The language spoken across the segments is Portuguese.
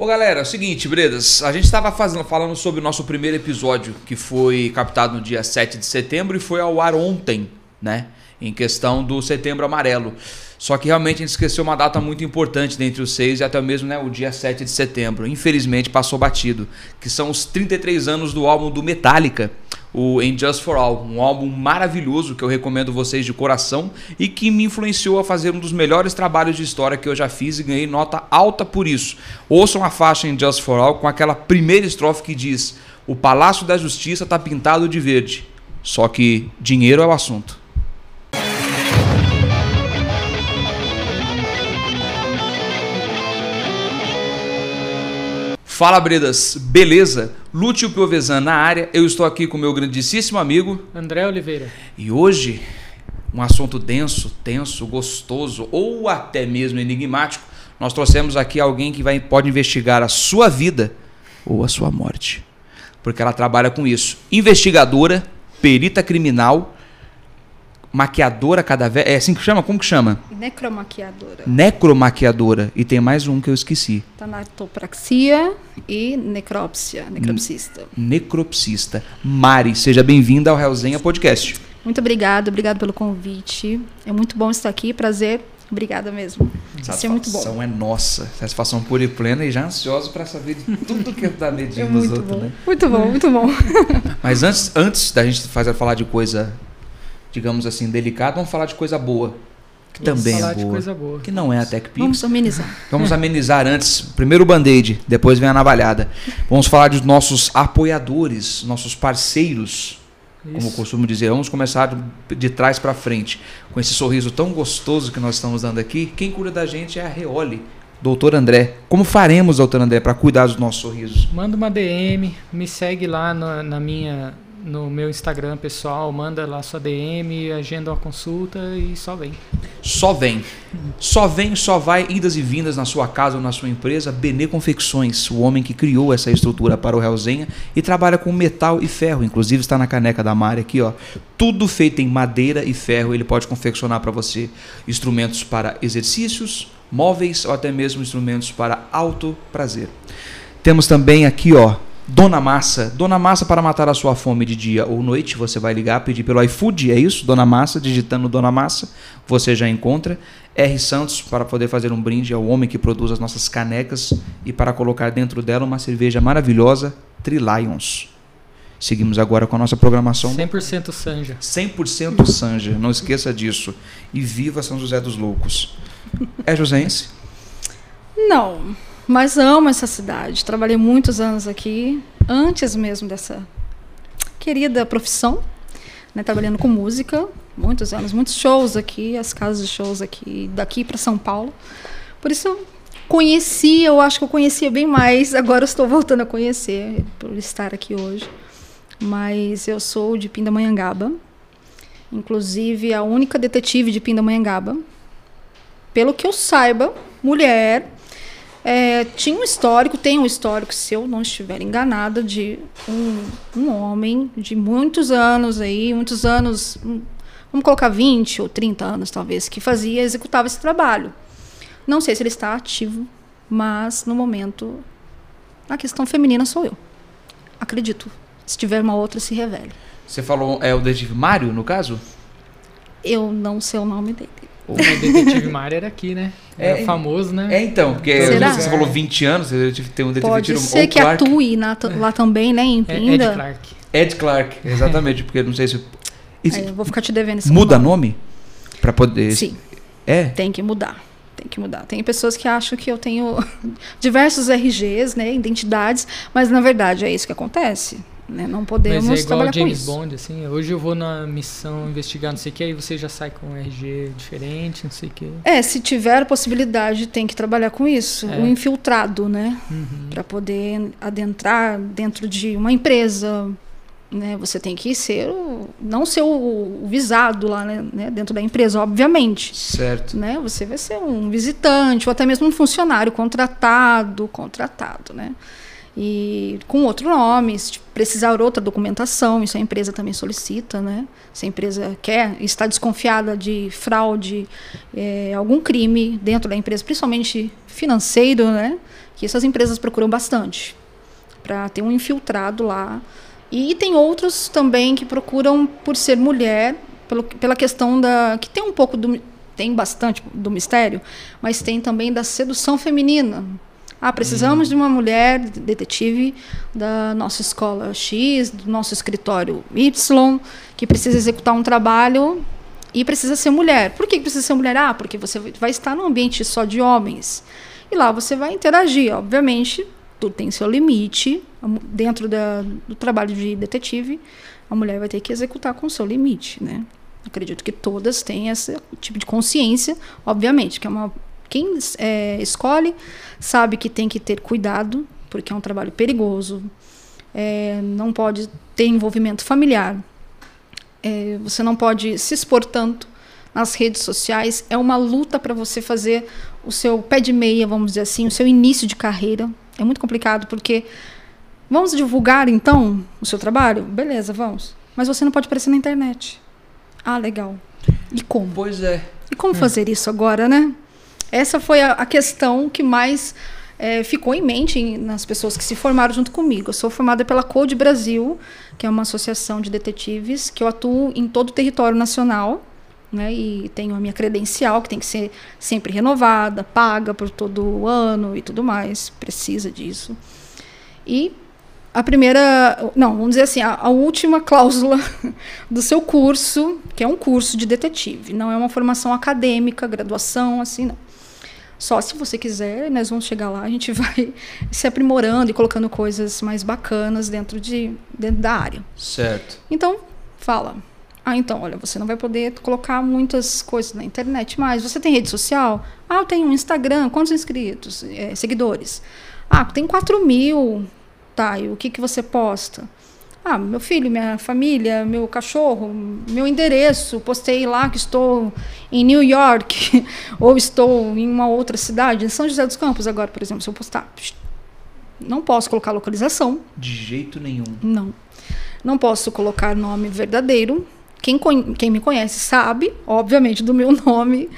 Ô galera, é o seguinte, Bredas, a gente estava falando sobre o nosso primeiro episódio, que foi captado no dia 7 de setembro e foi ao ar ontem, né? Em questão do setembro amarelo. Só que realmente a gente esqueceu uma data muito importante dentre os seis e até mesmo né, o dia 7 de setembro. Infelizmente passou batido, que são os 33 anos do álbum do Metallica o In Just For All, um álbum maravilhoso que eu recomendo vocês de coração e que me influenciou a fazer um dos melhores trabalhos de história que eu já fiz e ganhei nota alta por isso. Ouçam a faixa In Just For All com aquela primeira estrofe que diz: O Palácio da Justiça está pintado de verde, só que dinheiro é o assunto. Fala Bredas, beleza? Lúcio Piovesan na área. Eu estou aqui com meu grandíssimo amigo André Oliveira. E hoje um assunto denso, tenso, gostoso ou até mesmo enigmático. Nós trouxemos aqui alguém que vai, pode investigar a sua vida ou a sua morte, porque ela trabalha com isso. Investigadora, perita criminal, maquiadora cadáver. É assim que chama? Como que chama? Necromaquiadora. Necromaquiadora. E tem mais um que eu esqueci. Tanatopraxia e necrópsia. Necropsista. Necropsista. Mari, seja bem-vinda ao Realzenha Podcast. Muito obrigada, obrigado pelo convite. É muito bom estar aqui, prazer. Obrigada mesmo. Isso é muito bom. é nossa. Satisfação pura e plena e já ansioso para saber de tudo que dá medinho é nos outros, né? Muito bom, muito bom. Mas antes, antes da gente fazer, falar de coisa digamos assim, delicado, vamos falar de coisa boa. Que vamos também é boa, boa, Que não é a TechPix. Vamos amenizar. Vamos amenizar antes. Primeiro o band-aid, depois vem a navalhada. Vamos falar dos nossos apoiadores, nossos parceiros. Isso. Como eu costumo dizer, vamos começar de, de trás para frente. Com esse sorriso tão gostoso que nós estamos dando aqui, quem cuida da gente é a Reole. Doutor André, como faremos, doutor André, para cuidar dos nossos sorrisos? Manda uma DM, me segue lá na, na minha no meu Instagram pessoal, manda lá sua DM, agenda uma consulta e só vem. Só vem. Só vem, só vai, idas e vindas na sua casa ou na sua empresa. Benê Confecções, o homem que criou essa estrutura para o Realzenha e trabalha com metal e ferro. Inclusive está na caneca da Mari aqui, ó. Tudo feito em madeira e ferro. Ele pode confeccionar para você instrumentos para exercícios, móveis ou até mesmo instrumentos para alto prazer. Temos também aqui, ó, Dona Massa. Dona Massa para matar a sua fome de dia ou noite. Você vai ligar, pedir pelo iFood, é isso? Dona Massa, digitando Dona Massa, você já encontra. R. Santos para poder fazer um brinde ao homem que produz as nossas canecas e para colocar dentro dela uma cerveja maravilhosa, Trilions. Seguimos agora com a nossa programação. 100% Sanja. 100% Sanja, não esqueça disso. E viva São José dos Loucos. É joséense? Não. Mas amo essa cidade. Trabalhei muitos anos aqui, antes mesmo dessa querida profissão, né, trabalhando com música, muitos anos, muitos shows aqui, as casas de shows aqui, daqui para São Paulo. Por isso eu conhecia, eu acho que eu conhecia bem mais, agora estou voltando a conhecer por estar aqui hoje. Mas eu sou de Pindamonhangaba, inclusive a única detetive de Pindamonhangaba. Pelo que eu saiba, mulher é, tinha um histórico, tem um histórico, se eu não estiver enganada, de um, um homem de muitos anos aí, muitos anos, vamos colocar 20 ou 30 anos talvez, que fazia, executava esse trabalho. Não sei se ele está ativo, mas no momento a questão feminina sou eu. Acredito. Se tiver uma outra, se revele. Você falou, é o detetive Mário, no caso? Eu não sei o nome dele. O detetive Mário era aqui, né? É, famoso, né? É, então, porque Será? você falou 20 anos, eu tive que ter um detetive Pode ser que Clark. atue na, lá também, né, em Pinda. É Ed Clark. Ed Clark, exatamente, porque não sei se... Eu vou ficar te devendo esse Muda nome? Pra poder... Sim. É? Tem que mudar. Tem que mudar. Tem pessoas que acham que eu tenho diversos RGs, né, identidades, mas na verdade é isso que acontece. Né? Não podemos Mas é igual James Bond, assim. Hoje eu vou na missão investigar não sei o que, aí você já sai com um RG diferente, não sei o que. É, se tiver possibilidade, tem que trabalhar com isso. É. O infiltrado, né? Uhum. Para poder adentrar dentro de uma empresa, né? Você tem que ser o, não ser o, o visado lá, né? né? Dentro da empresa, obviamente. Certo. Né? Você vai ser um visitante ou até mesmo um funcionário contratado, contratado, né? E com outro nome, se precisar outra documentação, isso a empresa também solicita, né? Se a empresa quer, está desconfiada de fraude, é, algum crime dentro da empresa, principalmente financeiro, né? que essas empresas procuram bastante para ter um infiltrado lá. E tem outros também que procuram por ser mulher, pelo, pela questão da que tem um pouco do tem bastante do mistério, mas tem também da sedução feminina. Ah, precisamos hum. de uma mulher detetive da nossa escola X, do nosso escritório Y, que precisa executar um trabalho e precisa ser mulher. Por que precisa ser mulher? Ah, porque você vai estar num ambiente só de homens. E lá você vai interagir. Obviamente, tudo tem seu limite. Dentro da, do trabalho de detetive, a mulher vai ter que executar com o seu limite, né? Acredito que todas têm esse tipo de consciência, obviamente, que é uma quem é, escolhe sabe que tem que ter cuidado, porque é um trabalho perigoso, é, não pode ter envolvimento familiar, é, você não pode se expor tanto nas redes sociais. É uma luta para você fazer o seu pé de meia, vamos dizer assim, o seu início de carreira. É muito complicado porque vamos divulgar então o seu trabalho? Beleza, vamos. Mas você não pode aparecer na internet. Ah, legal. E como? Pois é. E como hum. fazer isso agora, né? Essa foi a, a questão que mais é, ficou em mente nas pessoas que se formaram junto comigo. Eu sou formada pela Code Brasil, que é uma associação de detetives que eu atuo em todo o território nacional. Né, e tenho a minha credencial, que tem que ser sempre renovada, paga por todo ano e tudo mais, precisa disso. E a primeira, não, vamos dizer assim, a, a, última cláusula do seu curso, que é um curso de detetive, não é uma formação acadêmica, graduação, assim, não. Só se você quiser, nós vamos chegar lá, a gente vai se aprimorando e colocando coisas mais bacanas dentro, de, dentro da área. Certo. Então, fala. Ah, então, olha, você não vai poder colocar muitas coisas na internet mais. Você tem rede social? Ah, eu tenho um Instagram. Quantos inscritos? É, seguidores? Ah, tem 4 mil. Tá, e o que, que você posta? Ah, meu filho, minha família, meu cachorro, meu endereço, postei lá que estou em New York ou estou em uma outra cidade, em São José dos Campos agora, por exemplo, se eu postar, não posso colocar localização. De jeito nenhum. Não. Não posso colocar nome verdadeiro. Quem, quem me conhece sabe, obviamente, do meu nome,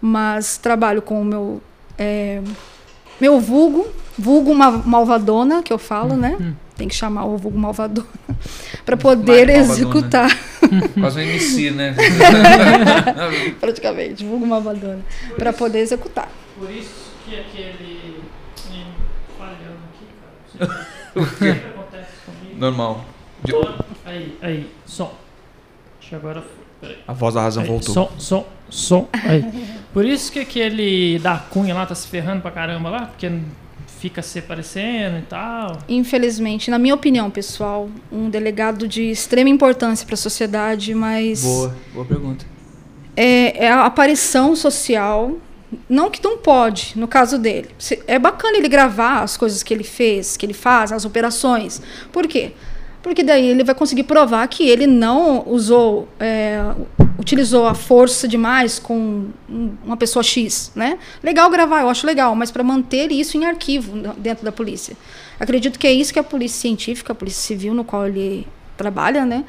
mas trabalho com o meu é, meu vulgo, vulgo malvadona, que eu falo, né? Hum tem que chamar o vulgo malvador para poder executar. Quase um MC, né? Praticamente, vulgo malvador. Para poder executar. Por isso que aquele. Falhando aqui, cara. O que acontece comigo? Normal. Aí, aí, som. Deixa agora. A voz da razão aí, voltou. Som, som, som. Aí. Por isso que aquele da Cunha lá tá se ferrando pra caramba lá, porque fica se aparecendo e tal? Infelizmente, na minha opinião, pessoal, um delegado de extrema importância para a sociedade, mas. Boa, boa pergunta. É, é, a aparição social. Não que não pode, no caso dele. É bacana ele gravar as coisas que ele fez, que ele faz, as operações. Por quê? Porque daí ele vai conseguir provar que ele não usou é, utilizou a força demais com uma pessoa X, né? Legal gravar, eu acho legal, mas para manter isso em arquivo dentro da polícia. Acredito que é isso que a polícia científica, a polícia civil no qual ele trabalha, né?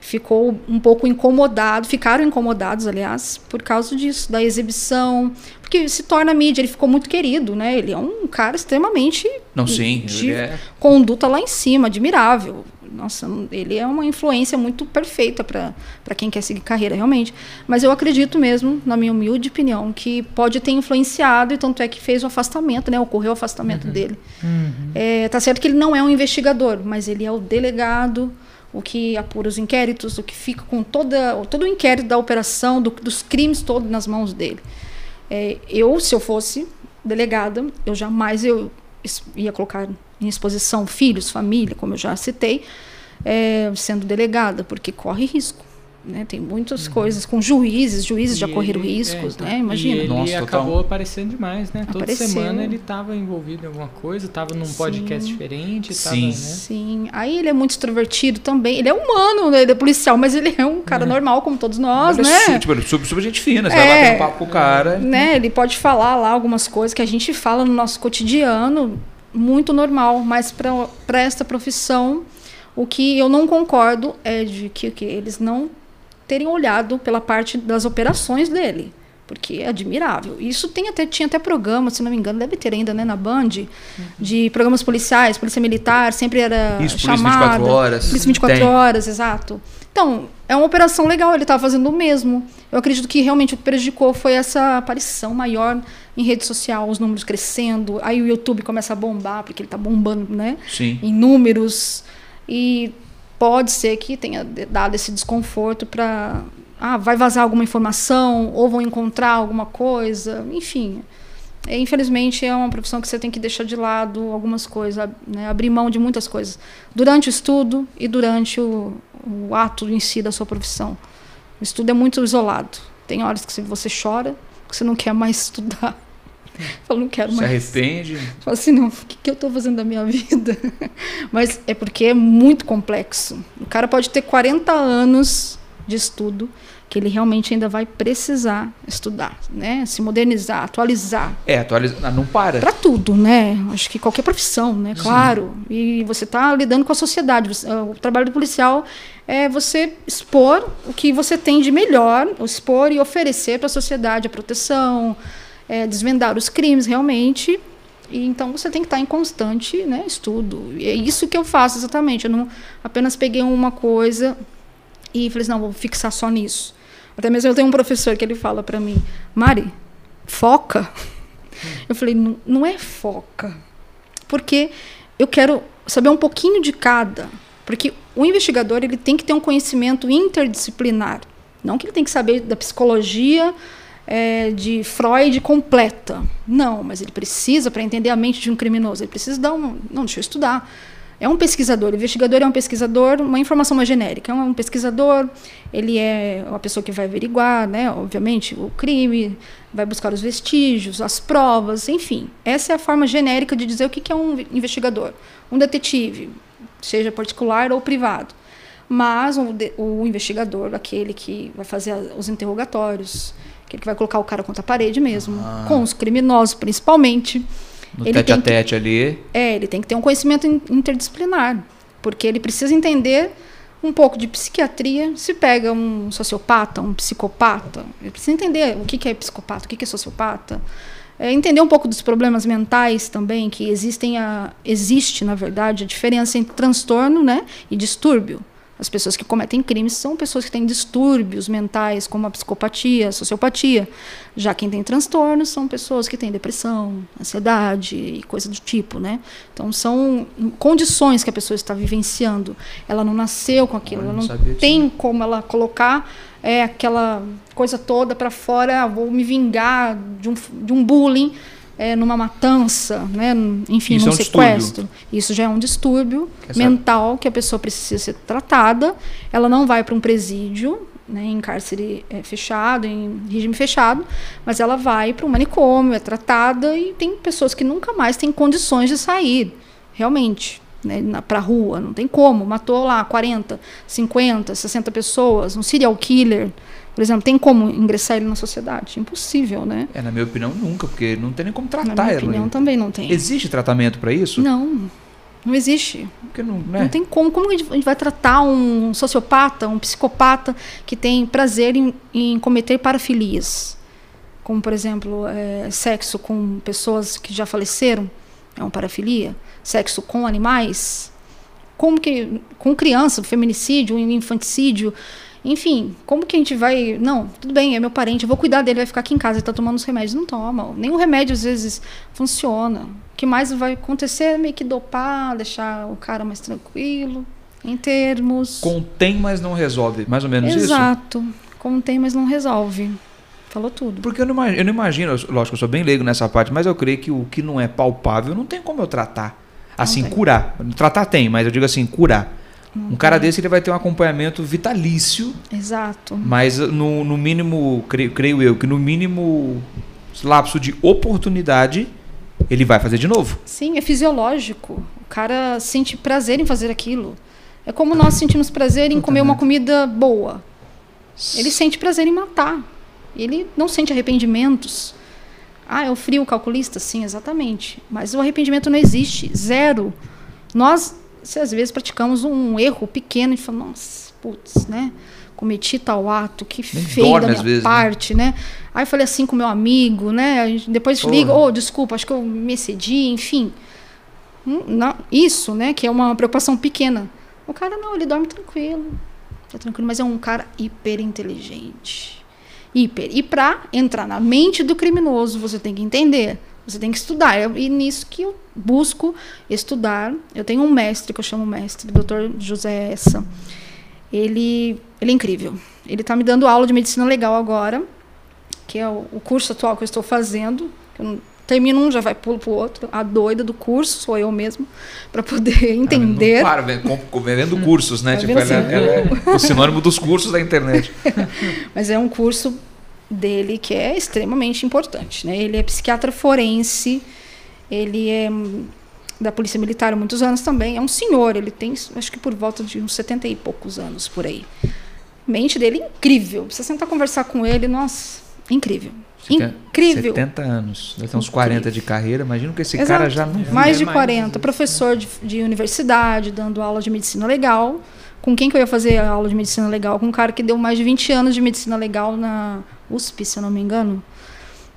Ficou um pouco incomodado, ficaram incomodados, aliás, por causa disso, da exibição, porque se torna mídia, ele ficou muito querido, né? Ele é um cara extremamente não sim, de é... conduta lá em cima, admirável nossa, ele é uma influência muito perfeita para quem quer seguir carreira, realmente. Mas eu acredito mesmo, na minha humilde opinião, que pode ter influenciado, e tanto é que fez o afastamento, né? Ocorreu o afastamento uhum. dele. Uhum. É, tá certo que ele não é um investigador, mas ele é o delegado, o que apura os inquéritos, o que fica com toda, todo o inquérito da operação, do, dos crimes todos nas mãos dele. É, eu, se eu fosse delegada, eu jamais eu ia colocar em exposição filhos, família, como eu já citei, é, sendo delegada, porque corre risco. Né? Tem muitas uhum. coisas com juízes, juízes e já correram ele, riscos, é, né? Imagina. E ele Nossa, acabou aparecendo demais, né? Apareceu. Toda semana ele estava envolvido em alguma coisa, estava num Sim. podcast diferente. Sim. Tava, né? Sim. Aí ele é muito extrovertido também. Ele é humano, né? ele é policial, mas ele é um cara é. normal, como todos nós, mas né? É, tipo, super, super gente fina, você é, vai bater um papo com o cara. Né? Ele pode falar lá algumas coisas que a gente fala no nosso cotidiano, muito normal, mas para esta profissão, o que eu não concordo é de que, que eles não terem olhado pela parte das operações dele. porque é admirável. Isso tem até, tinha até programa, se não me engano, deve ter ainda, né, na Band, de programas policiais, polícia militar, sempre era Isso, Polícia chamada. 24 horas. Polícia 24 Tem. horas, exato. Então, é uma operação legal, ele estava fazendo o mesmo. Eu acredito que realmente o que prejudicou foi essa aparição maior em rede social, os números crescendo, aí o YouTube começa a bombar, porque ele está bombando, né? Sim. em números e pode ser que tenha dado esse desconforto para ah, vai vazar alguma informação ou vão encontrar alguma coisa, enfim. É, infelizmente é uma profissão que você tem que deixar de lado algumas coisas, né, abrir mão de muitas coisas durante o estudo e durante o, o ato em si da sua profissão. O estudo é muito isolado. Tem horas que você chora, que você não quer mais estudar. Fala, não quero Se mais. arrepende. Fala assim, não, o que, que eu estou fazendo da minha vida? Mas é porque é muito complexo. O cara pode ter 40 anos de estudo, que ele realmente ainda vai precisar estudar, né? Se modernizar, atualizar. É, atualiza. ah, Não para. Para tudo, né? Acho que qualquer profissão, né? Claro. E você está lidando com a sociedade. Ah, O trabalho do policial é você expor o que você tem de melhor, expor e oferecer para a sociedade a proteção, é, desvendar os crimes realmente. E então você tem que estar em constante né, estudo. E é isso que eu faço exatamente. Eu não apenas peguei uma coisa e falei assim, não, vou fixar só nisso. Até mesmo eu tenho um professor que ele fala para mim, Mari, foca. Eu falei, não, não é foca. Porque eu quero saber um pouquinho de cada. Porque o investigador ele tem que ter um conhecimento interdisciplinar. Não que ele tem que saber da psicologia é, de Freud completa. Não, mas ele precisa, para entender a mente de um criminoso, ele precisa dar um. Não, deixa eu estudar. É um pesquisador. O investigador é um pesquisador, uma informação mais genérica. É um pesquisador, ele é uma pessoa que vai averiguar, né, obviamente, o crime, vai buscar os vestígios, as provas, enfim. Essa é a forma genérica de dizer o que é um investigador. Um detetive, seja particular ou privado. Mas o, o investigador, aquele que vai fazer os interrogatórios, que vai colocar o cara contra a parede mesmo, Ah. com os criminosos principalmente. No Ele tete a tem que- tete ali. É, ele tem que ter um conhecimento in- interdisciplinar, porque ele precisa entender um pouco de psiquiatria. Se pega um sociopata, um psicopata, ele precisa entender o que que é psicopata, o que que é sociopata. É, entender um pouco dos problemas mentais também, que existem a, existe, na verdade, a diferença entre transtorno né, e distúrbio. As pessoas que cometem crimes são pessoas que têm distúrbios mentais, como a psicopatia, a sociopatia. Já quem tem transtornos são pessoas que têm depressão, ansiedade e coisa do tipo, né? Então são condições que a pessoa está vivenciando. Ela não nasceu com aquilo, ela não não sabia disso, tem como ela colocar é, aquela coisa toda para fora, ah, vou me vingar de um, de um bullying, é, numa matança, né? enfim, Isso num é um sequestro. Isso já é um distúrbio Essa- mental que a pessoa precisa ser tratada. Ela não vai para um presídio, né, em cárcere é, fechado, em regime fechado, mas ela vai para um manicômio, é tratada e tem pessoas que nunca mais têm condições de sair, realmente. Né, para a rua, não tem como. Matou lá 40, 50, 60 pessoas, um serial killer, por exemplo, tem como ingressar ele na sociedade? Impossível, né? É, na minha opinião, nunca, porque não tem nem como Na tratar minha ela. opinião, também não tem. Existe tratamento para isso? Não, não existe. Porque não, né? Não tem como. Como a gente a gente vai tratar um sociopata, um psicopata que tem prazer em, em cometer parafilias? Como, por exemplo, é, sexo com pessoas que já faleceram, é uma parafilia. Sexo com animais. Como que. Com criança, feminicídio, infanticídio. Enfim, como que a gente vai. Não, tudo bem, é meu parente, eu vou cuidar dele, vai ficar aqui em casa, ele está tomando os remédios. Não toma. Nenhum remédio, às vezes, funciona. O que mais vai acontecer é meio que dopar, deixar o cara mais tranquilo, em termos. Contém, mas não resolve. Mais ou menos isso? Exato. Contém, mas não resolve. Falou tudo. Porque eu não, imagino, eu não imagino, eu- lógico, eu sou bem leigo nessa parte, mas eu creio que o que não é palpável não tem como eu tratar. Assim, curar. Tratar tem, mas eu digo assim, curar. Um cara desse ele vai ter um acompanhamento vitalício, Exato. mas no, no mínimo, creio, creio eu, que no mínimo lapso de oportunidade, ele vai fazer de novo. Sim, é fisiológico. O cara sente prazer em fazer aquilo. É como nós sentimos prazer em comer uma comida boa. Ele sente prazer em matar. Ele não sente arrependimentos. Ah, é o frio calculista? Sim, exatamente. Mas o arrependimento não existe. Zero. Nós, se às vezes, praticamos um erro pequeno e falamos, nossa, putz, né? Cometi tal ato, que Nem feio dorme da minha vezes, né? parte, né? Aí eu falei assim com meu amigo, né? Depois Porra. liga, oh, desculpa, acho que eu me excedi, enfim. Hum, não- isso, né? Que é uma preocupação pequena. O cara não, ele dorme tranquilo. Tá tranquilo, mas é um cara hiper inteligente. Hiper. E pra entrar na mente do criminoso, você tem que entender. Você tem que estudar. Eu- E nisso que eu busco estudar. Eu tenho um mestre, que eu chamo mestre, Dr. José Essa. Ele, ele é incrível. Ele está me dando aula de medicina legal agora, que é o, o curso atual que eu estou fazendo. Eu não- termino um, já vai pulo pro outro. A doida do curso sou eu mesmo, para poder entender. Vendo, com- vendendo cursos, né? Tá Tipo, ela, assim? ela é o sinônimo dos cursos da internet. Mas é um curso dele que é extremamente importante. Né? Ele é psiquiatra forense, ele é hum, da Polícia Militar há muitos anos também. É um senhor, ele tem acho que por volta de uns 70 e poucos anos por aí. Mente dele é incrível. Você sentar conversar com ele, nossa, incrível. Incrível. 70 anos. Deve ter uns Incrível. 40 de carreira. Imagina que esse Exato. cara já não Mais de mais, 40. às vezes. Professor de, de universidade, dando aula de medicina legal. Com quem que eu ia fazer a aula de medicina legal? Com um cara que deu mais de 20 anos de medicina legal na USP, se eu não me engano.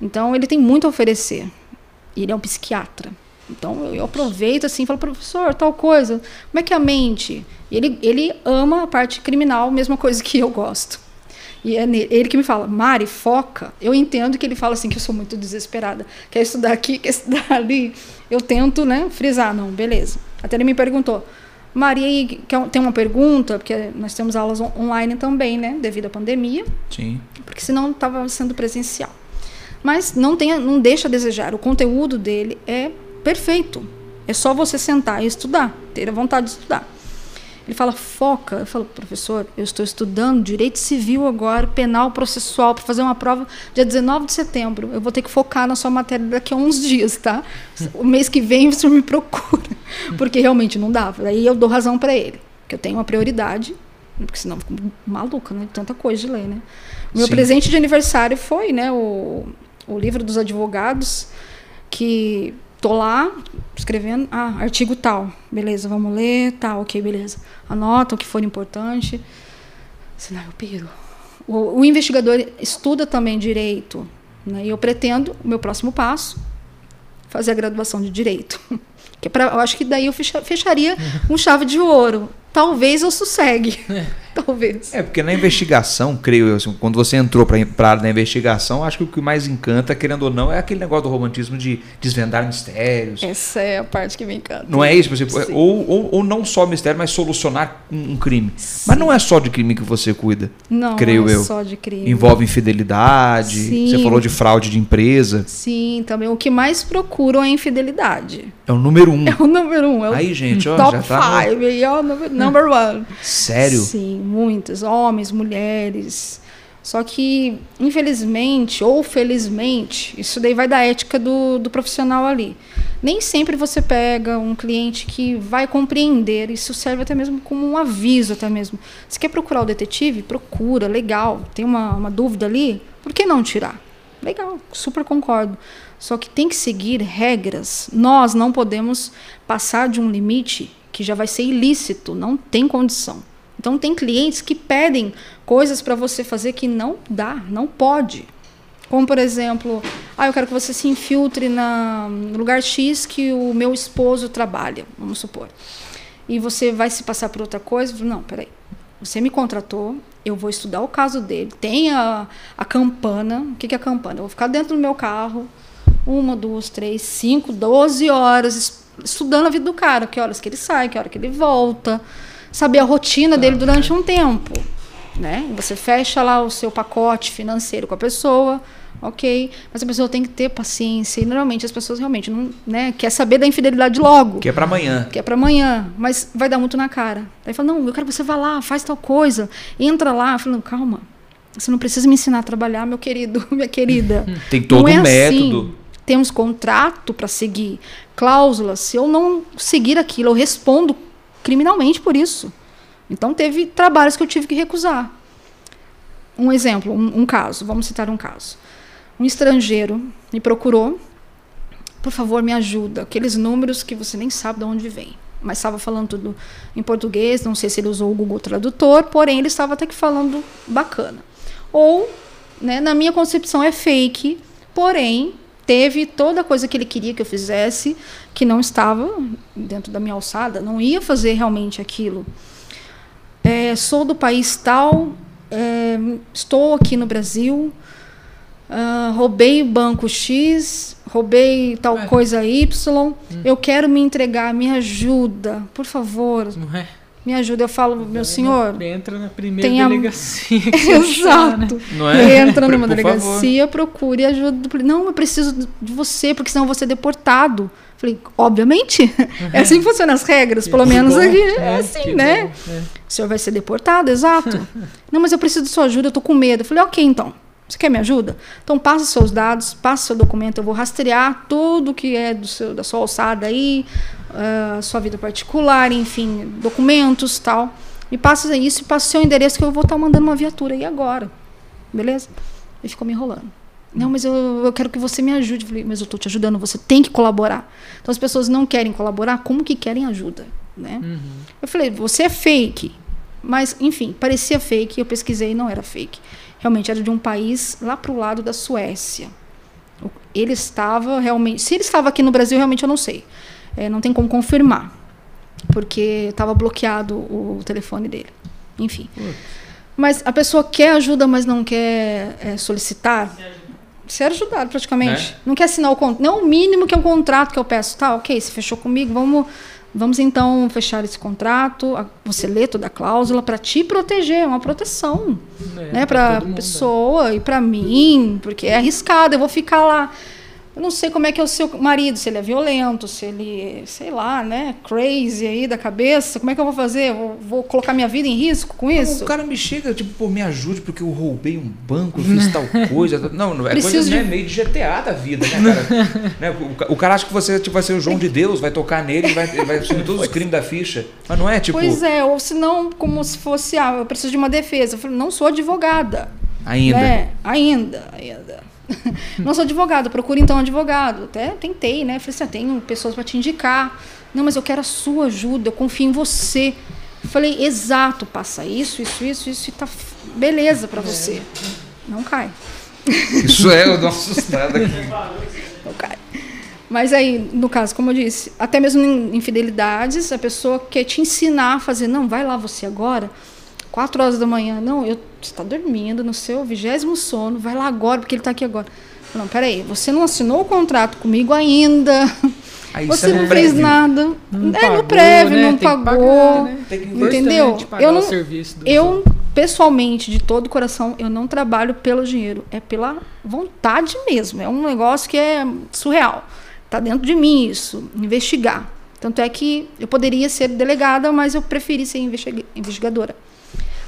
Então, ele tem muito a oferecer. E ele é um psiquiatra. Então, eu, aproveito assim e falo, professor, tal coisa. Como é que é a mente? Ele, ele ama a parte criminal, mesma coisa que eu gosto. E é ele que me fala, Mari, foca. Eu entendo que ele fala assim que eu sou muito desesperada. Quer estudar aqui, quer estudar ali. Eu tento, né, frisar, não, beleza. Até ele me perguntou, Mari, aí, quer- tem uma pergunta? Porque nós temos aulas on- online também, né, devido à pandemia, Sim. porque senão estava sendo presencial. Mas não, tenha, não deixa a desejar. O conteúdo dele é perfeito. É só você sentar e estudar, ter a vontade de estudar. Ele fala, foca. Eu falo, professor, eu estou estudando direito civil agora, penal processual, para fazer uma prova dia 19 de setembro. Eu vou ter que focar na sua matéria daqui a uns dias, tá? O mês que vem você me procura. Porque realmente não dava. Daí eu dou razão para ele, que eu tenho uma prioridade, porque senão eu fico maluca, né? Tanta coisa de ler, né? O meu Sim. presente de aniversário foi, né, o, o livro dos advogados, que tô lá escrevendo, ah, artigo tal, beleza, vamos ler, tá, ok, beleza. Anota o que for importante. Senão eu piro. O, o investigador estuda também direito, né? E eu pretendo, o meu próximo passo, fazer a graduação de direito. Que é pra, eu acho que daí eu fecha- fecharia um chave de ouro. Talvez eu sossegue. Talvez. É, porque na investigação, creio eu, assim, quando você entrou para a área da investigação, acho que o que mais encanta, querendo ou não, é aquele negócio do romantismo de desvendar mistérios. Essa é a parte que me encanta. Não é isso? Por exemplo, Sim. ou, ou, ou não só mistério, mas solucionar um, um crime. Mas não é só de crime que você cuida. Não, creio é eu. só de crime. Envolve infidelidade, Sim. você falou de fraude de empresa. Sim, também. O que mais procuram é infidelidade. É o número um. É o número um. É o Aí, gente, ó, top já tá. no- five. aí, ó, number, number one. Sério? Sim, muitos. Homens, mulheres. Só que, infelizmente ou felizmente, isso daí vai da ética do, do profissional ali. Nem sempre você pega um cliente que vai compreender. Isso serve até mesmo como um aviso, até mesmo. Se quer procurar o detetive, procura, legal. Tem uma, uma dúvida ali, por que não tirar? Legal, super concordo. Só que tem que seguir regras. Nós não podemos passar de um limite que já vai ser ilícito, não tem condição. Então tem clientes que pedem coisas para você fazer que não dá, não pode. Como por exemplo, ah, eu quero que você se infiltre na, no lugar X que o meu esposo trabalha, vamos supor. E você vai se passar por outra coisa? Não, peraí. Você me contratou, eu vou estudar o caso dele. Tem a, a campana. O que, que é a campana? Eu vou ficar dentro do meu carro uma, duas, três, cinco, doze horas estudando a vida do cara. Que horas que ele sai, que hora que ele volta. Saber a rotina dele durante um tempo. Né? Você fecha lá o seu pacote financeiro com a pessoa, ok. Mas a pessoa tem que ter paciência. E normalmente as pessoas realmente não né, quer saber da infidelidade logo Que é pra amanhã. que é para amanhã, mas vai dar muito na cara. Aí fala, não, eu quero que você vá lá, faz tal coisa, entra lá. Não, calma, você não precisa me ensinar a trabalhar, meu querido, minha querida. Tem todo é um método. Assim. Temos contrato para seguir, cláusulas. Se eu não seguir aquilo, eu respondo criminalmente por isso. Então teve trabalhos que eu tive que recusar. Um exemplo, um, um caso, vamos citar um caso. Um estrangeiro me procurou por favor, me ajuda. Aqueles números que você nem sabe de onde vem. Mas estava falando tudo em português, não sei se ele usou o Google Tradutor, porém ele estava até que falando bacana. Ou né? Na minha concepção é fake, porém teve toda a coisa que ele queria que eu fizesse que não estava dentro da minha alçada, não ia fazer realmente aquilo. É, sou do país tal, é, estou aqui no Brasil, uh, roubei o banco X, roubei tal É. coisa Y, eu quero me entregar, me ajuda, por favor, Não é? Me ajuda. Eu falo, meu senhor, Entra na primeira delegacia. que você achar, né? Exato. Não é? Entra numa Por favor. delegacia, procure ajuda. Não, eu preciso de você, porque senão eu vou ser deportado. Falei, obviamente. É assim que funcionam as regras, pelo Que menos bom. aqui. É, É assim, né? é. O senhor vai ser deportado, exato. Não, mas eu preciso de sua ajuda, eu tô com medo. Eu falei, ok, então. Você quer me ajuda? Então passa seus dados, passa seu documento, eu vou rastrear tudo que é do seu, da sua alçada aí, ah, sua vida particular, enfim, documentos tal. Me passa isso e passa o seu endereço que eu vou estar mandando uma viatura aí agora. Beleza? Ele ficou me enrolando. Não, mas eu, eu quero que você me ajude. Eu falei, mas eu estou te ajudando, você tem que colaborar. Então as pessoas não querem colaborar, como que querem ajuda? Né? Uhum. Eu falei, você é fake. Mas, enfim, parecia fake, eu pesquisei e não era fake. Realmente era de um país lá pro lado da Suécia. Ele estava realmente. Se ele estava aqui no Brasil, realmente eu não sei. É, não tem como confirmar. Porque estava bloqueado o telefone dele. Enfim. Mas a pessoa quer ajuda, mas não quer é, solicitar. Ser ajudado, praticamente. Né? Não quer assinar o contrato. Não o mínimo que é um contrato que eu peço. Tá, ok, você fechou comigo, vamos, vamos então fechar esse contrato. a- Você lê toda a cláusula para te proteger, é uma proteção. É, né, para mundo, pessoa e para mim, porque é arriscado. Eu vou ficar lá. Eu não sei como é que é o seu marido, se ele é violento, se ele, sei lá, né, crazy aí da cabeça. Como é que eu vou fazer? Vou, vou colocar minha vida em risco com isso? O cara me chega, tipo, pô, me ajude porque eu roubei um banco, eu fiz tal coisa. Não, não é Preciso coisa de- né, meio de GTA da vida, né, cara? Né, o, o cara acha que você tipo, vai ser o João de Deus, vai tocar nele e vai, vai assumir todos os crimes da ficha. Mas não é, tipo, Pois é, ou se não, como se fosse, ah, eu preciso de uma defesa. Eu falei, não sou advogada. ainda. Né? Ainda, ainda. não sou advogada, procure então um advogado. Até tentei, né? Falei assim, ah, tenho pessoas para te indicar. Não, mas eu quero a sua ajuda, eu confio em você. Falei, exato, passa isso, isso, isso, isso e tá beleza para você. Não cai, Isso é, eu dou uma assustada aqui. não cai. Mas aí, no caso, como eu disse, até mesmo em infidelidades, a pessoa quer te ensinar a fazer, não, vai lá você agora, quatro horas da manhã, não, eu, você está dormindo no seu vigésimo sono, vai lá agora, porque ele está aqui agora. Não, peraí, você não assinou o contrato comigo ainda, Aí você isso é não fez prévio. nada, Não é pagou, no prévio, né? não Tem pagou. pagar, né? Tem que Importante Entendeu? pagar Eu o não- Eu, pessoalmente, de todo o coração, eu não trabalho pelo dinheiro, é pela vontade mesmo. É um negócio que é surreal. Tá dentro de mim isso, investigar. Tanto é que eu poderia ser delegada, mas eu preferi ser investiga- investigadora.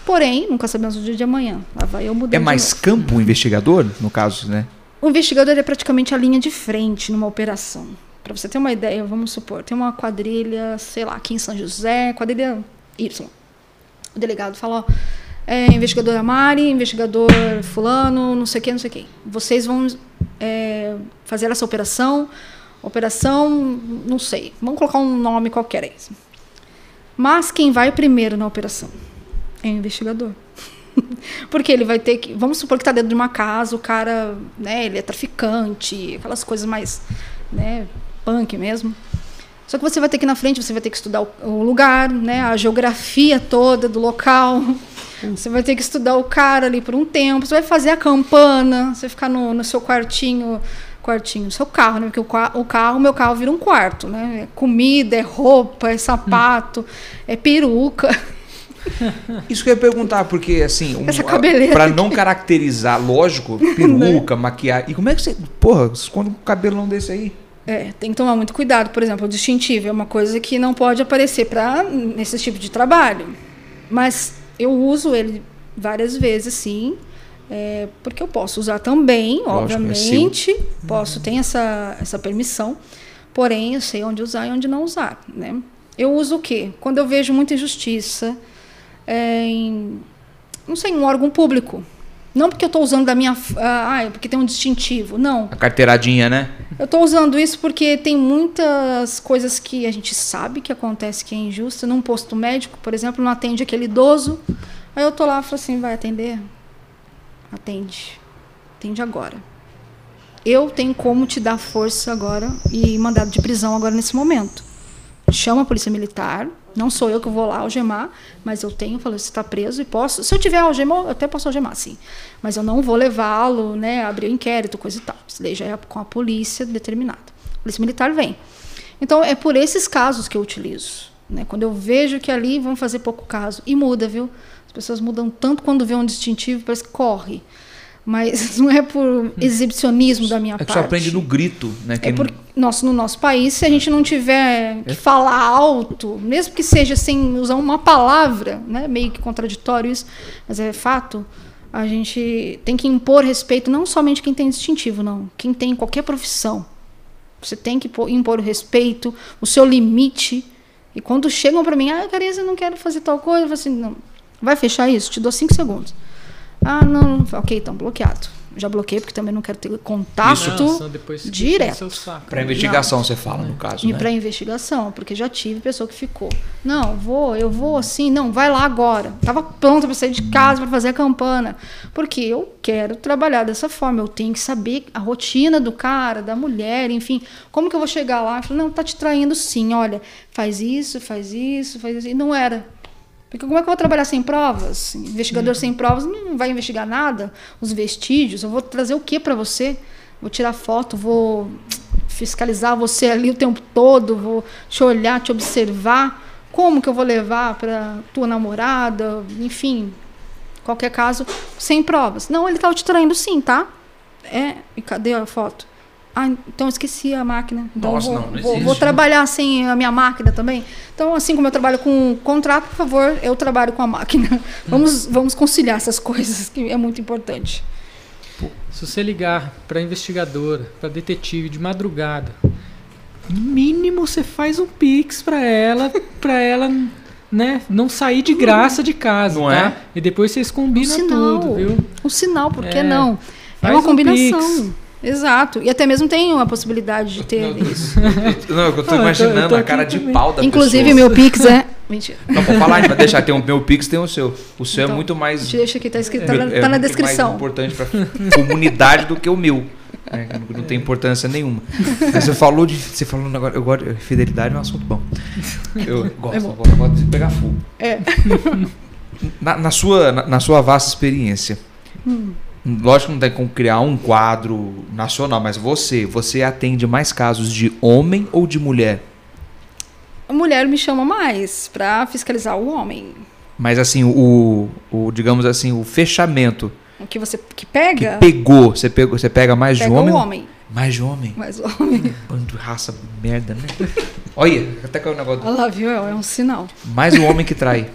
Porém, nunca sabemos o dia de amanhã. Lá vai eu mudar É mais campo o investigador, no caso, né? o investigador é praticamente a linha de frente numa operação. Para você ter uma ideia, vamos supor, tem uma quadrilha, sei lá, aqui em São José, quadrilha Y. O delegado fala, ó, é, investigadora Mari, investigador fulano, não sei o que, não sei o que. Vocês vão é, fazer essa operação, operação, não sei, vamos colocar um nome qualquer aí. Mas quem vai primeiro na operação é o investigador. Porque ele vai ter que. Vamos supor que está dentro de uma casa, o cara, né, ele é traficante, aquelas coisas mais, né, punk mesmo. Só que você vai ter que ir na frente, você vai ter que estudar o, o lugar, né, a geografia toda do local. Você vai ter que estudar o cara ali por um tempo. Você vai fazer a campana, você vai ficar no, no seu quartinho, quartinho, no seu carro, né? Porque o, o carro, meu carro vira um quarto, né? É comida, é roupa, é sapato, é peruca. Isso que eu ia perguntar, porque assim, um, aqui. não caracterizar, lógico, peruca, maquiagem. E como é que você. Porra, esconde um cabelão desse aí? É, tem que tomar muito cuidado. Por exemplo, o distintivo é uma coisa que não pode aparecer para nesse tipo de trabalho. Mas eu uso ele várias vezes, sim, é, porque eu posso usar também, Lógico, é obviamente. Posso ter essa, essa permissão. Porém, eu sei onde usar e onde não usar. Né? Eu uso o quê? Quando eu vejo muita injustiça é, em, não sei, em um órgão público. Não porque eu estou usando da minha. Ah, é porque tem um distintivo. Não. A carteiradinha, né? Eu estou usando isso porque tem muitas coisas que a gente sabe que acontece que é injusta. Num posto médico, por exemplo, não atende aquele idoso. Aí eu tô lá e falo assim, vai atender? Atende. atende agora. Eu tenho como te dar força agora e mandado de prisão agora nesse momento. Chama a polícia militar, não sou eu que vou lá algemar, mas eu tenho, falei, você está preso e posso. Se eu tiver algema, eu até posso algemar, sim. Mas eu não vou levá-lo, né, abrir o inquérito, coisa e tal. Isso daí já é com a polícia determinada. A polícia militar vem. Então, é por esses casos que eu utilizo. Né? Quando eu vejo que ali vão fazer pouco caso. E muda, viu? As pessoas mudam tanto quando vê um distintivo, parece que corre. Mas não é por exibicionismo da minha É que parte. só aprende no grito, né? É Quem- por, nosso, no nosso país, se a gente não tiver É. que falar alto, mesmo que seja sem usar uma palavra, né, meio que contraditório isso, mas é fato, a gente tem que impor respeito, não somente quem tem distintivo, não, quem tem qualquer profissão. Você tem que impor o respeito, o seu limite. E quando chegam para mim, ah, Carisa, eu não quero fazer tal coisa, eu falo assim, não, vai fechar isso? Te dou cinco segundos. Ah, não, não. ok, então bloqueado. Já bloqueei porque também não quero ter contato. Você direto. Pra investigação, você fala, no caso, E né? para investigação, porque já tive pessoa que ficou. Não, vou, eu vou assim, não, vai lá agora. Tava pronta para sair de casa para fazer a campana, porque eu quero trabalhar dessa forma. Eu tenho que saber a rotina do cara, da mulher, enfim. Como que eu vou chegar lá? Eu falei, não, tá te traindo sim. Olha, faz isso, faz isso, faz isso. E não era. Porque como é que eu vou trabalhar sem provas? Investigador sem provas não vai investigar nada. Os vestígios, eu vou trazer o que para você? Vou tirar foto, vou fiscalizar você ali o tempo todo, vou te olhar, te observar. Como que eu vou levar para tua namorada? Enfim, qualquer caso, sem provas. Não, ele estava te traindo sim, tá? É, e cadê a foto? Ah, então esqueci a máquina. Então Nossa, vou, não, não vou, vou trabalhar sem a minha máquina também. Então, assim como eu trabalho com contrato, por favor, eu trabalho com a máquina. Vamos, vamos conciliar essas coisas, que é muito importante. Se você ligar pra investigadora, pra detetive de madrugada, no mínimo você faz um pix pra ela, pra ela, né, não sair de graça de casa, Não tá? é? E depois vocês combinam Um sinal. tudo, viu? Um sinal, por que É, não? É uma um combinação. Pix. Exato. E até mesmo tem a possibilidade de ter isso. Não, eu tô Não, eu tô- imaginando eu tô a aqui cara de também. pau da Inclusive, pessoa. meu Pix é. Mentira. Não, pode falar, vai deixar. Tem o meu Pix, tem o seu. O seu é Então, muito mais... Deixa aqui, tá escrito, tá, é na, muito tá na mais descrição. importante pra comunidade do que o meu. né? Não tem importância nenhuma. Mas você falou de. Você falou negócio. Eu gosto. Fidelidade é um assunto bom. Eu gosto, É bom. eu gosto, eu gosto de pegar fogo. É. Na, na sua, na, na sua vasta experiência, Hum. Lógico que não tem como criar um quadro nacional, mas você, você atende mais casos de homem ou de mulher? A mulher me chama mais pra fiscalizar o homem. Mas assim, o, o digamos assim, o fechamento O que você que que pega, pegou, você pegou, você pega mais pega de homem? o homem. Mais de homem. Mas o homem. Bando de raça merda, né? Olha, até caiu o negócio. Olha lá, viu? É um sinal. Mais o homem que trai.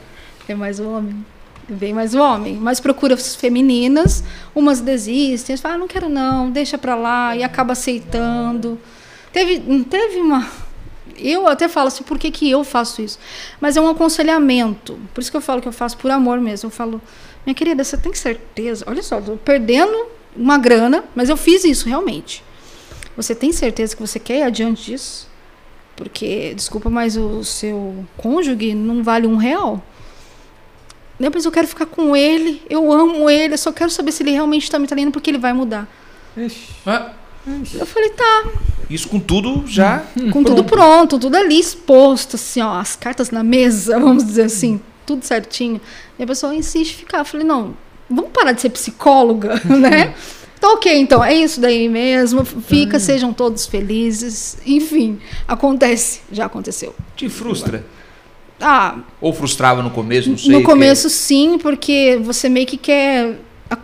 É mais o homem. Vem mais o homem. Mas procura as femininas, umas desistem, falam, ah, não quero não, deixa pra lá, e acaba aceitando. Teve, teve uma. Eu até falo assim, por que, que eu faço isso? Mas é um aconselhamento. Por isso que eu falo que eu faço por amor mesmo. Eu falo, minha querida, você tem certeza? Olha só, tô perdendo uma grana, mas eu fiz isso realmente. Você tem certeza que você quer ir adiante disso? Porque, desculpa, mas o seu cônjuge não vale um real. Depois eu quero ficar com ele, eu amo ele, eu só quero saber se ele realmente está me traindo porque ele vai mudar. Ixi, Ah, Eu falei, tá, Isso com tudo já. com tudo pronto, tudo ali exposto, assim, ó, as cartas na mesa, vamos dizer assim, tudo certinho. E a pessoa insiste em ficar. Eu falei, não, vamos parar de ser psicóloga, né? Tá ok, então, é isso daí mesmo. Fica, sejam todos felizes. Enfim, acontece, já aconteceu. Te frustra. Ah, Ou frustrava no começo, não sei. no começo, sim, porque você meio que quer.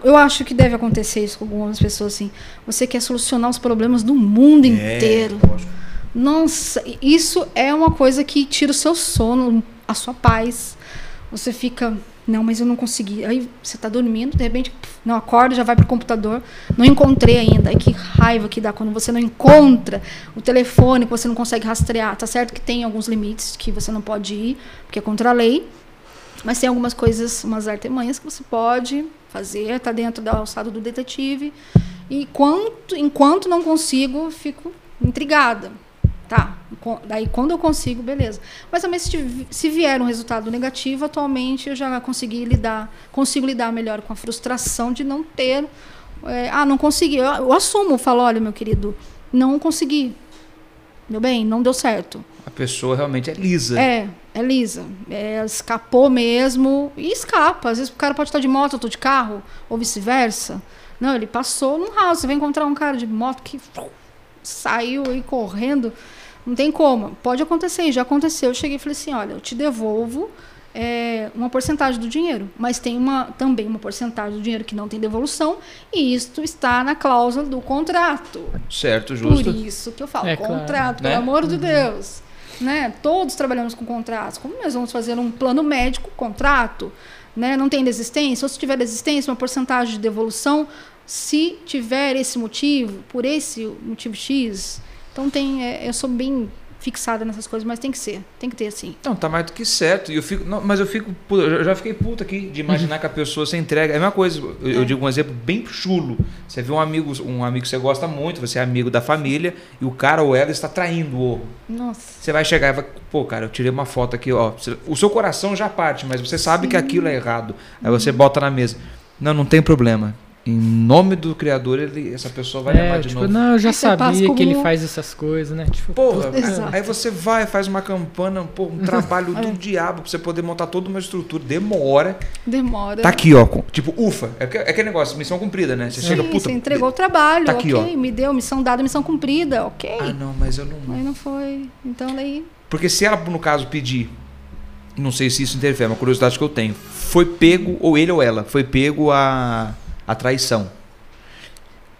Eu acho que deve acontecer isso com algumas pessoas, assim. Você quer solucionar os problemas do mundo É, inteiro. lógico. Nossa, isso é uma coisa que tira o seu sono, a sua paz. Você fica, não, mas eu não consegui. Aí você está dormindo, de repente, não acorda, já vai pro computador. Não encontrei ainda. Aí que raiva que dá quando você não encontra o telefone, que você não consegue rastrear. Tá certo que tem alguns limites que você não pode ir, porque é contra a lei. Mas tem algumas coisas, umas artimanhas que você pode fazer, tá dentro da alçada do detetive. E quanto, enquanto não consigo, fico intrigada. Tá, daí quando eu consigo, beleza. Mas também se, se vier um resultado negativo, atualmente eu já consegui lidar, consigo lidar melhor com a frustração de não ter É, ah, não consegui. Eu, eu assumo, falo, olha, meu querido, não consegui. Meu bem, não deu certo. A pessoa realmente é lisa. É, é lisa. É, escapou mesmo. E escapa. Às vezes o cara pode estar de moto, eu tô de carro, ou vice-versa. Não, ele passou num house. Você vai encontrar um cara de moto que saiu aí correndo. Não tem como. Pode acontecer, já aconteceu. Eu cheguei e falei assim: olha, eu te devolvo é, uma porcentagem do dinheiro, mas tem uma, também uma porcentagem do dinheiro que não tem devolução, e isto está na cláusula do contrato. Certo, justo. Por isso que eu falo, É, contrato, claro. pelo Né? amor de Deus. Né? Todos trabalhamos com contratos. Como nós vamos fazer um plano médico, contrato? Né? Não tem desistência? Ou se tiver desistência, uma porcentagem de devolução, se tiver esse motivo, por esse motivo X. Então tem, é, eu sou bem fixada nessas coisas, mas tem que ser, tem que ter assim. Não, tá mais do que certo. E eu fico, não, mas eu fico, eu já fiquei puto aqui de imaginar que a pessoa se entrega. É a mesma coisa. Eu, eu É. digo um exemplo bem chulo. Você vê um amigo, um amigo que você gosta muito, você é amigo da família e o cara ou ela está traindo o Nossa. Você vai chegar e vai, pô, cara, eu tirei uma foto aqui, ó. O seu coração já parte, mas você sabe que aquilo é errado. Aí você bota na mesa. Não, não tem problema. Em nome do Criador, ele, essa pessoa vai É, amar de tipo, novo. não, eu já Aí sabia que ele faz essas coisas, né? Tipo, Porra, Exato. aí você vai, faz uma campana, pô, um trabalho do É. diabo pra você poder montar toda uma estrutura. Demora. Demora. Tá aqui, ó. com- Tipo, ufa. É, que- é aquele negócio, missão cumprida, né? Você Sim, chega, puta. você entregou o trabalho, tá aqui, ok, me deu missão dada, missão cumprida, ok. Ah, não, mas eu não. Mas não foi. Então daí. Porque se ela, no caso, pedir, não sei se isso interfere, é uma curiosidade que eu tenho, foi pego, ou ele ou ela, foi pego a, a traição.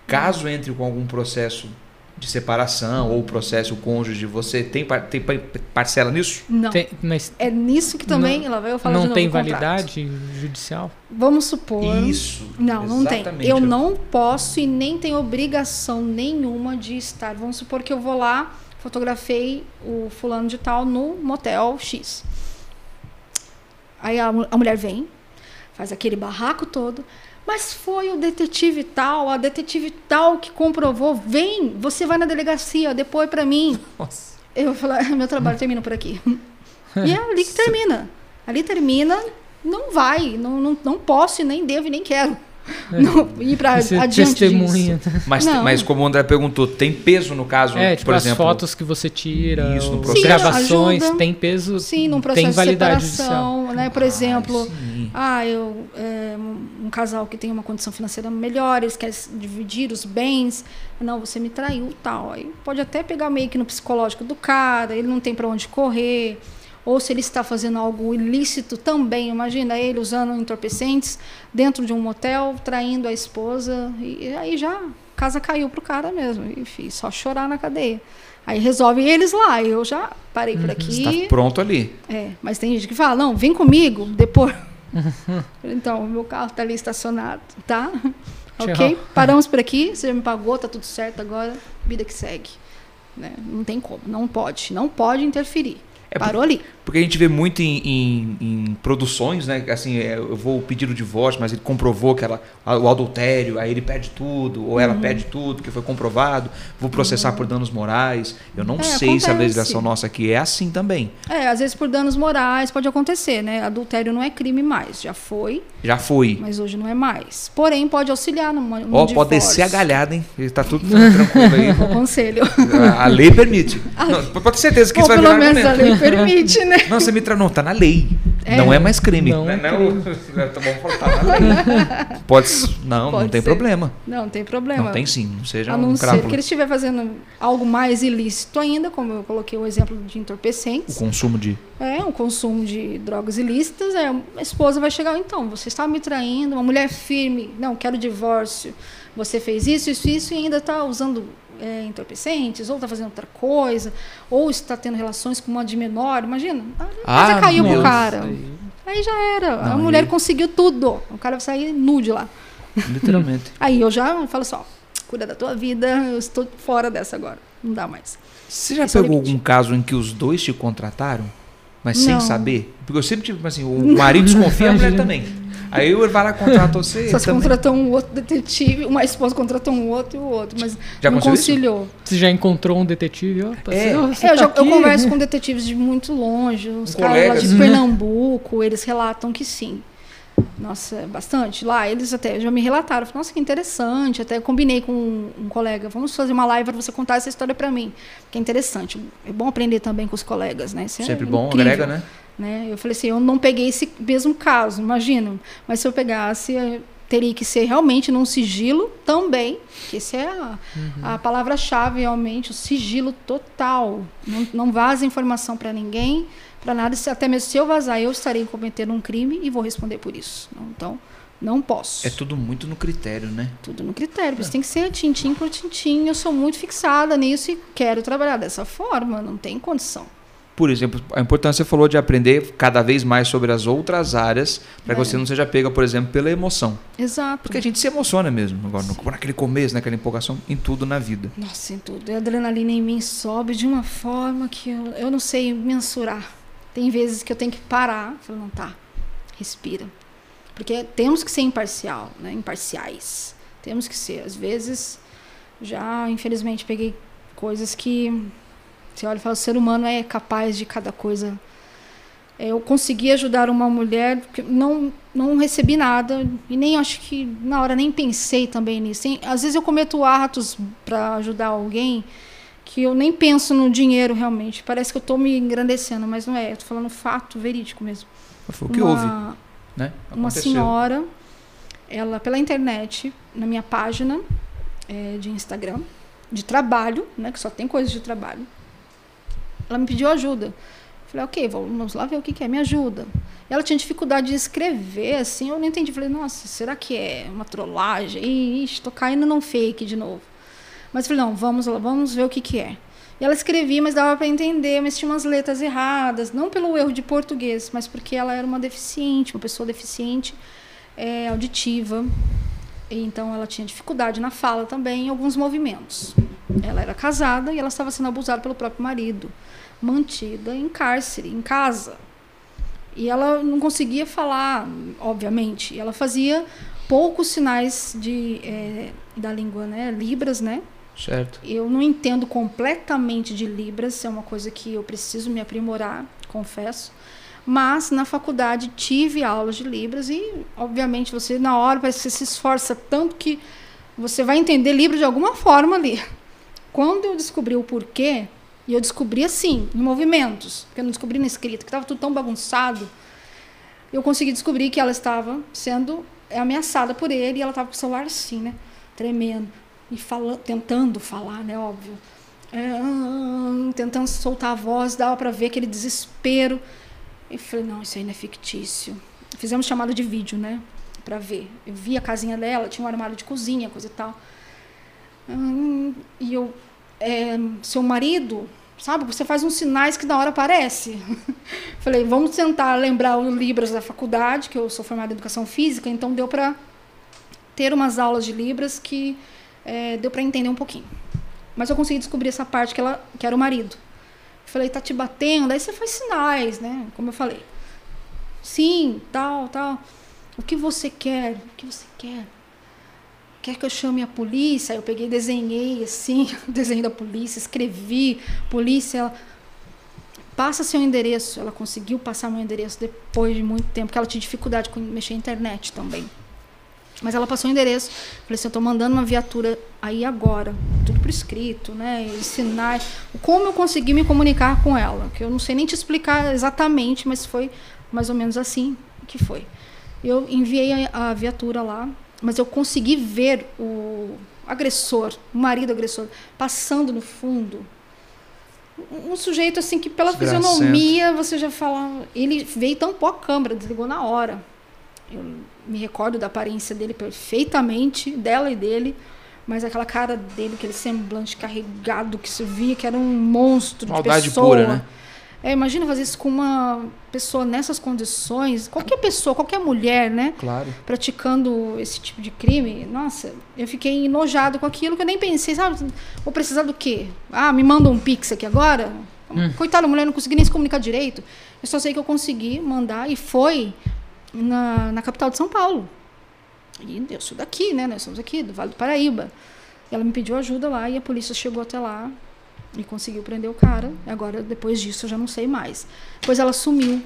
Caso entre com algum processo de separação ou processo cônjuge, você tem, par- tem par- parcela nisso? Não. tem- mas É nisso que também, ela vai eu falar de não novo, tem o contrato. validade judicial? Vamos supor. Isso. Não, não tem. Eu não posso e nem tenho obrigação nenhuma de estar. Vamos supor que eu vou lá, fotografei o fulano de tal no motel X. Aí a, a mulher vem, faz aquele barraco todo. Mas foi o detetive tal, a detetive tal que comprovou. Vem, você vai na delegacia, depõe pra mim. Nossa. Eu falo, "Ah, meu trabalho termina por aqui. e é ali que termina. Ali termina, não vai, não, não, não posso, e nem devo e nem quero não, ir para Você adiante testemunha. disso. Mas, Não. mas como o André perguntou, tem peso no caso, É, tipo, por as exemplo. fotos que você tira, Isso, no as processo. gravações, Sim, ajuda. tem peso, Sim, num tem processo de validade judicial. separação, né? Por exemplo, sim. Ah, eu, é, um casal que tem uma condição financeira melhor, eles querem dividir os bens. Não, você me traiu, tal. Aí pode até pegar meio que no psicológico do cara, ele não tem para onde correr. Ou se ele está fazendo algo ilícito também, imagina ele usando entorpecentes dentro de um motel, traindo a esposa. E aí já a casa caiu pro cara mesmo. Enfim, só chorar na cadeia. Aí resolve eles lá. Eu já parei por aqui. Está pronto ali. É, mas tem gente que fala, não, vem comigo, depois. Então, o meu carro está ali estacionado, tá? ok? Paramos por aqui, você me pagou, tá tudo certo agora, vida que segue. Né? Não tem como, não pode, não pode interferir. É Parou ali. Porque a gente vê muito em, em- em produções, né? Assim, é, eu vou pedir o divórcio, mas ele comprovou que ela, a- o adultério, aí ele perde tudo, ou Uhum. ela perde tudo, que foi comprovado, vou processar por danos morais. Eu não É, sei se a acontece. legislação nossa aqui é assim também. É, às vezes por danos morais pode acontecer, né? Adultério não é crime mais, já foi, Já foi. mas hoje não é mais. Porém, pode auxiliar numa, num Ó, divórcio. pode descer a galhada, hein? Tá tudo tranquilo aí. Conselho. A, a lei permite. Não, pode ter certeza que Ou isso vai pelo virar menos a argumento. lei permite, né? Não, você me tra... Não, tá na lei. É. Não é mais crime. Não Não, é não, tá bom tá na lei. Pode. Não, não Pode tem ser. problema. Não tem problema. Não tem sim. Não seja A um não ser crápula. que ele estiver fazendo algo mais ilícito ainda, como eu coloquei o exemplo de O entorpecentes, consumo de. é um consumo de drogas ilícitas, é, a esposa vai chegar, então, você está me traindo, uma mulher firme, não, quero divórcio, você fez isso, isso, isso, e ainda está usando é, entorpecentes, ou está fazendo outra coisa, ou está tendo relações com uma de menor, imagina, a Ah, casa caiu pro meu cara. Aí já era, a Não, mulher aí- conseguiu tudo, o cara vai sair nude lá. Literalmente. Aí eu já falo só, cuida da tua vida, eu estou fora dessa agora. Não dá mais. Você já Esse é o pegou limite. algum caso em que os dois te contrataram, mas sem Não. saber? Porque eu sempre tive assim, o marido desconfia, a mulher também. Aí eu vai lá contrata você. Só se também. contratou um outro detetive, uma esposa contratou um outro e o outro, mas Já não aconteceu isso? conciliou. Você já encontrou um detetive? Opa, É. você- você É, eu, já, tá eu converso com detetives de muito longe, uns Um caras colega, lá de assim. Pernambuco, eles relatam que sim. Nossa, bastante. Lá eles até já me relataram. Falei, Nossa, que interessante. Até combinei com um, um colega. Vamos fazer uma live para você contar essa história para mim. Que é interessante. É bom aprender também com os colegas, né? Isso é Sempre bom, incrível, agrega, né? Né? Eu falei assim, eu não peguei esse mesmo caso, imagina. Mas se eu pegasse, eh, teria que ser realmente num sigilo também. Que essa é a, a palavra-chave, realmente, o sigilo total. Não, não vaza informação para ninguém, para nada. Se, até mesmo se eu vazar, eu estarei cometendo um crime e vou responder por isso. Então, não posso. É tudo muito no critério, né? Tudo no critério. Isso tem que ser tintim por tintim. Eu sou muito fixada nisso e quero trabalhar dessa forma. Não tem condição. Por exemplo, a importância você falou de aprender cada vez mais sobre as outras áreas, para que É. você não seja pega, por exemplo, pela emoção. Exato. Porque a gente se emociona mesmo, agora, naquele começo, naquela empolgação, em tudo na vida. Nossa, em tudo. A adrenalina em mim sobe de uma forma que eu, eu não sei mensurar. Tem vezes que eu tenho que parar e falar, não, tá, respira. Porque temos que ser imparcial, né? imparciais. Temos que ser. Às vezes, já, infelizmente, peguei coisas que você olha e fala, o ser humano é capaz de cada coisa. É, Eu consegui ajudar uma mulher, não, não recebi nada, e nem acho que na hora nem pensei também nisso. Tem- às vezes eu cometo atos para ajudar alguém que eu nem penso no dinheiro realmente. Parece que eu estou me engrandecendo, mas não é. Eu tô falando fato verídico mesmo. Foi o que uma, houve, né? Uma senhora, ela pela internet, na minha página eh, de Instagram, de trabalho, né, que só tem coisas de trabalho, ela me pediu ajuda. Falei, ok, vamos lá ver o que, que é, me ajuda. E ela tinha dificuldade de escrever, assim, eu não entendi. Falei, nossa, será que é uma trollagem? Ixi, tô caindo num fake de novo. Mas falei, não, vamos lá, vamos ver o que, que é. E ela escrevia, mas dava para entender, mas tinha umas letras erradas, não pelo erro de português, mas porque ela era uma deficiente, uma pessoa deficiente é, auditiva. Então ela tinha dificuldade na fala também, em alguns movimentos. Ela era casada e ela estava sendo abusada pelo próprio marido, mantida em cárcere, em casa. E ela não conseguia falar, obviamente. Ela fazia poucos sinais de, eh, da língua, né? Libras, né? Certo. Eu não entendo completamente de Libras, é uma coisa que eu preciso me aprimorar, confesso. Mas na faculdade tive aulas de Libras e, obviamente, você na hora parece que você se esforça tanto que você vai entender Libras de alguma forma ali. Quando eu descobri o porquê, e eu descobri assim, em movimentos, porque eu não descobri na escrita, que estava tudo tão bagunçado, eu consegui descobrir que ela estava sendo ameaçada por ele e ela estava com o celular assim, né? Tremendo e fala, tentando falar, né, óbvio. É, ah, tentando soltar a voz, dava para ver aquele desespero. E falei, não, isso aí não é fictício. Fizemos chamada de vídeo, né, para ver. Eu vi a casinha dela, tinha um armário de cozinha, coisa e tal. Hum, e eu, é, seu marido, sabe, você faz uns sinais que na hora aparece. Falei, vamos tentar lembrar o Libras da faculdade, que eu sou formada em educação física, então deu para ter umas aulas de Libras que é, deu para entender um pouquinho. Mas eu consegui descobrir essa parte que, ela, que era o marido. Falei, tá te batendo? Aí você faz sinais, né? Como eu falei. Sim, tal, tal. O que você quer? O que você quer? Quer que eu chame a polícia? Aí eu peguei, desenhei assim, desenho da polícia, escrevi, polícia, ela passa seu endereço. Ela conseguiu passar meu endereço depois de muito tempo, porque ela tinha dificuldade com mexer na internet também. Mas ela passou o endereço. Falei assim, eu tô mandando uma viatura aí agora. Tudo por escrito, né? E sinais. Como eu consegui me comunicar com ela? Que eu não sei nem te explicar exatamente, mas foi mais ou menos assim que foi. Eu enviei a, a viatura lá, mas eu consegui ver o agressor, o marido agressor, passando no fundo. Um um sujeito assim que pela Desgracento. fisionomia você já fala. Ele veio tampou a câmera, desligou na hora. Eu me recordo da aparência dele perfeitamente, dela e dele, mas aquela cara dele, aquele semblante carregado que se via que era um monstro Maldade de pessoa. pura, né? É, imagina fazer isso com uma pessoa nessas condições, qualquer pessoa, qualquer mulher, né? Claro. praticando esse tipo de crime, nossa, eu fiquei enojado com aquilo que eu nem pensei, sabe? Vou precisar do quê? Ah, me manda um pix aqui agora? Coitada, a mulher não conseguia nem se comunicar direito. Eu só sei que eu consegui mandar e foi na, na capital de São Paulo. E eu sou daqui, né? Nós somos aqui, do Vale do Paraíba. Ela me pediu ajuda lá e a polícia chegou até lá e conseguiu prender o cara. Agora, depois disso, eu já não sei mais. Depois ela sumiu.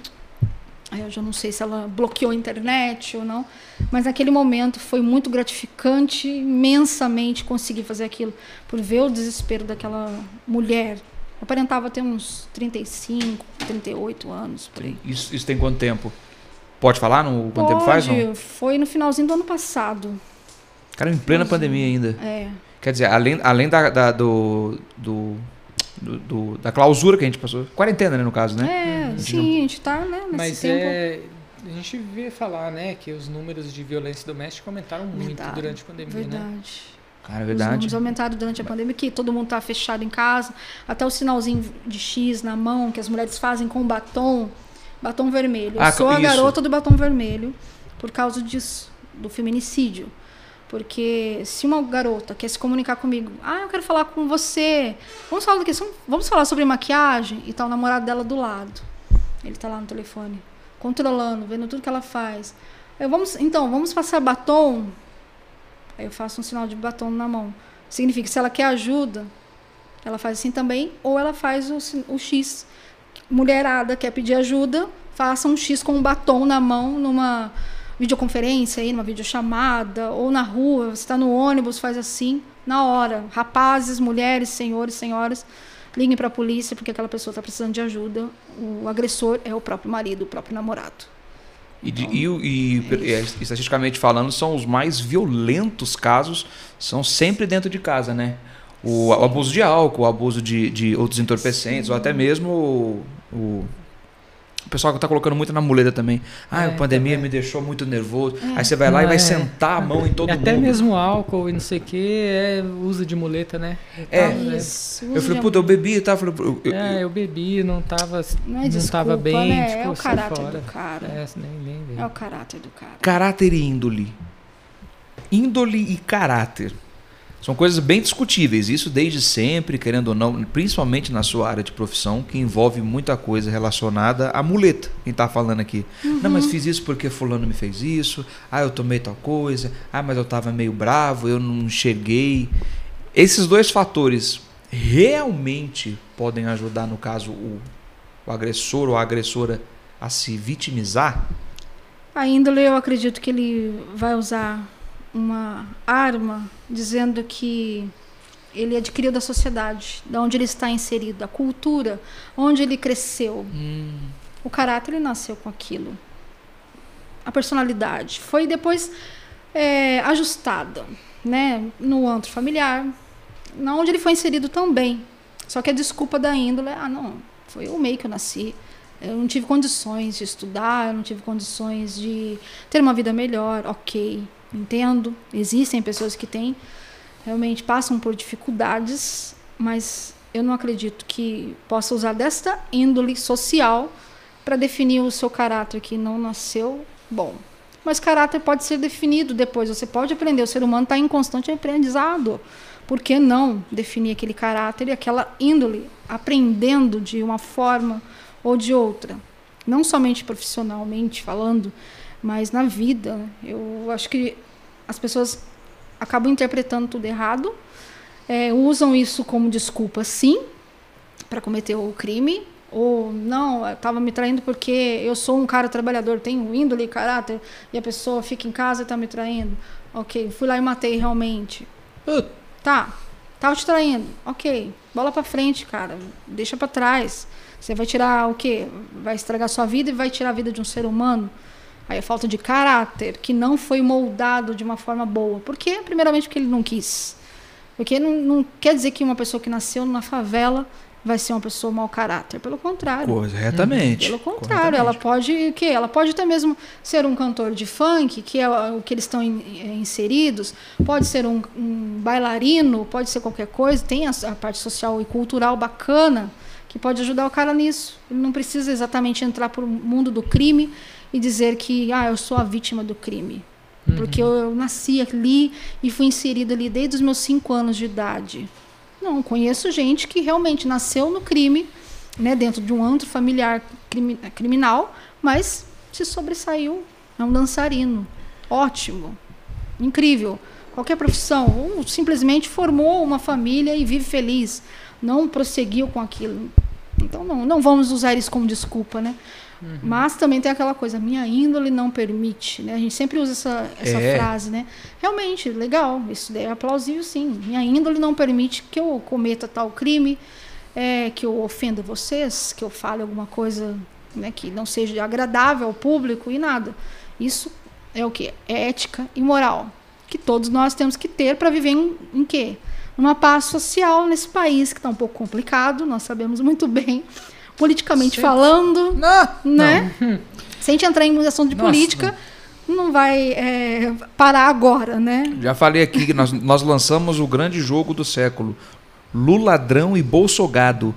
Aí eu já não sei se ela bloqueou a internet ou não, mas naquele momento foi muito gratificante, imensamente conseguir fazer aquilo, por ver o desespero daquela mulher. Aparentava ter uns 35, 38 anos. Isso, isso tem quanto tempo? Pode falar no quanto tempo faz? Não? Foi no finalzinho do ano passado. Cara, em plena pandemia ainda. É. Quer dizer, além, além da, da do, do, do, do- da clausura que a gente passou. Quarentena, né, no caso, né? É, gente sim, não- a gente tá, né, nesse Mas tempo. é. A gente vê falar, né, que os números de violência doméstica aumentaram muito durante a pandemia, né? Verdade. Cara, é Os verdade. números aumentaram durante a pandemia, que todo mundo tá fechado em casa. Até o sinalzinho de X na mão, que as mulheres fazem com batom, batom vermelho. Eu Ah, sou a isso. garota do batom vermelho por causa disso, do feminicídio. Porque se uma garota quer se comunicar comigo, ah, eu quero falar com você, vamos falar do quê? Vamos falar sobre maquiagem e tá o namorado dela do lado. Ele tá lá no telefone, controlando, vendo tudo que ela faz. Eu, vamos, então, vamos passar batom. Aí eu faço um sinal de batom na mão. Significa que se ela quer ajuda, ela faz assim também, ou ela faz o, o X. Mulherada quer pedir ajuda, faça um X com um batom na mão numa videoconferência, aí, numa videochamada, ou na rua, você está no ônibus, faz assim, na hora. Rapazes, mulheres, senhores, senhoras, liguem para a polícia porque aquela pessoa está precisando de ajuda. O agressor é o próprio marido, o próprio namorado. E, de- e o- e, É é, estatisticamente falando, são os mais violentos casos, são sempre dentro de casa, né? O, o abuso de álcool, o abuso de, de outros entorpecentes, ou até mesmo o, o, o pessoal que tá colocando muito na muleta também. Ah, É, a pandemia também. me deixou muito nervoso. Aí você vai lá e vai É. sentar a mão em todo E até mundo. mesmo álcool e não sei o que é uso de muleta, né? É. Ah, né? Isso. Eu falei, puta, eu bebi e tal. Eu falei, eu- eu- É, eu bebi, não tava, Não é não desculpa, tava bem, né? tipo, é o sai caráter fora. do cara. É, nem, nem veio. É o caráter do cara. Caráter e índole. Índole e caráter. São coisas bem discutíveis, isso desde sempre, querendo ou não, principalmente na sua área de profissão, que envolve muita coisa relacionada à muleta, quem tá falando aqui. Não, mas fiz isso porque fulano me fez isso, ah, eu tomei tal coisa, ah, mas eu tava meio bravo, eu não enxerguei. Esses dois fatores realmente podem ajudar, no caso, o, o agressor ou a agressora a se vitimizar? A índole, eu acredito que ele vai usar uma arma dizendo que ele adquiriu da sociedade, da onde ele está inserido, a cultura, onde ele cresceu. O caráter, ele nasceu com aquilo. A personalidade foi depois é, ajustada, né, no antro familiar, na onde ele foi inserido também. Só que a desculpa da índole, é, ah, não, foi o meio que eu nasci. Eu não tive condições de estudar, eu não tive condições de ter uma vida melhor, ok, entendo. Existem pessoas que têm, realmente passam por dificuldades, mas eu não acredito que possa usar desta índole social para definir o seu caráter que não nasceu bom. Mas caráter pode ser definido depois, você pode aprender, o ser humano está em constante aprendizado. Por que não definir aquele caráter e aquela índole, aprendendo de uma forma ou de outra? Não somente profissionalmente falando, mas na vida. Eu acho que as pessoas acabam interpretando tudo errado, é, usam isso como desculpa, sim, para cometer o crime, ou não, estava me traindo porque eu sou um cara trabalhador, tenho índole caráter, e a pessoa fica em casa e está me traindo. Ok, fui lá e matei realmente. Uh, tá, tava te traindo. Ok, bola para frente, cara, deixa para trás. Você vai tirar o quê? Vai estragar sua vida e vai tirar a vida de um ser humano? Aí é falta de caráter, que não foi moldado de uma forma boa. Por quê? Primeiramente porque ele não quis. Porque não, não quer dizer que uma pessoa que nasceu na favela vai ser uma pessoa mau caráter. Pelo contrário. Corretamente. Pelo contrário, ela pode o quê? Ela pode até mesmo ser um cantor de funk, que é o que eles estão eh, inseridos, pode ser um, um bailarino, pode ser qualquer coisa, tem a, a parte social e cultural bacana que pode ajudar o cara nisso. Ele não precisa exatamente entrar para o mundo do crime e dizer que ah, eu sou a vítima do crime. Porque eu, eu nasci ali e fui inserida ali desde os meus cinco anos de idade. Não, conheço gente que realmente nasceu no crime, né, dentro de um antro familiar crimi- criminal, mas se sobressaiu. É um dançarino. Ótimo. Incrível. Qualquer profissão. Ou simplesmente formou uma família e vive feliz. Não prosseguiu com aquilo. Então, não, não vamos usar isso como desculpa, né? Uhum. Mas também tem aquela coisa, minha índole não permite, né? A gente sempre usa essa, essa É. frase, né? Realmente, legal, isso daí é plausível sim. Minha índole não permite que eu cometa tal crime, é, que eu ofenda vocês, que eu fale alguma coisa né, que não seja agradável ao público e nada. Isso é o quê? É ética e moral. Que todos nós temos que ter para viver em, em quê? Numa paz social nesse país que está um pouco complicado, nós sabemos muito bem, politicamente Sim. falando, Não, né? Se a gente entrar em assunto de Nossa, política, não vai é, parar agora, né? Já falei aqui que nós, nós lançamos o grande jogo do século. Luladrão e Bolsogado.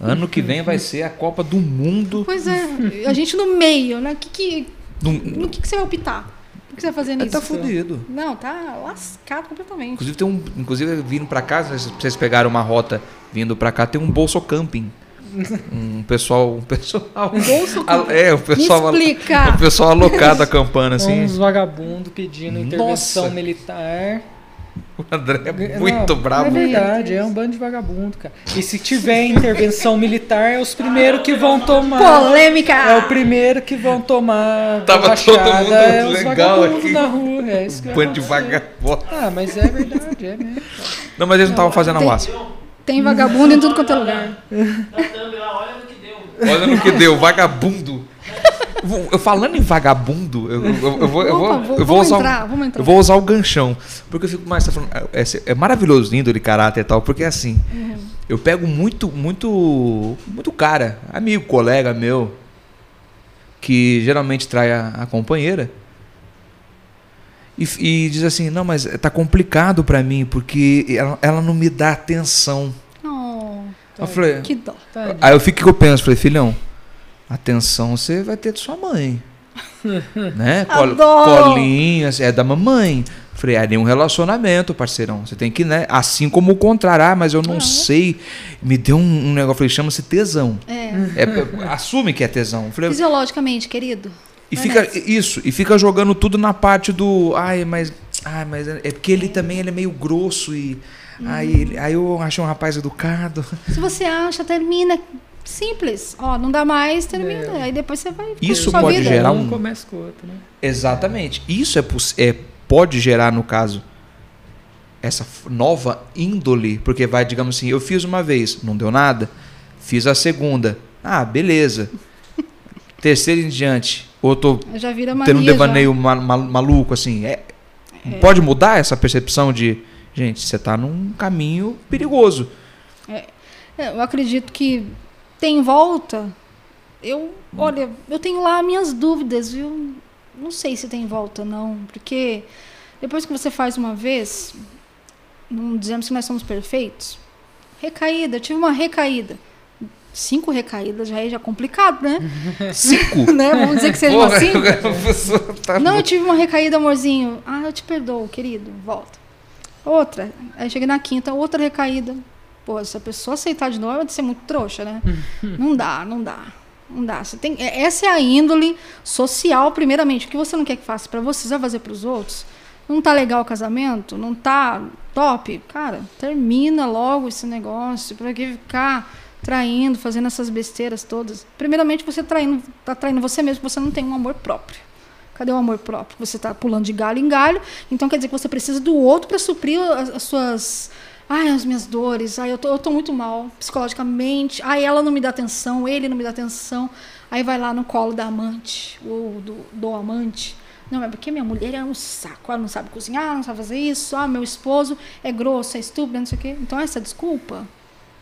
Ano que vem vai ser a Copa do Mundo. Pois é, a gente no meio, né? Que, que, Num- no que, que você vai optar? O que você vai fazer nisso? tá fudido. Não, tá lascado completamente. Inclusive, tem um, inclusive vindo pra cá, se vocês pegaram uma rota vindo pra cá, tem um bolso camping. Um pessoal. Um pessoal. Bolso Ah, É, o pessoal. Me explica. O pessoal alocado acampando assim. Uns vagabundos pedindo intervenção Nossa. militar. O André é muito Não, bravo. É verdade, é um bando de vagabundo, cara. E se tiver intervenção militar, é os primeiros que vão tomar. Polêmica! É o primeiro que vão tomar. Tava todo mundo é legal aqui. na rua. É isso que vai Bando de vagabundo. Ah, mas é verdade, é mesmo. Não, mas eles não estavam fazendo Tem- arruaça. Tem vagabundo em tudo quanto é lugar. Na thumb lá, olha no que deu. Olha no que deu, vagabundo. Eu falando em vagabundo, eu, eu- eu vou, eu vou, Opa, vou- eu vou usar, entrar, eu vou usar o ganchão, porque eu fico mais tá falando, é, é maravilhoso, lindo de caráter e tal, porque assim, Uhum. eu pego muito, muito, muito cara, amigo, colega meu, que geralmente trai a, a companheira. E, e diz assim, não, mas tá complicado pra mim, porque ela, ela não me dá atenção. Oh, Eu falei, que dó. Aí eu fico que eu penso, falei, filhão, atenção você vai ter de sua mãe. né? Col Adoro. colinha, assim, é da mamãe. Falei, é um relacionamento, parceirão. Você tem que, né? Assim como o contrário, ah, mas eu não sei. Me deu um, um negócio, falei, chama-se tesão. É. É, assume que é tesão. Falei, Fisiologicamente, querido. E vai fica isso, e fica jogando tudo na parte do, ai, mas, ai, mas é porque ele também ele é meio grosso e aí, ele- aí eu achei um rapaz educado. Se você acha, termina. Simples. Ó, não dá mais, termina. É. Aí depois você vai. Isso pode vida. gerar um um- começa com o outro, né? Exatamente. Isso é, é pode gerar no caso essa nova índole, porque vai, digamos assim, eu fiz uma vez, não deu nada. Fiz a segunda. Ah, beleza. Terceira em diante, ou eu tô Já vira mania. tendo um devaneio ma- ma- maluco assim, é, pode mudar essa percepção de, gente, você tá num caminho perigoso. É, eu acredito que tem volta. Eu, olha, eu tenho lá minhas dúvidas, viu? Não sei se tem volta, não. Porque depois que você faz uma vez, não dizemos que nós somos perfeitos. Recaída, eu tive uma recaída. Cinco recaídas já é já complicado, né? Cinco. né? Vamos dizer que seja Porra, cinco. a pessoa tá Não, eu tive uma recaída, amorzinho. Ah, eu te perdoo, querido. Volta. Outra. Aí cheguei na quinta, outra recaída. Pô, se a pessoa aceitar de novo, vai ser muito trouxa, né? não dá, não dá. Não dá. Você tem, é- essa é a índole social, primeiramente. O que você não quer que faça para você, você vai fazer para os outros? Não tá legal o casamento? Não tá top? Cara, termina logo esse negócio. Pra que ficar traindo, fazendo essas besteiras todas? Primeiramente, você traindo, tá traindo você mesmo, você não tem um amor próprio. Cadê o amor próprio? Você está pulando de galho em galho, então quer dizer que você precisa do outro para suprir as, as suas. Ai, as minhas dores. Ai, eu tô, eu tô muito mal psicologicamente. Ai, ela não me dá atenção, ele não me dá atenção. Aí vai lá no colo da amante, ou do, do amante. Não, é porque minha mulher é um saco. Ela não sabe cozinhar, não sabe fazer isso. Ah, meu esposo é grosso, é estúpido, não sei o quê. Então, essa desculpa.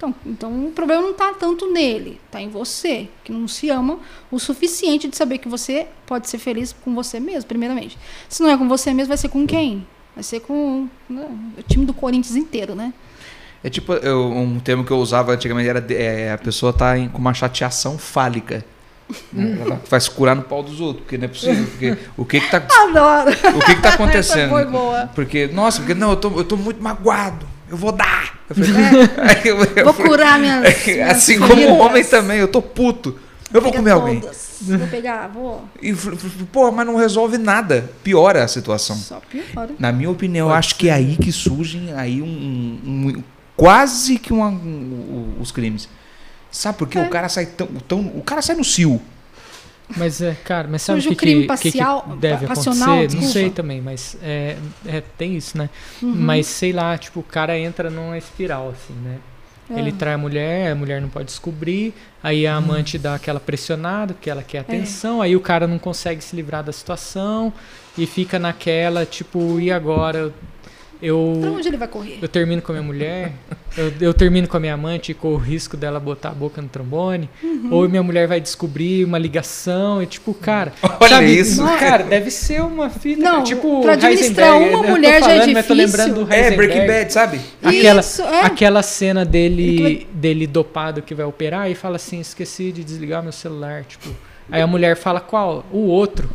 Então, então o problema não está tanto nele, está em você, que não se ama o suficiente de saber que você pode ser feliz com você mesmo, primeiramente. Se não é com você mesmo, vai ser com quem? Vai ser com né, o time do Corinthians inteiro, né? É tipo, eu- um termo que eu usava antigamente era é, a pessoa tá em- com uma chateação fálica. né? Ela vai se curar no pau dos outros, porque não é possível. Porque o que que tá, Adoro! o que que tá acontecendo? Essa foi boa. Porque, nossa, porque não, eu tô, eu tô muito magoado. Eu vou dar. Eu falei, Aí eu- eu É. Vou falei, curar minhas. minhas assim como feridas. homem também, eu tô puto. Eu vou comer alguém. todas. Vou pegar, vou. E, pô, mas não resolve nada. Piora a situação. Só piora. Na minha opinião, eu Pode acho que é aí que surgem aí um, um- um- quase que uma- um- os crimes. Sabe por quê? É. O cara sai tão, tão- o cara sai no cio. Mas é, cara, mas sabe o que, crime que, que que parcial- deve passional, acontecer? Não desculpa. sei também, mas é, é, tem isso, né? Uhum. Mas sei lá, tipo, o cara entra numa espiral, assim, né? É. Ele trai a mulher, a mulher não pode descobrir, aí a amante dá aquela pressionada, porque ela É. quer atenção, aí o cara não consegue se livrar da situação e fica naquela, tipo, e agora? Pra Eu, onde ele vai correr? eu termino com a minha mulher, eu, eu termino com a minha amante e corro o risco dela botar a boca no trombone, Uhum. ou minha mulher vai descobrir uma ligação, e tipo, cara. Olha sabe, isso, não, cara. deve ser uma fita. Não, tipo, pra administrar Heisenberg, uma mulher já é falando, mas tô difícil. lembrando do É. Breaking Bad, sabe? Aquela, Isso, é. aquela cena dele, Ele dele dopado que vai operar e fala assim: esqueci de desligar meu celular. Tipo, aí a mulher fala: qual? O outro.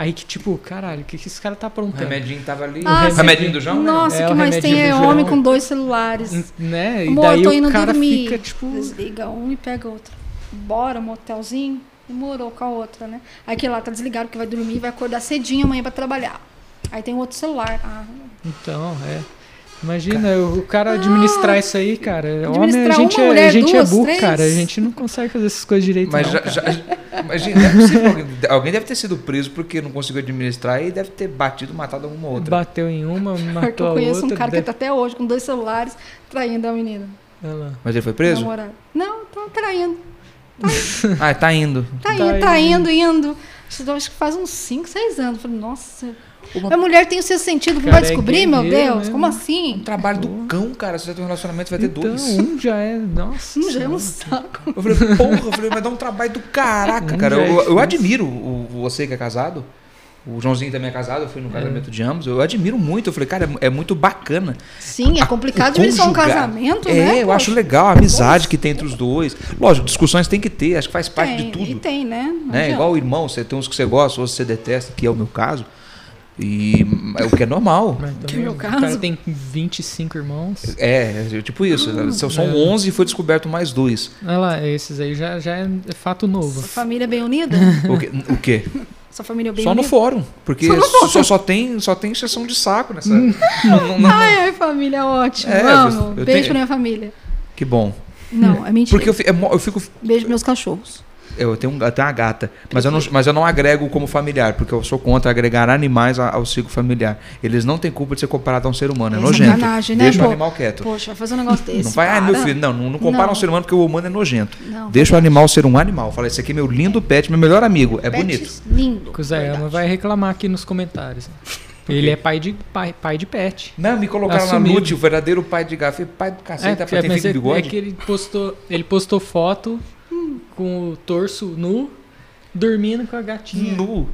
Aí que, tipo, caralho, o que, que esse cara tá O aprontando? remedinho tava ali. Ah, o remedinho do João, né? Nossa, É, o que o mais tem remedinho é homem com dois celulares. Né? E Amor, daí tô indo o cara dormir. fica, tipo. Desliga um e pega outro. Bora, motelzinho. Demorou com a outra, né? Aí que lá tá desligado porque vai dormir e vai acordar cedinho amanhã pra trabalhar. Aí tem outro celular. Ah, Então, é. Imagina, o cara administrar isso aí, cara. Homem, a Administrar gente, uma é, mulher, a gente duas, é burro, três? cara. A gente não consegue fazer essas coisas direito. Mas não, já, cara. já, imagina, é possível alguém, alguém deve ter sido preso porque não conseguiu administrar e deve ter batido, matado uma outra. Bateu em uma, porque matou eu a conheço outra. um cara que deve- tá até hoje com dois celulares traindo a menina. Lá. Mas ele foi preso? namorada. Não, tá traindo. Ah, tá indo. Tá, Tá indo, tá indo. indo, indo. Isso eu acho que faz uns 5, 6 anos. Eu Falei, nossa. Uma- A mulher tem o seu sentido, não Cara, vai é descobrir, meu guerreiro Deus? mesmo. Como Um assim? trabalho do cão, cara. Se você tem um relacionamento, vai ter Então, dois. um já é. Nossa. Hum, já é um saco. Eu falei, porra, eu falei, vai dar um trabalho do caraca, Um cara. é Eu, eu admiro o, você que é casado. O Joãozinho também é casado, eu fui no casamento de ambos. Eu admiro muito. Eu falei, cara, é, é muito bacana. Sim, é complicado administrar um Conjugar. casamento, é, né? eu poxa? acho legal a amizade que tem entre os dois. Lógico, discussões tem que ter, acho que faz parte tem, de tudo. E tem, né? Não né? Igual o irmão, você tem uns que você gosta, outros que você detesta, que é o meu caso. E é o que é normal. Mas Que também, meu O caso. cara tem 25 irmãos. É, é tipo isso. São são é. 11 e foi descoberto mais dois. Olha lá, esses aí já, já é fato novo. Sua família é bem unida? O quê? O quê? Sua família é bem Só no unida? fórum. Porque Só no só, só, só tem, só tem exceção de saco nessa. não, não- não- Ai, ai, família, ótimo. É, Vamos. eu Beijo tenho- pra minha família. Que bom. Não, é mentira. Porque eu, é eu fico. Beijo meus cachorros. Eu tenho, um- eu tenho uma gata, mas eu, não, mas eu não agrego como familiar, porque eu sou contra agregar animais ao ciclo familiar. Eles não têm culpa de ser comparado a um ser humano, é, É nojento. né, Deixa o pô? animal quieto. Poxa, vai fazer um negócio desse. não vai, ah, meu filho, não, não, não compara Não. um ser humano porque o humano é nojento. Não, Deixa o animal ser um animal. Fala, esse aqui é meu lindo pet, meu melhor amigo. É Pet bonito. Lindo. Que o Zé Ama verdade. vai reclamar aqui nos comentários. Ele é pai de, pai, pai de pet. Não, me colocaram Assumido. na Lute, o verdadeiro pai de gato. Falei, pai do cacete, tá porque- pra ter mas filho é, de é bigode? que ele postou, ele postou foto com o torso nu, dormindo com a gatinha. Nu.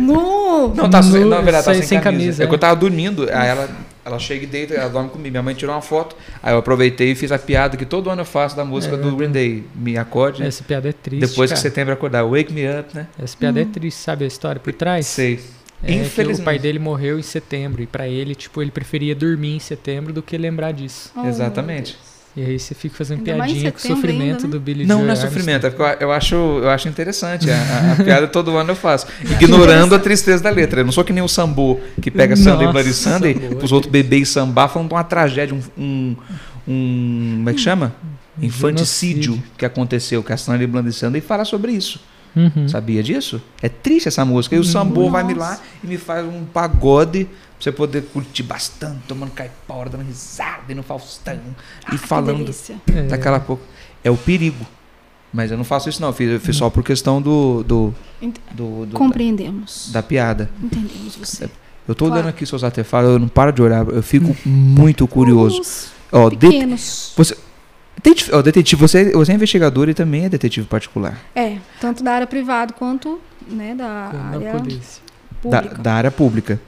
Nu! Não, tá, Nu, não, na verdade, tá sem- sem, camisa. camisa, É que eu é. tava dormindo, aí ela, ela chega e deita, ela dorme comigo. Minha mãe tirou uma foto, aí eu aproveitei e fiz a piada que todo ano eu faço da música É. do Green Day. Me acorde, Essa piada é triste. depois que cara. setembro acordar. Wake me up, né? Essa piada é triste, sabe a história por trás? Sei. É que Infelizmente. o pai dele morreu em setembro e pra ele, tipo, ele preferia dormir em setembro do que lembrar disso. Oh, Exatamente. E aí você fica fazendo Ainda piadinha com o sofrimento ainda, né? do Billy Não, Joe não é sofrimento, é porque eu, acho, eu acho interessante. A, a- a piada todo ano eu faço. Ignorando a tristeza da letra. Eu não sou que nem o Sambo que pega Sunday Bloody Sunday Sambo, pros é outros beber e sambar, falando de uma tragédia, um. um, um- como é que chama? Infanticídio genocídio. que aconteceu com a Sunday Bloody Sunday e fala sobre isso. Uhum. Sabia disso? É triste essa música. E o Sambo vai me lá e me faz um pagode você poder curtir bastante, tomando caipora, dando risada e no Faustão e Que falando. É. daquela pouco. É o perigo. Mas eu não faço isso não, eu fiz, eu fiz só por questão do. do, do- do- Compreendemos. da, da piada. Entendemos você. Eu tô Claro. olhando aqui seus artefatos, eu não paro de olhar, eu fico muito curioso. Os Ó, de- pequenos. você, detetive, ó, detetive você, você é investigador e também é detetive particular. É, tanto da área privada quanto né, da área. Da, pública. da área pública.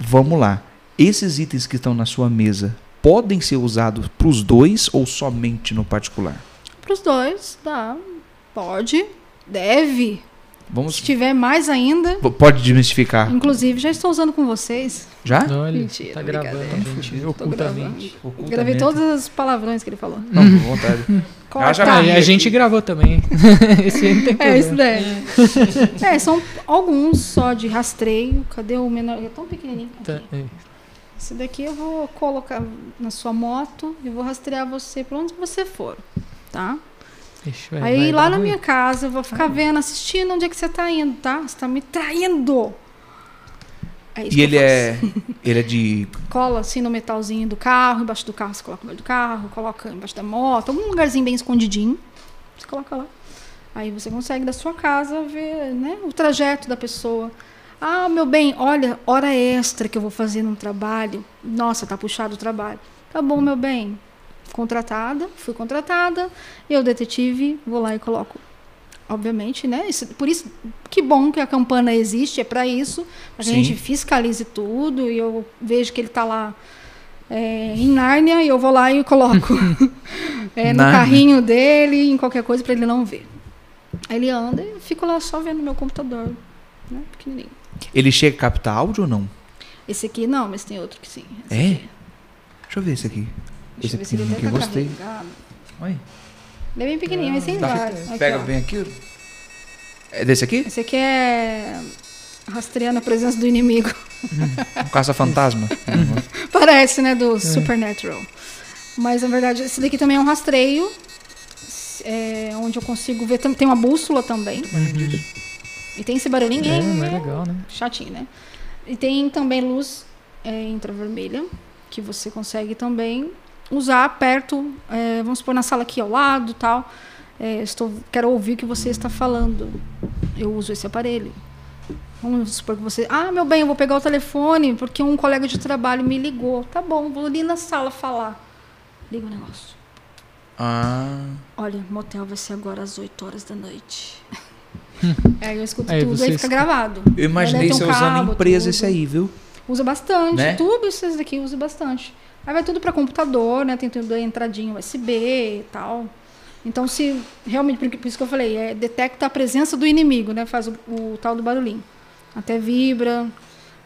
Vamos lá. Esses itens que estão na sua mesa podem ser usados para os dois ou somente no particular? Para os dois, dá. Pode, deve. Vamos. Se tiver mais ainda, P- Pode desmistificar. inclusive já estou usando com vocês. Já? Olha, Mentira, tá gravando, gente, ocultamente. Gravei todos os palavrões que ele falou. Não, com vontade. Corta. Ah, e a gente gravou também. Esse aí não tem É, isso problema. daí. É, são alguns só de rastreio. Cadê o menor? É tão pequenininho. Tá, Aqui. é. Esse daqui eu vou colocar na sua moto e vou rastrear você para onde você for, tá? Ixi, vai- Aí vai lá na ruim. minha casa eu vou ficar vendo, assistindo onde é que você tá indo, tá? Você tá me traindo. É isso E ele é. Ele é de. Cola assim no metalzinho do carro, embaixo do carro você coloca embaixo do carro, coloca embaixo da moto, algum lugarzinho bem escondidinho. Você coloca lá. Aí você consegue da sua casa ver né, o trajeto da pessoa. Ah, meu bem, olha, hora extra que eu vou fazer num trabalho. Nossa, tá puxado o trabalho. Tá bom, meu bem. Contratada, fui contratada. Eu, detetive, vou lá e coloco. Obviamente, né? Isso- por isso, que bom que a campana existe, é para isso. A Sim. gente fiscalize tudo e eu vejo que ele tá lá é, em Nárnia e eu vou lá e coloco é, no Nárnia. carrinho dele, em qualquer coisa, para ele não ver. Aí ele anda e eu fico lá só vendo meu computador, né? Pequenininho. Ele chega a captar áudio ou não? Esse aqui não, mas tem outro que sim. É? aqui. Deixa eu ver esse aqui. Deixa Esse eu ver se ele pequenininho deve aqui, eu estar gostei. Olha. Ele é bem pequenininho, mas tem Tá. vários. Aqui, Pega ó. bem aqui. É desse aqui? Esse aqui é rastreando a presença do inimigo. Um caça-fantasma. Parece, né, do Supernatural. Mas na verdade, esse daqui também é um rastreio, é, onde eu consigo ver. Tem uma bússola também. E tem esse barulhinho. É, não é legal, né? chatinho, né? E tem também luz é, infravermelha, que você consegue também usar perto, é, vamos supor, na sala aqui ao lado tal. É, estou, quero ouvir o que você está falando. Eu uso esse aparelho. Vamos supor que você. Ah, meu bem, eu vou pegar o telefone porque um colega de trabalho me ligou. Tá bom, vou ali na sala falar. Liga o negócio. Ah. Olha, motel vai ser agora às 8 horas da noite. Aí eu escuto Aí tudo e fica gravado. Eu imaginei Aí tem você um usando cabo, empresa tudo. esse aí, viu? Usa bastante, Né? tudo isso daqui usa bastante. Aí vai tudo para computador, né? Tem tudo entradinha USB e tal. Então, se realmente, por isso que eu falei, é, detecta a presença do inimigo, né? Faz o, o tal do barulhinho. Até vibra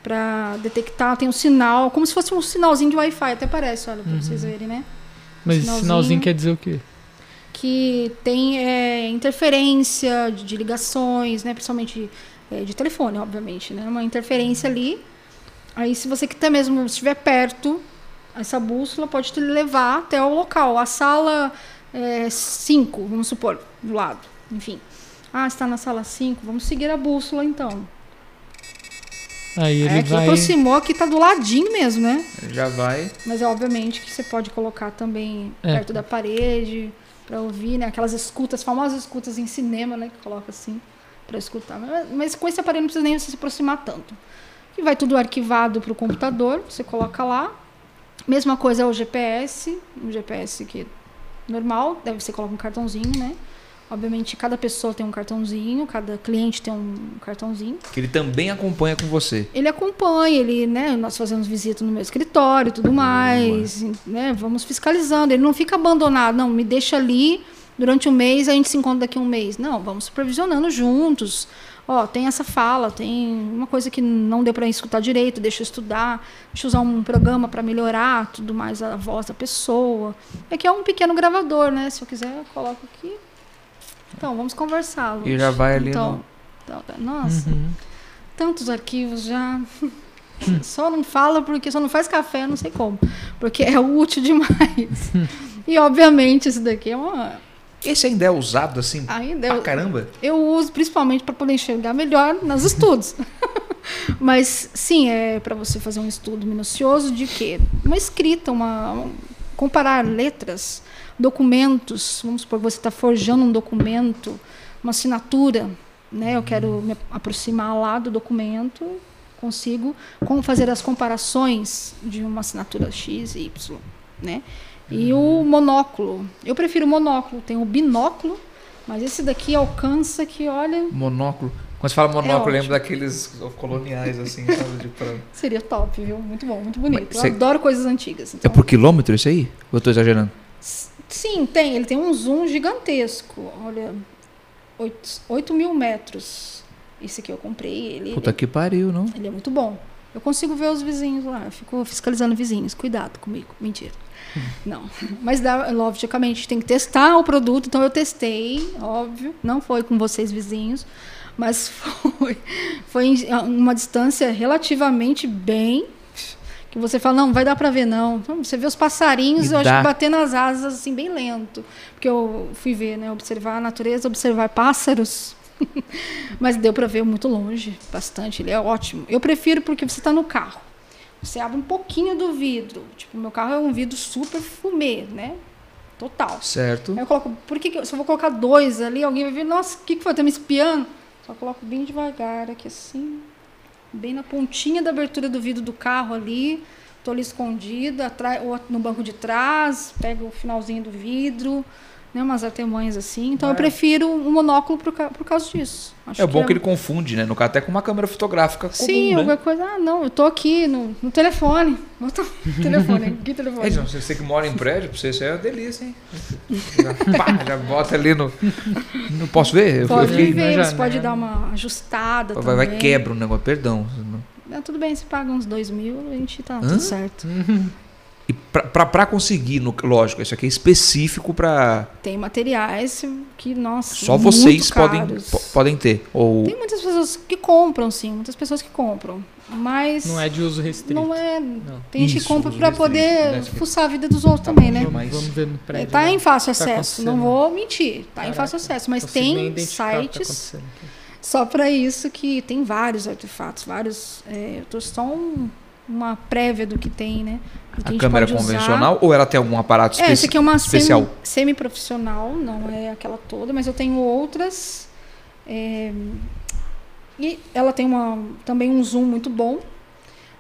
para detectar, tem um sinal, como se fosse um sinalzinho de Wi-Fi, até parece, olha, para vocês verem, né? Mas esse Sinalzinho. sinalzinho quer dizer o quê? que tem é, interferência de, de ligações, né? Principalmente é, de telefone, obviamente, né? Uma interferência ali. Aí, se você que até mesmo estiver perto, essa bússola pode te levar até o local. A sala 5, vamos supor, do lado. Enfim. Ah, está na sala 5, vamos seguir a bússola então. Aí ele é que vai. aproximou, aqui tá do ladinho mesmo, né? Já vai. Mas é obviamente que você pode colocar também É. perto da parede para ouvir, né? Aquelas escutas, famosas escutas em cinema, né? Que coloca assim para escutar. Mas, mas com esse aparelho não precisa nem você se aproximar tanto. E vai tudo arquivado para o computador, você coloca lá. Mesma coisa é o GPS, o GPS que é normal, deve você coloca um cartãozinho, né? Obviamente cada pessoa tem um cartãozinho, cada cliente tem um cartãozinho. Que ele também acompanha com você. Ele acompanha, ele, né, nós fazemos visita no meu escritório e tudo mais, né, vamos fiscalizando. Ele não fica abandonado, não, me deixa ali durante um mês, a gente se encontra daqui a um mês. Não, vamos supervisionando juntos. Ó, tem essa fala, tem uma coisa que não deu para escutar direito, deixa eu estudar, deixa eu usar um programa para melhorar tudo mais a voz da pessoa. É que é um pequeno gravador, né? Se eu quiser, eu coloco aqui. Então, vamos conversar. E Luz. já vai ali Então, no- então, tá- nossa, Uhum. tantos arquivos já. só não fala porque só não faz café, não sei como. Porque é útil demais. e obviamente isso daqui é uma. Esse ainda é usado assim Ainda pra eu, caramba? eu uso principalmente para poder enxergar melhor nos estudos. Mas sim, é para você fazer um estudo minucioso de quê? Uma escrita, uma um- comparar letras, documentos. Vamos supor que você está forjando um documento, uma assinatura, né? Eu quero me aproximar lá do documento, consigo como fazer as comparações de uma assinatura X e Y, né? E o monóculo. Eu prefiro o monóculo. Tem o binóculo, mas esse daqui alcança que, olha, Monóculo. Quando você fala monóculo, eu lembro daqueles coloniais, assim, sabe? De pra... seria top, viu? Muito bom, muito bonito. Mas você- Eu adoro coisas antigas. É Então, por quilômetro isso aí? Ou eu tô exagerando? Sim, tem. Ele tem um zoom gigantesco. Olha, 8, mil metros. Esse aqui eu comprei. Ele, Puta que pariu, não? ele é muito bom. Eu consigo ver os vizinhos lá. Eu fico fiscalizando vizinhos. Cuidado comigo. Mentira. Não. Mas dá, logicamente, tem que testar o produto. Então eu testei, óbvio. Não foi com vocês, vizinhos. Mas foi, foi em uma distância relativamente bem. Que você fala, não, vai dar pra ver, não. Então, Você vê os passarinhos, E eu acho dá. que batendo as asas, assim, bem lento. Porque eu fui ver, né? Observar a natureza, observar pássaros. Mas deu pra ver muito longe, bastante. Ele é ótimo. Eu prefiro porque você tá no carro. Você abre um pouquinho do vidro. Tipo, meu carro é um vidro super fumê, né? Total. Certo. Aí eu coloco, por que, que eu, se eu vou colocar dois ali, alguém vai ver, nossa, o que, que foi? Tá me espiando? Só coloco bem devagar aqui assim, bem na pontinha da abertura do vidro do carro ali. Tô ali escondida, atrás, ou no banco de trás, pego o finalzinho do vidro, né? Umas artemanhas assim. Então eu É. prefiro um monóculo por, por causa disso. Acho É bom que ele confunde, né? No caso, até com uma câmera fotográfica comum, Sim, né? alguma coisa. Ah, não, eu tô aqui no, no telefone. Bota telefone, que telefone? É, você que mora em prédio, pra você isso é uma delícia, hein? Já, pá, já bota ali no. Não posso ver? Eu- Pode eu fiquei- ver, você pode dar uma ajustada Vai, vai quebra o negócio, perdão. Ah, tudo bem, você paga uns dois mil, a gente tá Hã? tudo certo. E pra conseguir, no- lógico, isso aqui é específico pra. Tem materiais que, nossa, Só muito vocês podem, caros. po- podem ter. Ou. Tem muitas pessoas que compram, sim, muitas pessoas que compram. Mas Não é de uso restrito. não é. Não. Tem gente que compra restrito, poder né? fuçar a vida dos outros Tá também, bom, né? mas- Vamos ver no prédio. tá né? em fácil Tá acesso, não acontecendo. vou mentir, tá em Caraca, fácil acesso, mas tem tá sites aqui. só para isso que tem vários artefatos, vários. É, eu tô só um- uma prévia do que tem, né? A câmera pode usar. convencional ou ela tem algum aparato É, esse especi- aqui é uma especial? semi- semi-profissional, não é aquela toda, mas eu tenho outras. é, e ela tem uma, também um zoom muito bom.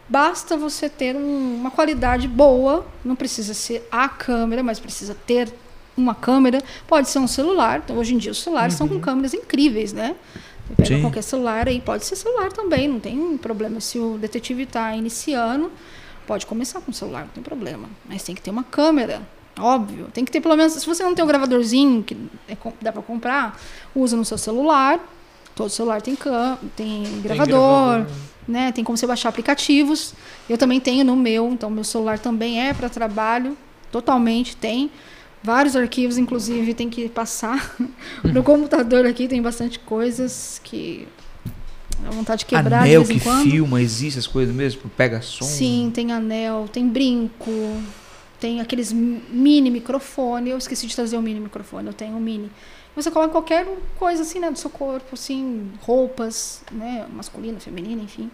Basta você ter um- uma qualidade boa, não precisa ser a câmera, mas precisa ter uma câmera. Pode ser um celular, então, hoje em dia os celulares estão com câmeras incríveis, né? Você pega Sim. qualquer celular aí, pode ser celular também, não tem problema. Se o detetive está iniciando, pode começar com o celular, não tem problema. Mas tem que ter uma câmera, óbvio. Tem que ter pelo menos. Se você não tem um gravadorzinho que é dá para comprar, usa no seu celular. Todo celular tem, cam tem Tem gravador, né? Tem como você baixar aplicativos. Eu também tenho no meu, então meu celular também é para trabalho, totalmente tem. Vários arquivos, inclusive, tem que passar. no computador aqui tem bastante coisas que dá vontade de quebrar Anel de que quando. filma, existe as coisas mesmo? Tipo, Pega som? Sim, tem anel, tem brinco, tem aqueles mi- mini microfone. Eu esqueci de trazer o mini microfone, eu tenho um mini. Você coloca qualquer coisa assim, né, do seu corpo, assim, roupas, né, masculina, feminina, enfim.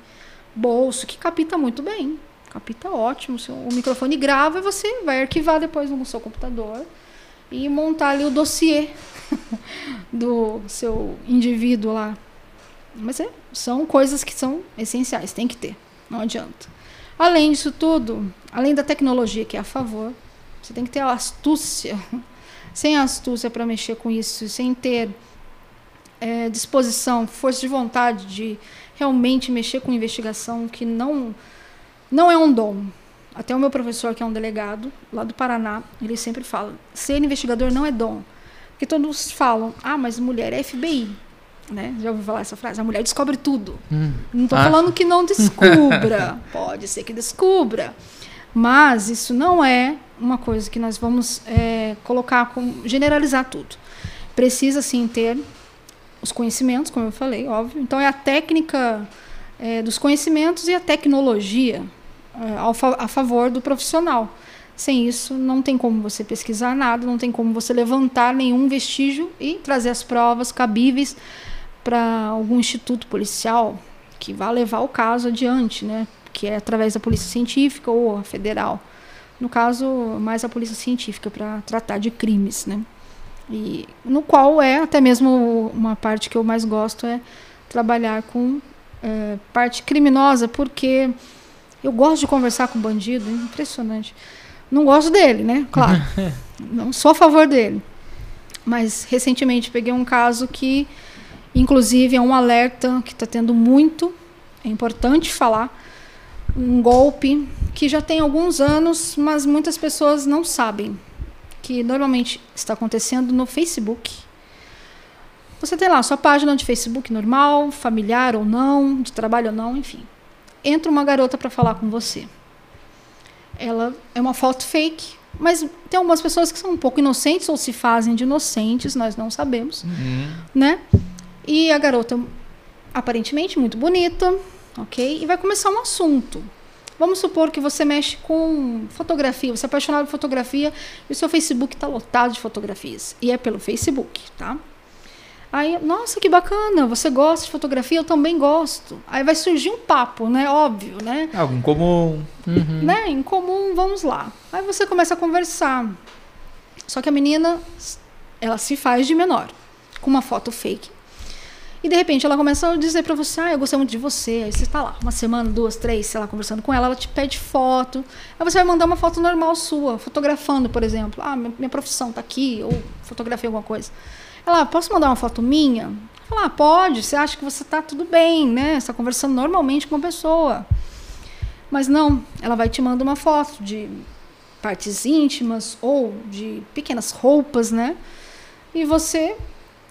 Bolso, que capta muito bem. Capta ótimo. O microfone grava e você vai arquivar depois no seu computador e montar ali o dossiê do seu indivíduo lá. Mas é, são coisas que são essenciais, tem que ter, não adianta. Além disso tudo, além da tecnologia que é a favor, você tem que ter a astúcia. Sem astúcia para mexer com isso, sem ter eh, disposição, força de vontade de realmente mexer com investigação que não não é um dom. Até o meu professor, que é um delegado lá do Paraná, ele sempre fala: ser investigador não é dom. Porque todos falam: ah, mas mulher é FBI. Né? Já ouviu falar essa frase? A mulher descobre tudo. Hum. Não estou Ah. falando que não descubra. Pode ser que descubra. Mas isso não é uma coisa que nós vamos é, colocar como generalizar tudo. Precisa sim ter os conhecimentos, como eu falei, óbvio. Então é a técnica é, dos conhecimentos e a tecnologia é, ao a favor do profissional. Sem isso, não tem como você pesquisar nada, não tem como você levantar nenhum vestígio e trazer as provas cabíveis para algum instituto policial que vá levar o caso adiante, né? Que é através da polícia científica ou a federal. No caso, mais a polícia científica para tratar de crimes, né? E no qual é até mesmo uma parte que eu mais gosto é trabalhar com eh, parte criminosa, porque eu gosto de conversar com bandido, é impressionante. Não gosto dele, né? Claro. Não sou a favor dele. Mas recentemente peguei um caso que, inclusive, é um alerta que está tendo muito, é importante falar, um golpe que já tem alguns anos, mas muitas pessoas não sabem que normalmente está acontecendo no Facebook. Você tem lá a sua página de Facebook normal, familiar ou não, de trabalho ou não, enfim. Entra uma garota para falar com você. Ela é uma foto fake, mas tem algumas pessoas que são um pouco inocentes ou se fazem de inocentes, nós não sabemos, Uhum. né? E a garota aparentemente muito bonita, ok? E vai começar um assunto. Vamos supor que você mexe com fotografia, você é apaixonado por fotografia e o seu Facebook está lotado de fotografias. E é pelo Facebook, tá? Aí, nossa, que bacana, você gosta de fotografia, eu também gosto. Aí vai surgir um papo, né? Óbvio, né? Algo em comum. Uhum. né? Em comum, vamos lá. Aí você começa a conversar. Só que a menina, ela se faz de menor, com uma foto fake. E de repente ela começa a dizer pra você, ah, eu gostei muito de você. Aí você tá lá, uma semana, duas, três, sei lá, conversando com ela, ela te pede foto. Aí você vai mandar uma foto normal sua, fotografando, por exemplo. Ah, minha, profissão tá aqui, ou fotografei alguma coisa. Ela, posso mandar uma foto minha? Fala, ah, pode, você acha que você tá tudo bem, né? Você tá conversando normalmente com uma pessoa. Mas não, ela vai te mandar uma foto de partes íntimas ou de pequenas roupas, né? E você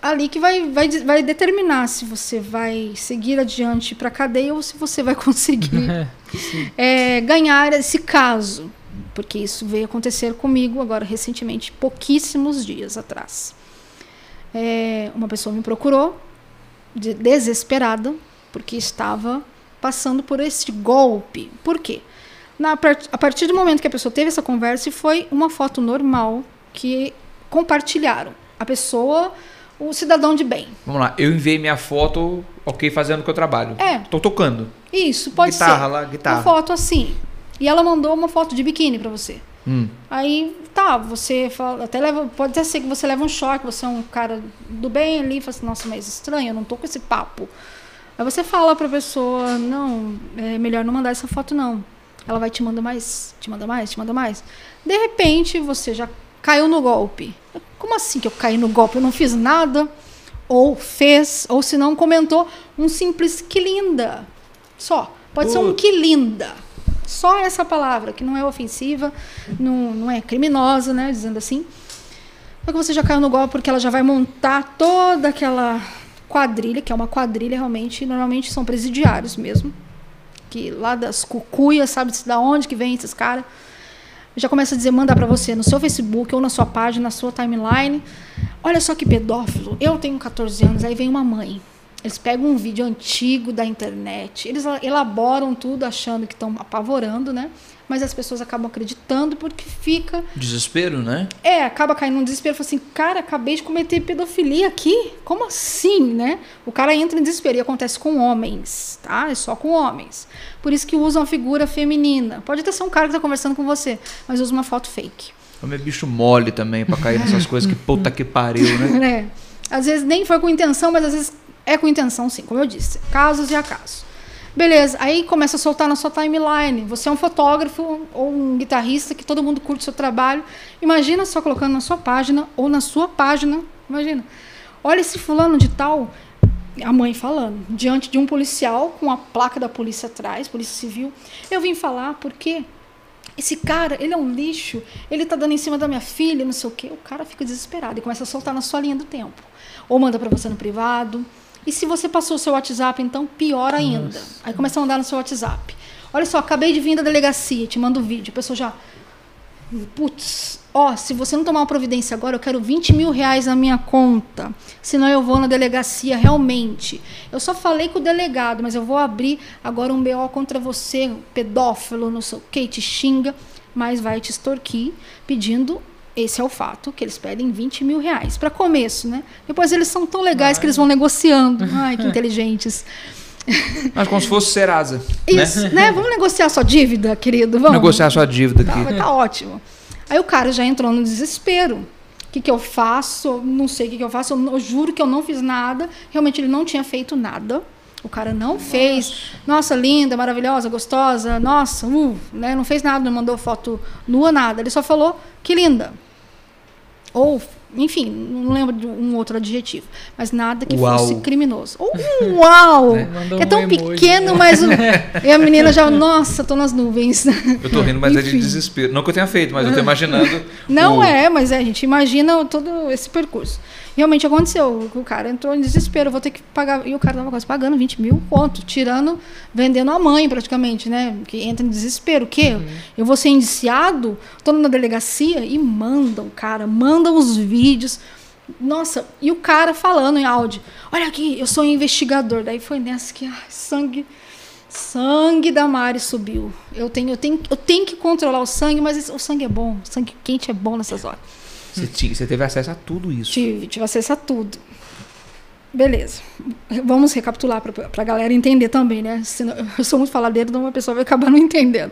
ali que vai, vai, vai determinar se você vai seguir adiante para a cadeia ou se você vai conseguir É, é, ganhar esse caso. Porque isso veio acontecer comigo agora recentemente, pouquíssimos dias atrás. É, uma pessoa me procurou, de- desesperada, porque estava passando por esse golpe. Por quê? Na, a partir do momento que a pessoa teve essa conversa, foi uma foto normal que compartilharam. A pessoa, o cidadão de bem. Vamos lá, eu enviei minha foto, ok, fazendo o que eu trabalho. É. Tô tocando. Isso, pode guitarra ser. lá, guitarra. Uma foto assim. E ela mandou uma foto de biquíni pra você. Hum. Aí, tá, você fala, até leva, pode até ser que você leva um choque, você é um cara do bem ali, fala assim, nossa, mas estranho, eu não tô com esse papo. Aí você fala pra pessoa, não, é melhor não mandar essa foto não. Ela vai te mandar mais, te manda mais, te manda mais. De repente, você já caiu no golpe. Como assim que eu caí no golpe? Eu não fiz nada, ou fez, ou se não comentou um simples que linda. Só. Pode ser um que linda. Só essa palavra, que não é ofensiva, não, não é criminosa, né? Dizendo assim. Só que você já caiu no golpe porque ela já vai montar toda aquela quadrilha, que é uma quadrilha realmente, normalmente são presidiários mesmo. Que lá das cucuias, sabe-se da onde que vem esses caras. Já começa a dizer, manda pra você no seu Facebook ou na sua página, na sua timeline. Olha só que pedófilo. Eu tenho 14 anos, aí vem uma mãe. Eles pegam um vídeo antigo da internet, eles elaboram tudo achando que estão apavorando, né? Mas as pessoas acabam acreditando porque fica. Desespero, né? É, acaba caindo num desespero. Fala assim, cara, acabei de cometer pedofilia aqui? Como assim, né? O cara entra em desespero e acontece com homens, tá? É só com homens. Por isso que usam a figura feminina. Pode até ser um cara que tá conversando com você, mas usa uma foto fake. Homem é bicho mole também pra cair nessas coisas que puta que pariu, né? né? Às vezes nem foi com intenção, mas às vezes é com intenção sim, como eu disse. Casos e acasos. Beleza, aí começa a soltar na sua timeline. Você é um fotógrafo ou um guitarrista que todo mundo curte o seu trabalho. Imagina só colocando na sua página ou na sua página. Imagina. Olha esse fulano de tal, a mãe falando, diante de um policial com a placa da polícia atrás, polícia civil. Eu vim falar porque esse cara, ele é um lixo, ele tá dando em cima da minha filha, não sei o quê. O cara fica desesperado e começa a soltar na sua linha do tempo. Ou manda para você no privado. E se você passou o seu WhatsApp, então pior ainda. Aí começa a mandar no seu WhatsApp. Olha só, acabei de vir da delegacia, te mando o vídeo. A pessoa já. Putz, ó, se você não tomar uma providência agora, eu quero 20 mil reais na minha conta. Senão eu vou na delegacia realmente. Eu só falei com o delegado, mas eu vou abrir agora um BO contra você, pedófilo, não sei o que, te xinga, mas vai te extorquir pedindo. Esse é o fato, que eles pedem 20 mil reais. Para começo, né? Depois eles são tão legais que eles vão negociando. Ai, que inteligentes. Mas como se fosse Serasa. Isso, né? né? Vamos negociar sua dívida, querido? Vamos. Negociar sua dívida Tá, aqui. vai tá ótimo. Aí o cara já entrou no desespero. O que, que eu faço? Não sei o que, que eu faço. Eu, eu juro que eu não fiz nada. Realmente ele não tinha feito nada. O cara não fez. Nossa, linda, maravilhosa, gostosa. Nossa, uh, né? Não fez nada, não mandou foto nua, nada. Ele só falou que linda. Ou, enfim, não lembro de um outro adjetivo. Mas nada que Uau. fosse criminoso. Ou um uau! Que é um tão emoji. pequeno, mas. o- E a menina já, nossa, tô nas nuvens. Eu tô rindo, mas é de Enfim. desespero. Não que eu tenha feito, mas eu tô imaginando. Não o- é, mas é, a gente imagina todo esse percurso. Realmente aconteceu. O cara entrou em desespero, vou ter que pagar. E o cara tava quase pagando 20 mil conto, tirando, vendendo a mãe praticamente, né? Que entra em desespero. O quê? Eu vou ser indiciado? Tô na delegacia e mandam, cara, mandam os vídeos. Nossa, e o cara falando em áudio: Olha aqui, eu sou um investigador. Daí foi nessa que, ai, sangue. Sangue da Mari subiu. Eu tenho, eu tenho, eu tenho que controlar o sangue, mas esse- o sangue é bom. O sangue quente é bom nessas horas. Você, ti- você teve acesso a tudo isso. Tive, tive acesso a tudo. Beleza. Vamos recapitular para a galera entender também, né? Senão, eu sou muito faladeiro, então uma pessoa vai acabar não entendendo.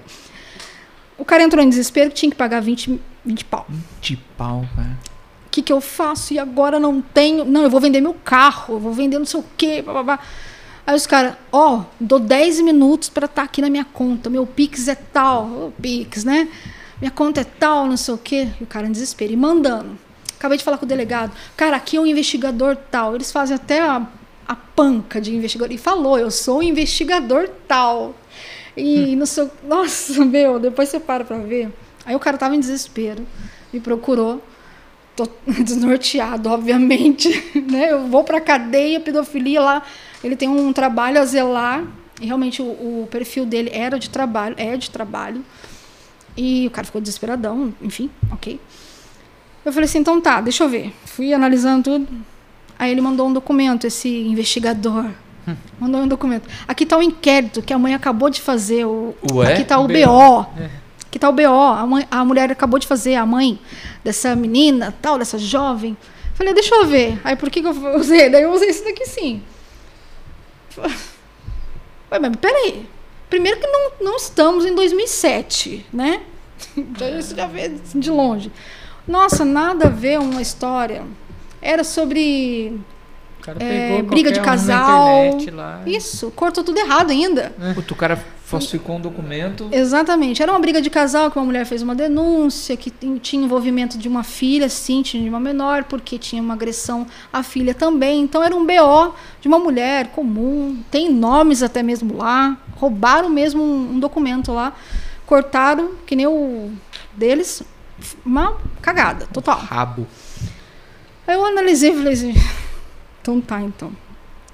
O cara entrou em desespero, tinha que pagar 20, 20 pau. De pau, cara. O que, que eu faço? E agora não tenho. Não, eu vou vender meu carro, eu vou vender não sei o quê. Blá, blá, blá. Aí os caras, ó, dou 10 minutos para estar aqui na minha conta. Meu Pix é tal. Ô, Pix, né? Minha conta é tal, não sei o quê. E o cara em desespero. E mandando. Acabei de falar com o delegado. Cara, aqui é um investigador tal. Eles fazem até a, a panca de investigador. E falou, eu sou um investigador tal. E não sei. o- Nossa, meu, depois você para pra ver. Aí o cara tava em desespero. Me procurou tô desnorteado, obviamente, né? Eu vou pra cadeia, pedofilia lá, ele tem um trabalho a zelar, e realmente o, o perfil dele era de trabalho, é de trabalho. E o cara ficou desesperadão, enfim, ok. Eu falei assim, então tá, deixa eu ver. Fui analisando tudo. Aí ele mandou um documento, esse investigador. Mandou um documento. Aqui tá o inquérito que a mãe acabou de fazer. O, Ué? Aqui tá o BO. BO. Aqui tá o BO. A, mãe- a mulher acabou de fazer, a mãe dessa menina, tal, dessa jovem. Falei, deixa eu ver. Aí por que, que eu usei? Daí eu usei isso daqui sim. Ué, mas peraí. Primeiro que não, não estamos em 2007, né? Isso já vê de longe. Nossa, nada a ver uma história. Era sobre cara É, pegou briga de um casal. internet lá. isso. Cortou tudo errado ainda. Puta, o cara falsificou um documento. Exatamente. Era uma briga de casal que uma mulher fez uma denúncia, que tinha envolvimento de uma filha, sim, tinha de uma menor, porque tinha uma agressão à filha também. Então era um BO de uma mulher comum, tem nomes até mesmo lá. Roubaram mesmo um, um documento lá, cortaram, que nem o deles, uma cagada total. Rabo. Aí eu analisei e falei assim, então tá, então.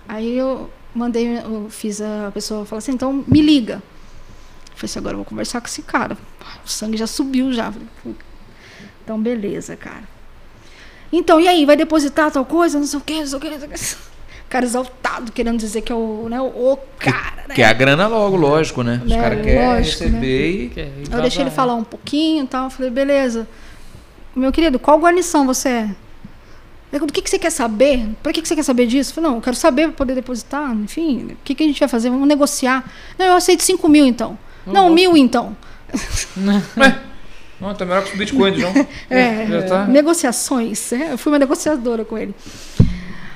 Aí eu mandei, eu fiz a pessoa falar assim, então me liga. Eu falei assim, agora eu vou conversar com esse cara. O sangue já subiu já. Então, beleza, cara. Então, e aí, vai depositar tal coisa? Não sei o quê, não sei o quê. Não sei o quê. O cara exaltado, querendo dizer que é o, né, o, cara, né? Que é a grana logo, lógico, né? Os É, caras querem lógico, né? receber Que é, Eu deixei ele vazar. falar um pouquinho e tal. Eu falei, beleza. Meu querido, qual guarnição você é? Ele falou, do que, que você quer saber? Pra que, que você quer saber disso? Eu falei, não, eu quero saber pra poder depositar. Enfim, o que, que a gente vai fazer? Vamos negociar. Não, eu aceito 5 mil então. não, bom. mil então. Não, tá melhor que os bitcoins, não. É, Já tá. negociações. é, eu fui uma negociadora com ele.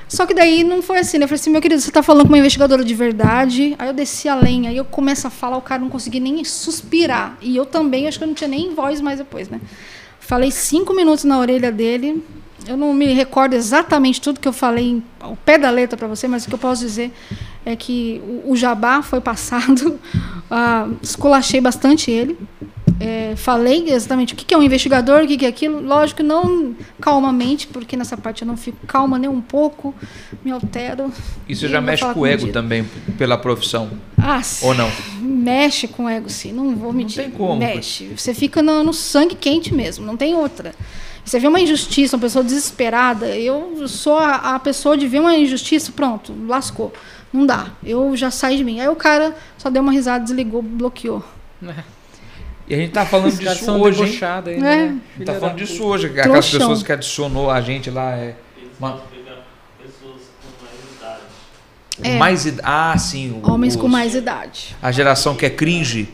Só que daí não foi assim, né? Eu falei assim, meu querido, você tá falando com uma investigadora de verdade. Aí eu desci a lenha, aí eu começo a falar, o cara não conseguia nem suspirar. E eu também, acho que eu não tinha nem voz mais depois, né? Falei cinco minutos na orelha dele. Eu não me recordo exatamente tudo que eu falei ao pé da letra para você, mas o que eu posso dizer é que o, o jabá foi passado, ah, esculachei bastante ele. É, falei exatamente o que que é um investigador, o que que é aquilo. Lógico, não calmamente, porque nessa parte eu não fico calma nem um pouco, me altero. Você E já não mexe com o ego também, pela profissão. Ah, Ou não? mexe com o ego, sim. Não vou mentir. tem como. Mexe. Você fica no, no sangue quente mesmo, não tem outra. Você vê uma injustiça, uma pessoa desesperada. Eu sou a, a pessoa de ver uma injustiça, pronto, lascou. Não dá. Eu já saí de mim. Aí o cara só deu uma risada, desligou, bloqueou. E a gente tá falando Os disso hoje, hein? aí, É. né? A gente tá falando disso hoje. que Aquelas Trouxão. pessoas que adicionou a gente lá é. Uma- Vamos pegar pessoas com mais idade. É. Mais id- Ah, sim. o- Homens com os- mais idade. A geração que é cringe.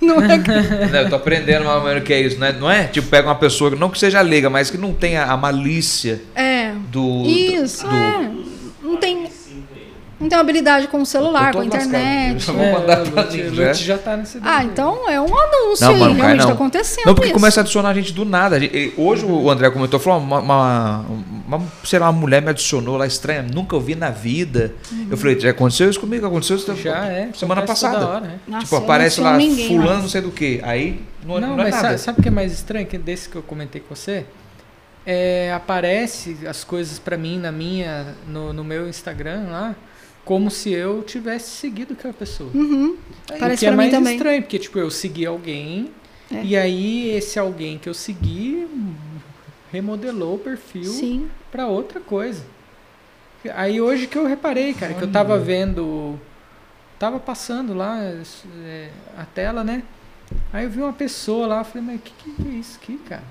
Não é né? Eu tô aprendendo mais ou menos o que é isso, né? Não é? Tipo, pega uma pessoa, não que seja leiga, mas que não tenha a malícia É. do. Isso, do, é. Não tem, não tem habilidade com o celular, com a internet. Eu vou mandar pra Lute- mim, Lute né? já tá nesse Ah, então é um anúncio Não, aí, mano, realmente não. tá acontecendo Não, porque isso. começa a adicionar a gente do nada. Hoje o André comentou, falou, uma, uma, uma- sei lá, uma mulher me adicionou lá estranha, nunca ouvi na vida. Uhum. Eu falei, já aconteceu isso comigo? Aconteceu isso Já é. semana passada. hora, né? Nossa, tipo, aparece lá, ninguém fulano mais. não sei do que. Aí não, Não, não é mas nada. sabe, o que é mais estranho que desse que eu comentei com você? É, aparece as coisas pra mim na minha no, no meu Instagram lá como se eu tivesse seguido aquela pessoa. Uhum. o Parece que é mais também. estranho, porque tipo eu segui alguém É. e aí esse alguém que eu segui remodelou o perfil pra outra coisa. Aí hoje que eu reparei, cara, que eu tava vendo tava passando lá é, a tela, né? Aí eu vi uma pessoa lá, falei, mas o que, que é isso aqui, cara?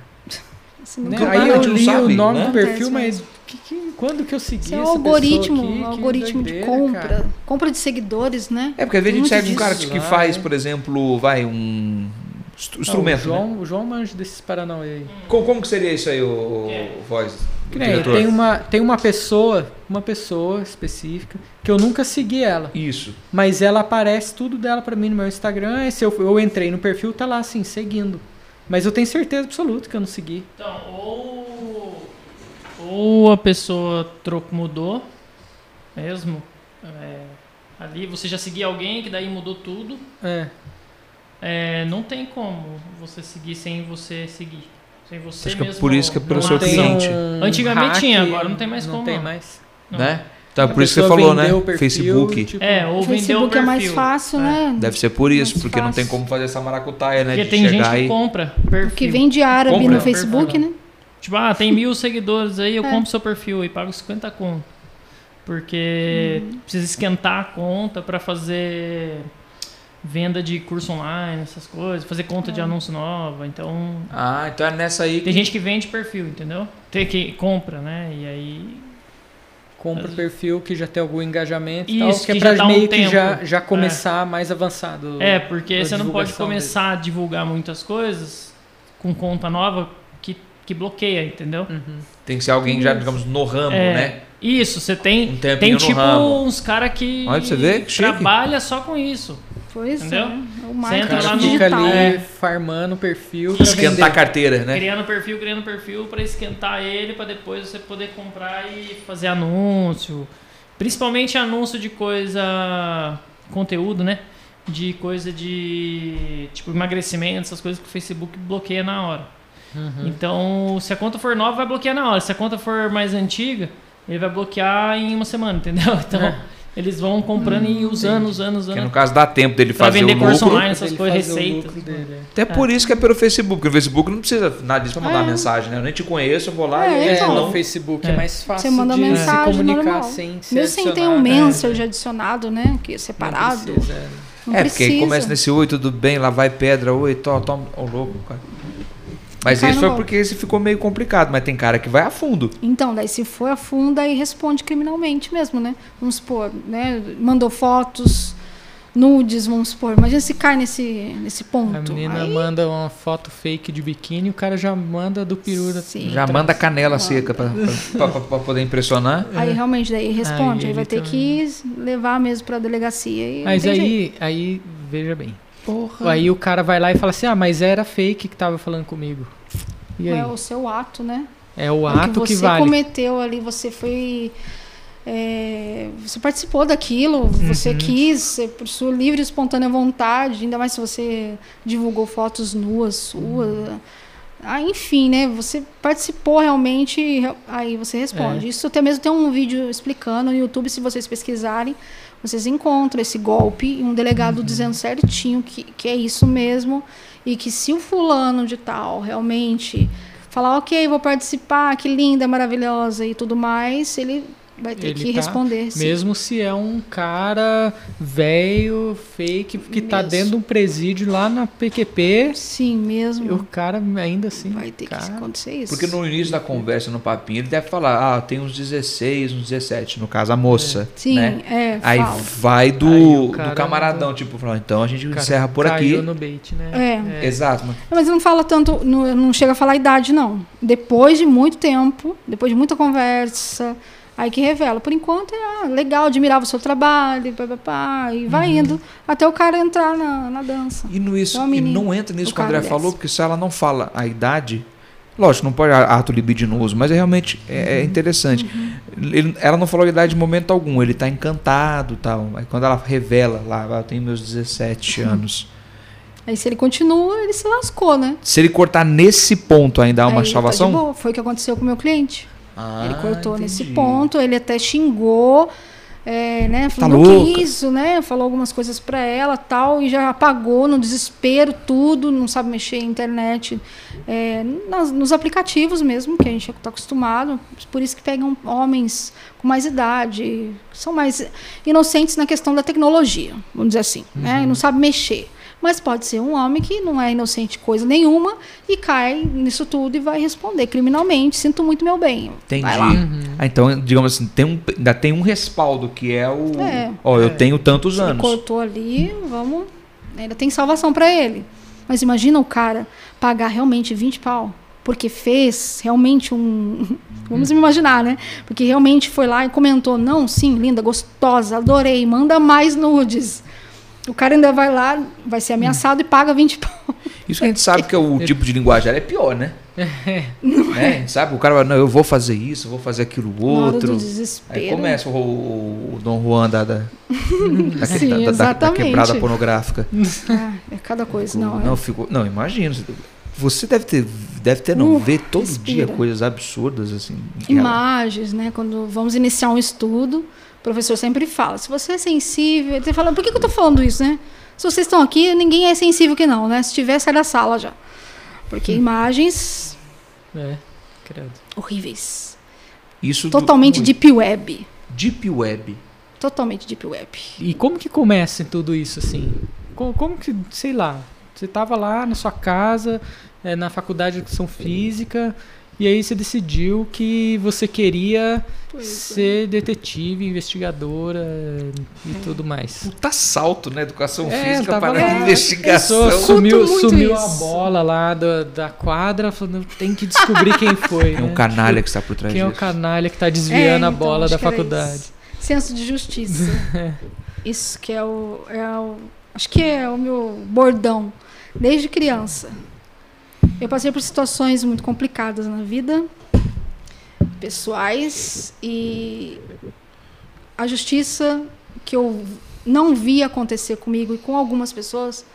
Assim, Né? Aí eu li sabe, o nome né? do perfil, mas que, que, quando que eu segui Isso é um algoritmo, aqui? um algoritmo de doideira, compra. cara. Compra de seguidores, né? É porque às vezes a gente segue um cara que, faz, por exemplo, vai, um instru- instrumento. Ah, o, né? João, o João manja desses Paranauê aí. Como, como que seria isso aí, o, o É. voz? O tem uma, tem uma pessoa, uma pessoa específica, que eu nunca segui ela. Isso. Mas ela aparece tudo dela pra mim no meu Instagram. E se eu, eu entrei no perfil, tá lá assim, seguindo. Mas eu tenho certeza absoluta que eu não segui. Então, ou, ou a pessoa troco mudou mesmo. é, ali você já seguia alguém que daí mudou tudo. É. É, não tem como você seguir sem você seguir. Sem você Acho que é mesmo. por isso que é pelo seu cliente. Antigamente hack, tinha, agora não tem mais não como, tem não. mais. Não. Né? A por isso que você falou, né? o perfil, Facebook. tipo, É, ou O vendeu o Facebook perfil. é mais fácil, né? Deve ser por isso, Mais porque não tem fácil. como fazer essa maracutaia, né? Porque de tem gente chegar que e... compra perfil. O que vende árabe Compra. no Facebook, né? Tipo, ah, tem mil seguidores aí, eu É. compro seu perfil e pago 50 conto. Porque Uhum. precisa esquentar a conta pra fazer venda de curso online, essas coisas, fazer conta É. de anúncio nova. Então, Ah, então é nessa aí que... tem gente que vende perfil, entendeu? Tem que compra, né? E aí compra o perfil que já tem algum engajamento e Isso, tal, que, que é já pra dá um meio que já, já começar mais avançado. É, porque você não pode começar a divulgar muitas coisas com conta nova que, que bloqueia, entendeu? Uhum. Tem que ser alguém já, digamos, no ramo, É. né? Isso, você tem, Um tem tipo ramo. uns caras que Olha você ver, que chique. trabalha só com isso. Pois Entendeu? é. O Você entra lá no- Fica digital. ali É. farmando o perfil pra Esquentar a vender. carteira, né? Criando perfil, criando perfil pra esquentar ele, pra depois você poder comprar e fazer anúncio. Principalmente anúncio de coisa. conteúdo, né? De coisa de. tipo emagrecimento, essas coisas que o Facebook bloqueia na hora. Uhum. Então, se a conta for nova, vai bloquear na hora. Se a conta for mais antiga, ele vai bloquear em uma semana, entendeu? Então, É. eles vão comprando e usando, usando, Porque no usando. caso dá tempo dele Pra fazer o vender curso lucro. online, essas coisas, o receitas. dele, é. Até por isso que é pelo Facebook. Porque o Facebook não precisa nada disso pra mandar É. mensagem, né? Eu nem te conheço, eu vou lá É, e É, então. no Facebook é, É. mais fácil Você manda de mensagem se comunicar normal. sem ser Mesmo sem ter adicionado, um né? mensage adicionado, né? Que é separado. Não precisa, é. Não é, porque começa nesse oi, tudo bem, lá vai pedra, oi, tó, toma. Ô, louco, cara. Mas isso foi golpe. porque esse ficou meio complicado, mas tem cara que vai a fundo. Então, daí se for a fundo, aí responde criminalmente mesmo, né? Vamos supor, né? Mandou fotos, nudes, vamos supor. Imagina se cai nesse, nesse ponto. A menina aí, manda uma foto fake de biquíni, o cara já manda do peru da Sim. Já manda canela seca pra poder impressionar. aí realmente daí responde. Aí Aí, vai ter que levar mesmo pra delegacia. E não Mas jeito. aí, aí, veja bem. Porra. Aí o cara vai lá e fala assim: ah, mas era fake que tava falando comigo. E aí? É o seu ato, né? É o É ato que que, você vale. cometeu ali, você foi. é, você participou daquilo, você Uhum. quis, você, por sua livre e espontânea vontade, ainda mais se você divulgou fotos nuas suas. Uhum. Ah, enfim, né? Você participou realmente, e aí você responde. É. Isso até mesmo tem um vídeo explicando no YouTube, se vocês pesquisarem, vocês encontram esse golpe e um delegado Uhum. dizendo certinho que, que é isso mesmo e que se o fulano de tal realmente falar, ok, vou participar, que linda, maravilhosa e tudo mais, ele vai ter Ele que tá responder. sim. Mesmo se é um cara velho, fake, que tá dentro de um presídio lá na PQP, Sim, mesmo. e o cara ainda assim. vai ter cara, que acontecer isso. Porque no início da conversa, no papinho, ele deve falar, ah, tem uns 16, uns 17, no caso a moça. Sim, né? é, Aí fala. vai do, Aí cara do camaradão, tipo, falar, então a gente encerra por caiu aqui. no bait, né? É. Exato, mas Mas não fala tanto, não, não chega a falar a idade, não. Depois de muito tempo, depois de muita conversa, aí que revela. Por enquanto é ah, legal, admirava o seu trabalho, pá, pá, pá, e vai Uhum. indo até o cara entrar na, na dança. E, no isso, Então, a e menina, não entra nisso o que o André falou, porque se ela não fala a idade, lógico, não pode ato libidinoso, mas é realmente é, é interessante. Ele- ela não falou a idade em momento algum, ele tá encantado tal. Aí quando ela revela lá, ah, eu tenho meus 17 anos. Aí se ele continua, ele se lascou, né? Se ele cortar nesse ponto ainda há uma Aí, tá salvação? boa. Foi o que aconteceu com o meu cliente. Ah, ele cortou nesse entendi. ponto, ele até xingou, é, né, Tá falou, "Não, louca." que isso, né? Falou algumas coisas pra ela tal, e já apagou no desespero tudo, não sabe mexer em internet, é, nas- nos aplicativos mesmo, que a gente está acostumado. Por isso que pegam homens com mais idade, são mais inocentes na questão da tecnologia, vamos dizer assim, né? E não sabe mexer. Mas pode ser um homem que não é inocente coisa nenhuma e cai nisso tudo e vai responder criminalmente. Sinto muito meu bem. Entendi. Vai lá. Ah, então, digamos assim, tem um, ainda tem um respaldo, que é o. É. Ó, eu É. tenho tantos ele anos. cortou ali, vamos. Ainda tem salvação para ele. Mas imagina o cara pagar realmente 20 pau. Porque fez realmente um. Vamos imaginar, né? Porque realmente foi lá e comentou: não, sim, linda, gostosa, adorei, manda mais nudes. O cara ainda vai lá, vai ser ameaçado e paga 20 pau. Isso que a gente sabe que é o tipo de linguagem é pior, né? Né? A gente sabe, o cara vai, não, eu vou fazer isso, vou fazer aquilo outro. Aí começa o, o, o Dom Juan da, da, da, Sim, da- da- da quebrada pornográfica. Ah, é cada coisa, não. não, é. ficou, não, imagina. Você deve ter, deve ter não, Uh, ver todo respira. dia coisas absurdas assim. imagens, né? Quando vamos iniciar um estudo, professor sempre fala: se você é sensível, ele fala: por que, que eu estou falando isso, né? Se vocês estão aqui, ninguém é sensível que não, né? Se tiver, sai da sala já. Porque imagens É, credo. horríveis. Isso Totalmente do- deep web. deep web. Totalmente deep web. E como que começa tudo isso, assim? Como, como que, sei lá, você tava lá na sua casa, eh, na faculdade de educação física, e aí você decidiu que você queria ser detetive, investigadora e tudo mais. Puta salto, né? Educação É, física tava para lá. investigação. Pessoa sumiu, sumiu a isso. bola lá da, da quadra, falando, tem que descobrir quem foi. É um né? canalha que está por trás Quem é o disso. canalha que tá desviando É, a então, bola acho da faculdade? isso. Senso de justiça. isso que é o, é o. Acho que é o meu bordão. Desde criança. Eu passei por situações muito complicadas na vida, pessoais, e a justiça que eu não vi acontecer comigo e com algumas pessoas,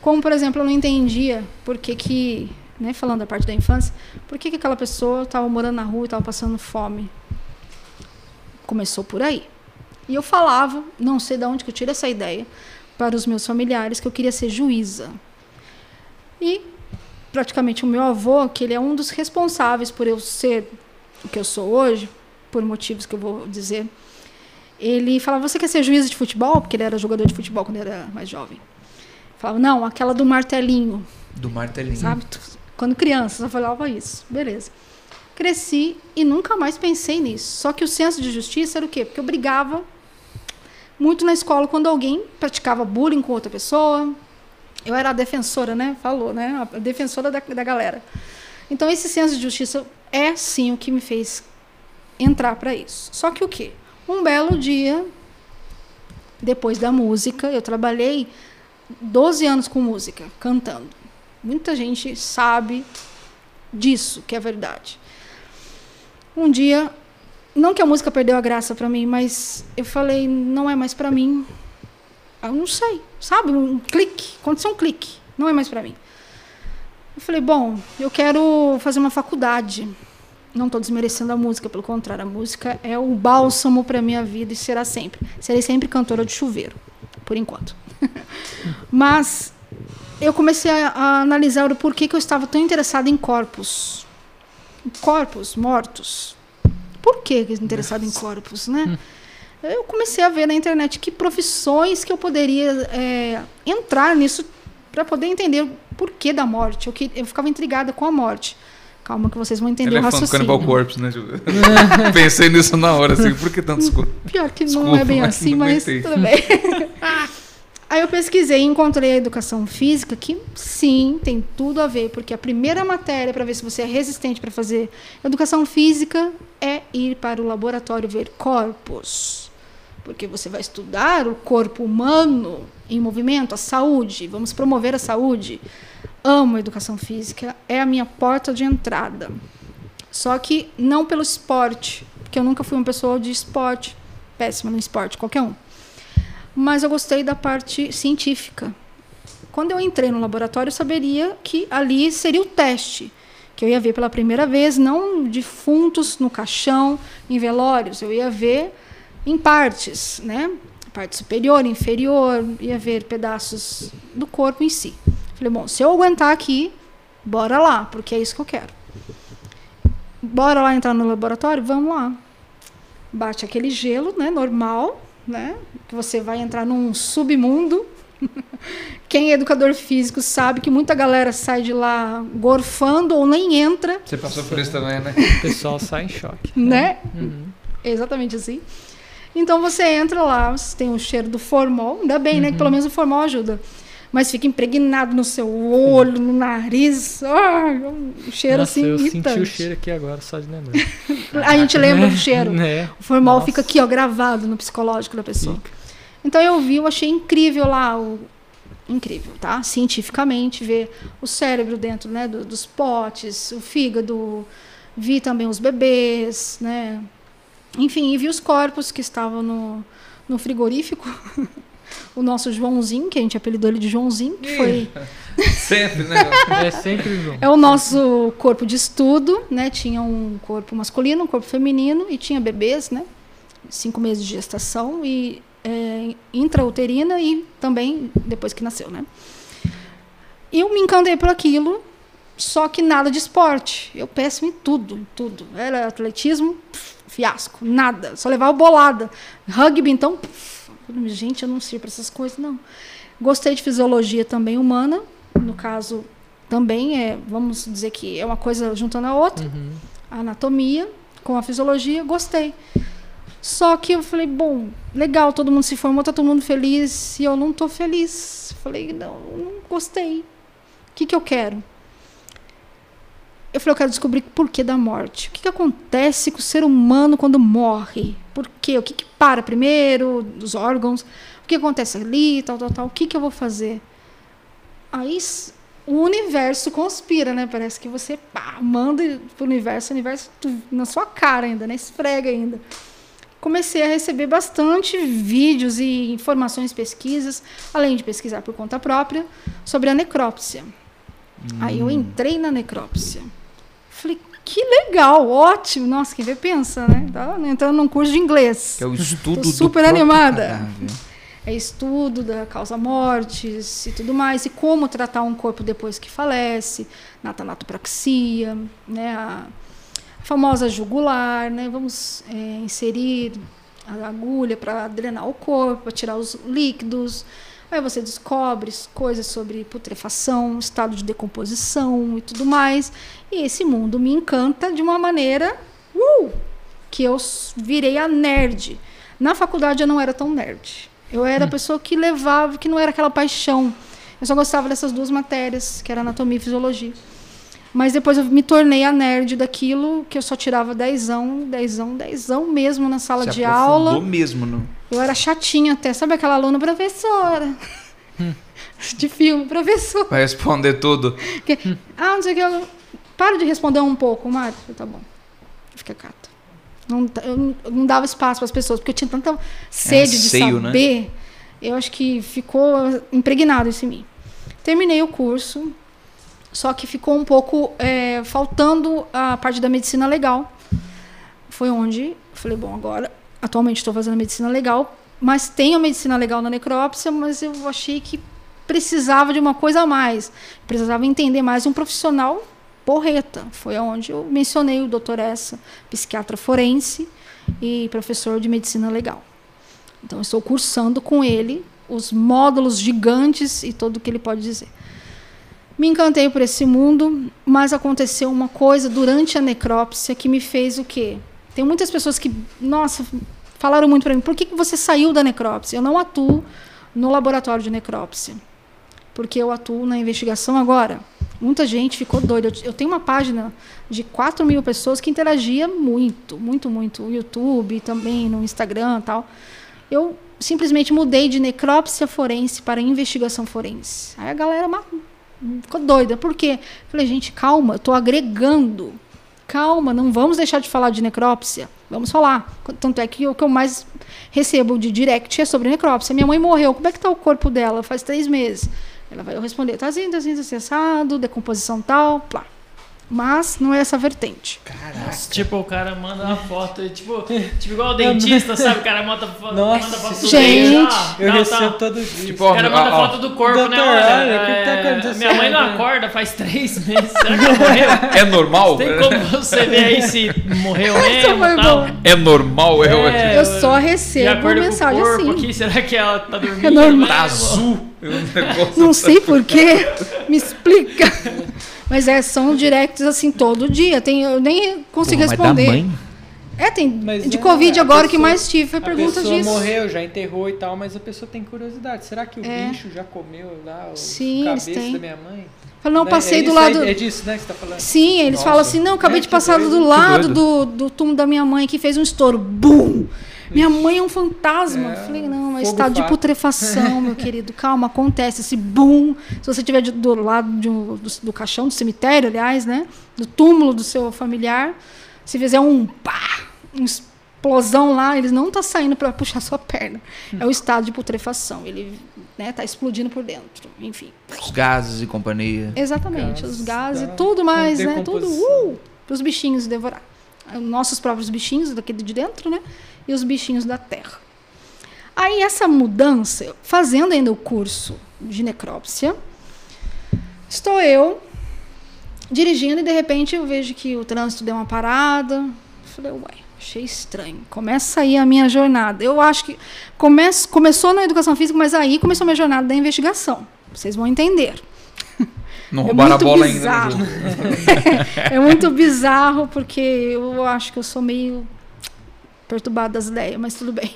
como por exemplo, eu não entendia por que que, né, falando da parte da infância, por que que aquela pessoa estava morando na rua e estava passando fome. Começou por aí. E eu falava, não sei de onde que eu tirei essa ideia, para os meus familiares que eu queria ser juíza. E praticamente o meu avô, que ele é um dos responsáveis por eu ser o que eu sou hoje, por motivos que eu vou dizer, ele falava: Você quer ser juíza de futebol? Porque ele era jogador de futebol quando era mais jovem. Falava: Não, aquela do martelinho, Do martelinho. sabe? Quando criança, só falava isso. Beleza. Cresci e nunca mais pensei nisso. Só que o senso de justiça era o quê? Porque eu brigava muito na escola quando alguém praticava bullying com outra pessoa. Eu era a defensora, né? Falou, né? A defensora da, da galera. Então, esse senso de justiça é, sim, o que me fez entrar para isso. Só que o quê? Um belo dia, depois da música, eu trabalhei 12 anos com música, cantando. Muita gente sabe disso, que é verdade. Um dia, não que a música perdeu a graça para mim, mas eu falei, não é mais para mim. Eu não sei, sabe? Um clique, aconteceu um clique, não é mais para mim. Eu falei, bom, eu quero fazer uma faculdade. Não estou desmerecendo a música, pelo contrário, a música é o bálsamo para minha vida e será sempre. Serei sempre cantora de chuveiro, por enquanto. Mas eu comecei a, a analisar o porquê que eu estava tão interessada em corpos. Corpos mortos. Por que interessada em corpos, né? Eu comecei a ver na internet que profissões que eu poderia é, entrar nisso para poder entender o porquê da morte. Eu, que, eu ficava intrigada com a morte. Calma que vocês vão entender o Elefante raciocínio. Cannibal Corpse, né? Pensei nisso na hora, assim, por que tantos corpos? Pior que não Desculpa, é bem assim, não mas tudo bem. Aí eu pesquisei e encontrei a educação física, que sim, tem tudo a ver, porque a primeira matéria para ver se você é resistente para fazer educação física é ir para o laboratório ver corpos. Porque você vai estudar o corpo humano em movimento, a saúde, vamos promover a saúde. Amo a educação física, é a minha porta de entrada. Só que não pelo esporte, porque eu nunca fui uma pessoa de esporte, péssima no esporte, qualquer um. Mas eu gostei da parte científica. Quando eu entrei no laboratório, eu saberia que ali seria o teste, que eu ia ver pela primeira vez, não defuntos no caixão, em velórios, eu ia ver em partes, né? Parte superior, inferior, ia ver pedaços do corpo em si. Falei, bom, se eu aguentar aqui, bora lá, porque é isso que eu quero. Bora lá entrar no laboratório? Vamos lá. Bate aquele gelo, né? Normal, né? Que você vai entrar num submundo. Quem é educador físico sabe que muita galera sai de lá gorfando ou nem entra, Você passou por isso também, né? O pessoal sai em choque. né? Uhum. É exatamente assim. Então você entra lá, você tem o cheiro do formol, ainda bem, né? Que pelo menos o formol ajuda. Mas fica impregnado no seu olho, no nariz. Um cheiro Nossa, assim eu irritante. senti o cheiro aqui agora, só de lembrar. A gente lembra do cheiro. Né? O formol Nossa. fica aqui, ó, gravado no psicológico da pessoa. Fica. Então eu vi, eu achei incrível lá, o, incrível, tá? Cientificamente, ver o cérebro dentro né, do- dos potes, o fígado, vi também os bebês, né? Enfim, e vi os corpos que estavam no, no frigorífico. o nosso Joãozinho, que a gente apelidou ele de Joãozinho, que foi Sempre, né? É sempre o João. é o nosso corpo de estudo, né? Tinha um corpo masculino, um corpo feminino e tinha bebês, né? Cinco meses de gestação e é, intrauterina e também depois que nasceu, né? E eu me encantei por aquilo, só que nada de esporte. Eu péssimo em tudo, em tudo. Era atletismo, pff, fiasco, nada. Só levava bolada. Rugby, então, pff, gente, eu não sirvo para essas coisas, não. Gostei de fisiologia também humana, no caso também é, vamos dizer que é uma coisa juntando a outra, Uhum. a anatomia com a fisiologia, gostei. Só que eu falei, bom, legal, todo mundo se formou, tá todo mundo feliz, e eu não tô feliz. Falei, não, não gostei. O que que eu quero? Eu falei, eu quero descobrir o porquê da morte. O que, que acontece com o ser humano quando morre? Por quê? O que, que para primeiro? Os órgãos? O que acontece ali? Tal, tal, tal. O que, que eu vou fazer? Aí o universo conspira, né? Parece que você pá, manda pro universo, o universo na sua cara ainda, né? Esfrega ainda. Comecei a receber bastante vídeos e informações, pesquisas, além de pesquisar por conta própria, sobre a necrópsia. Aí eu entrei na necrópsia. Falei, que legal, ótimo. Nossa, quem vê pensa, né? Tá entrando num curso de inglês. É o estudo Tô do super próprio animada. cadáver. É estudo da causa mortes e tudo mais, e como tratar um corpo depois que falece, na tanatopraxia, né, a, a famosa jugular, né, vamos é, inserir a agulha para drenar o corpo, para tirar os líquidos. Aí você descobre coisas sobre putrefação, estado de decomposição e tudo mais. E esse mundo me encanta de uma maneira uh, que eu virei a nerd. Na faculdade eu não era tão nerd. Eu era a pessoa que levava, que não era aquela paixão. Eu só gostava dessas duas matérias, que era anatomia e fisiologia. Mas depois eu me tornei a nerd daquilo, que eu só tirava dezão, dezão, dezão mesmo na sala Se de aula. mesmo no... Eu era chatinha até. Sabe aquela aluna professora? de filme, professora. Vai responder tudo. Que- ah, não sei o que. Eu... Para de responder um pouco, Mário. Tá bom. Fica quieto. Não, eu não- dava espaço para as pessoas, porque eu tinha tanta sede de anseio, né? saber. Eu acho que ficou impregnado isso em mim. Terminei o curso, só que ficou um pouco é, faltando a parte da medicina legal. Foi onde eu falei, bom, agora, atualmente estou fazendo medicina legal, mas tenho medicina legal na necrópsia, mas eu achei que precisava de uma coisa a mais. Precisava entender mais um profissional porreta. Foi onde eu mencionei o doutor Essa, psiquiatra forense e professor de medicina legal. Então, estou cursando com ele os módulos gigantes e tudo o que ele pode dizer. Me encantei por esse mundo, mas aconteceu uma coisa durante a necrópsia que me fez o quê? Tem muitas pessoas que, nossa, falaram muito para mim, por que, que você saiu da necrópsia? Eu não atuo no laboratório de necrópsia, porque eu atuo na investigação agora. Muita gente ficou doida. Eu- Eu tenho uma página de 4 mil pessoas que interagia muito, muito, muito. No YouTube, também no Instagram tal. Eu simplesmente mudei de necrópsia forense para investigação forense. Aí a galera ma- ficou doida. Por quê? Falei, gente, calma, eu estou agregando. Calma, não vamos deixar de falar de necrópsia. Vamos falar. Tanto é que o que eu mais recebo de direct é sobre necrópsia. Minha mãe morreu. Como é que está o corpo dela? Faz três meses. Ela vai eu responder, tá assim, tá assim, tá assim, assado, decomposição tal, plá. Mas não é essa vertente. Nossa, tipo, o cara manda uma foto, tipo, tipo igual o dentista, sabe? O cara manda, Nossa, manda foto do gente. dente. ó, Eu não, recebo tá. todo dia. Tipo, O cara manda ó, ó. foto do corpo, Doutor, né? Olha, olha, o que tá é, acontecendo? minha mãe não acorda faz três meses. Será que morreu? É normal? Tem como você ver aí se morreu mesmo e tal? boa. É normal? Eu, É, Eu só recebo mensagem corpo assim. aqui, será que ela tá dormindo? É normal. Tá azul. É negócio- Não sei porquê. Me explica. Mas é, são directs assim todo dia. Tem, eu nem consigo Porra, mas da responder. mãe? É, tem. Mas, de né, Covid a agora o que pessoa- mais tive foi A perguntas pessoa disso. morreu, já enterrou e tal, mas a pessoa tem curiosidade. Será que o É. bicho já comeu lá o Sim, eles cabeça têm. da minha mãe? Falei, não, Né? passei é do isso lado. É disso, né, que você tá falando? Sim, eles Nossa. falam assim, não, acabei É, de passar doido, do lado do, do túmulo da minha mãe que fez um estouro. Bum! Minha mãe é um fantasma. É, Falei, não, mas fogo está de putrefação, meu querido. Calma, acontece esse boom. Se você estiver do lado de um- do, do caixão, do cemitério, aliás, né? Do túmulo do seu familiar, se fizer um pá, uma explosão lá, eles não tá saindo para puxar sua perna. É o estado de putrefação. Ele né, tá explodindo por dentro. Enfim. Os gases e companhia. Exatamente, Gases os gases, da tudo mais, né? Tudo uh, para os bichinhos devorar. Nossos próprios bichinhos daqui de dentro, né? E os bichinhos da terra. Aí essa mudança, fazendo ainda o curso de necrópsia, estou eu dirigindo e de repente eu vejo que o trânsito deu uma parada. Falei, uai, achei estranho. Começa aí a minha jornada. Eu acho que começou na educação física, mas aí começou a minha jornada da investigação. Vocês vão entender. Não É roubaram a muito bola bizarro. ainda. é muito bizarro, porque eu acho que eu sou meio perturbada das ideias, mas tudo bem.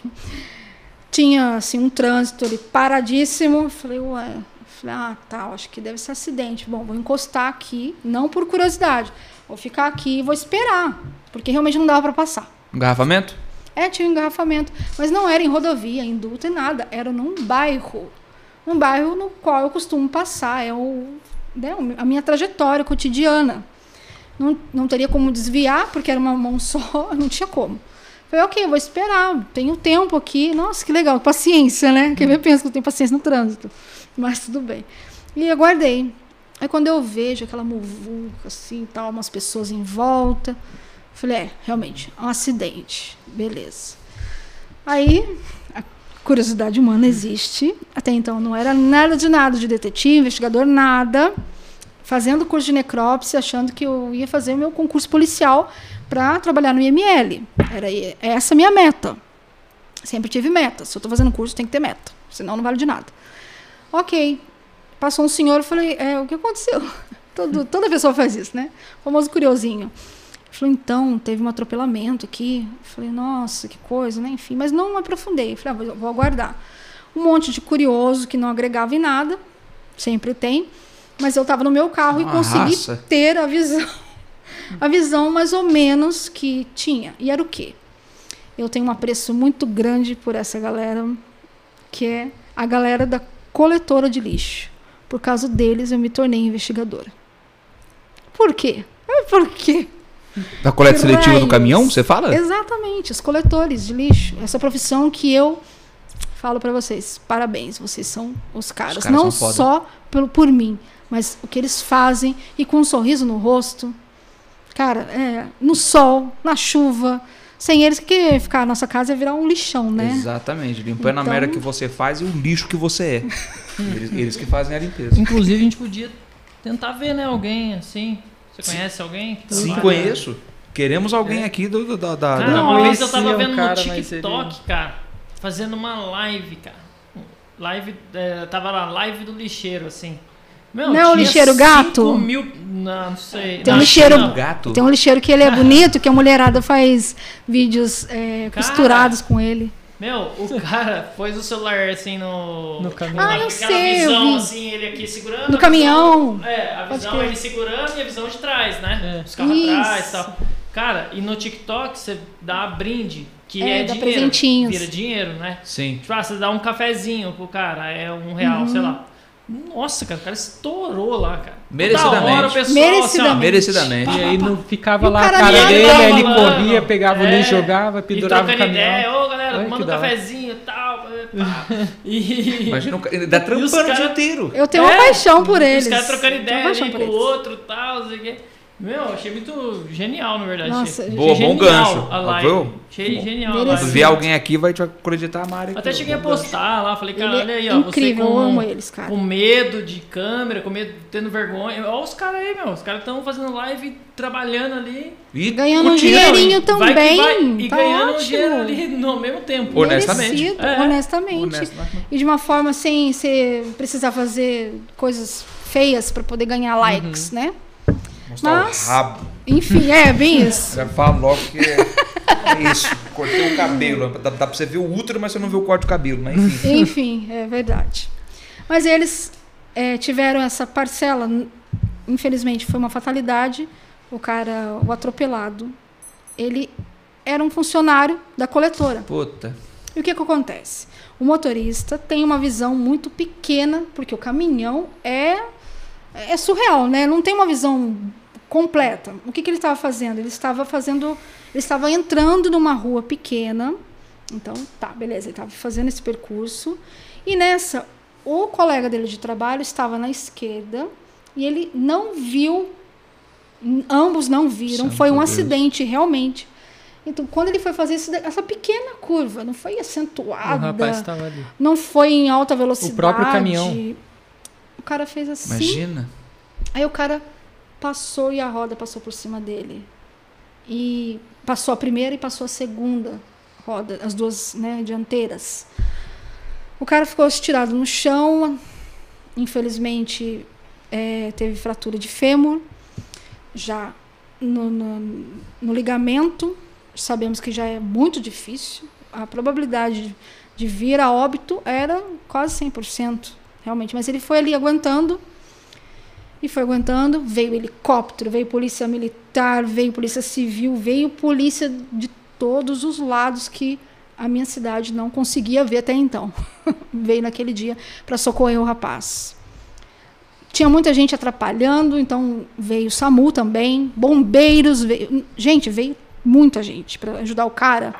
Tinha, assim, um trânsito ali paradíssimo. Falei, ué. Falei, ah, tá, acho que deve ser acidente. Bom, vou encostar aqui, não por curiosidade. Vou ficar aqui e vou esperar, porque realmente não dava para passar. Engarrafamento? É, tinha um engarrafamento. Mas não era em rodovia, em duta e nada. Era num bairro. Um bairro no qual eu costumo passar. É o, né, a minha trajetória cotidiana. Não, não teria como desviar, porque era uma mão só, não tinha como. Falei, ok, vou esperar, tenho tempo aqui. Nossa, que legal, paciência, né? Quem vê pensa que eu tenho paciência no trânsito. Mas tudo bem. E aguardei. Aí quando eu vejo aquela muvuca, assim, tal, umas pessoas em volta, falei, é, realmente, um acidente. Beleza. Aí, curiosidade humana existe. Até então não era nada de nada de detetive, investigador, nada. Fazendo curso de necrópsia, achando que eu ia fazer meu concurso policial para trabalhar no IML. Era essa minha meta. Sempre tive meta. Se eu estou fazendo curso, tem que ter meta. Senão não vale de nada. Ok. Passou um senhor, eu falei, é, o que aconteceu? Todo, toda pessoa faz isso, né? O famoso curiosinho. Ele falou, então, teve um atropelamento aqui. Falei, nossa, que coisa, né? Enfim, mas não aprofundei. Eu falei, ah, vou, vou aguardar. Um monte de curioso que não agregava em nada, sempre tem. Mas eu estava no meu carro Uma e consegui raça. ter a visão, a visão mais ou menos que tinha. E era o quê? Eu tenho um apreço muito grande por essa galera, que é a galera da coletora de lixo. Por causa deles, eu me tornei investigadora. Por quê? Por quê? Da coleta seletiva do caminhão, você fala? Exatamente, os coletores de lixo. Essa profissão que eu falo para vocês, parabéns, vocês são os caras. caras Não só pelo, por mim, mas o que eles fazem e com um sorriso no rosto. Cara, é, no sol, na chuva. Sem eles, que ficar a nossa casa ia virar um lixão, né? Exatamente, limpando a Então- merda que você faz e o lixo que você é. eles, eles que fazem a limpeza. Inclusive, a gente podia tentar ver, né, alguém assim. Você conhece alguém? que Sim, conheço. Queremos alguém aqui do, do- da. da, Cara, da- uma vez eu tava vendo cara, no TikTok, ele- cara, fazendo uma live, cara. Live, é, tava lá, live do lixeiro, assim. Meu, Não é o tinha lixeiro gato? 5 mil, não, não sei. Tem um lixeiro- não. gato. Tem um lixeiro que ele é bonito, que a mulherada faz vídeos é, costurados com ele. Meu, o cara pôs o celular assim no. No caminhão. Ah, eu Aquela sei, eu visão vi. assim, ele aqui segurando. No a caminhão. visão- é, a visão ele segurando e a visão de trás, né? É. Os carros Isso. atrás e tal. Cara, e no TikTok você dá brinde, que É, é, dá dinheiro. presentinhos. Vira dinheiro, né? Sim. Tipo, ah, você dá um cafezinho pro cara, é um real, Uhum. sei lá. Nossa, cara, o cara estourou lá, cara. Merecidamente. Hora o pessoal, Merecidamente. Assim, Merecidamente. E aí não ficava E o lá a cara cara dele, ele corria, pegava o É. lixo, jogava, ó, e pendurava o trocando caminhão. ideia, ô galera, Olha que manda um cafezinho e tal. pá. E. Imagina o cara. Ele dá trampando os o dia cara- inteiro. Eu tenho É, uma paixão por eles. Os caras trocando ideia ali por com o outro e tal, não sei o quê. Meu, achei muito genial, na verdade. Nossa, achei Boa, bom genial gancho. A live. viu? Achei genial a Merecido. Se vier alguém aqui, vai te acreditar a Mari. Até cheguei a bom gancho. postar lá, falei, cara, Ele olha é aí, ó, incrível, você eu com, amo eles, cara. com medo de câmera, com medo, tendo vergonha. Olha os caras aí, meu. Os caras estão fazendo live, trabalhando ali. E Ganhando um dinheirinho Vai também. vai, e tá ganhando ótimo. dinheiro ali no mesmo tempo. Honestamente. É. honestamente. Honestamente. E de uma forma sem você precisar fazer coisas feias pra poder ganhar likes, né? Mostrar Mas- o rabo. Enfim, é bem isso. Já falo logo que é, é isso. Cortei o cabelo. Dá, dá pra você ver o útero, mas você não vê o corte do cabelo. Mas enfim. Enfim, é verdade. Mas eles é, tiveram essa parcela. Infelizmente, foi uma fatalidade. O cara, o atropelado, ele era um funcionário da coletora. Puta. E o que, que acontece? O motorista tem uma visão muito pequena, porque o caminhão é, é surreal, né? Não tem uma visão completa. O que, que ele estava fazendo? Ele estava fazendo. Ele estava entrando numa rua pequena. Então, tá, beleza, ele estava fazendo esse percurso. E nessa, o colega dele de trabalho estava na esquerda e ele não viu. Ambos não viram. Santo foi um Deus. acidente, realmente. Então, quando ele foi fazer esse- essa pequena curva, não foi O acentuada, rapaz estava ali. não foi em alta velocidade. próprio caminhão. O cara fez assim. Imagina. Aí o cara passou e a roda passou por cima dele. E passou a primeira e passou a segunda roda, as duas né, dianteiras. O cara ficou estirado no chão. Infelizmente, eh, teve fratura de fêmur. Já no, no, no ligamento. Sabemos que já é muito difícil. A probabilidade de vir a óbito era quase 100%, realmente. Mas ele foi ali aguentando. E foi aguentando. Veio helicóptero, veio polícia militar, veio polícia civil, veio polícia de todos os lados que a minha cidade não conseguia ver até então. veio naquele dia para socorrer o rapaz. Tinha muita gente atrapalhando, então veio SAMU também, bombeiros, veio, gente, veio muita gente para ajudar o cara,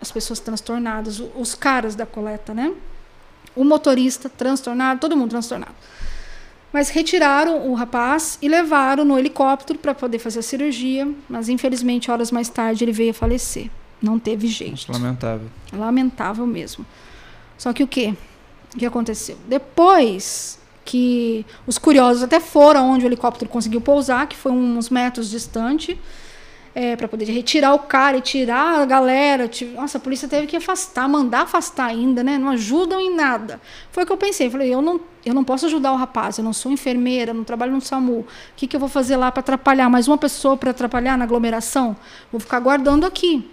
as pessoas transtornadas, os caras da coleta, né? O motorista transtornado, todo mundo transtornado. Mas retiraram o rapaz e levaram no helicóptero para poder fazer a cirurgia, mas infelizmente horas mais tarde ele veio a falecer. Não teve jeito. Nossa, lamentável. Lamentável mesmo. Só que o quê? O que aconteceu? Depois que os curiosos até foram onde o helicóptero conseguiu pousar, que foi uns metros distante, para poder retirar o cara e tirar a galera. Nossa, a polícia teve que afastar, mandar afastar ainda, né? Não ajudam em nada. Foi o que eu pensei. Falei, eu não, eu não posso ajudar o rapaz, eu não sou enfermeira, não trabalho no SAMU. O que, que eu vou fazer lá para atrapalhar? Mais uma pessoa para atrapalhar na aglomeração? Vou ficar guardando aqui.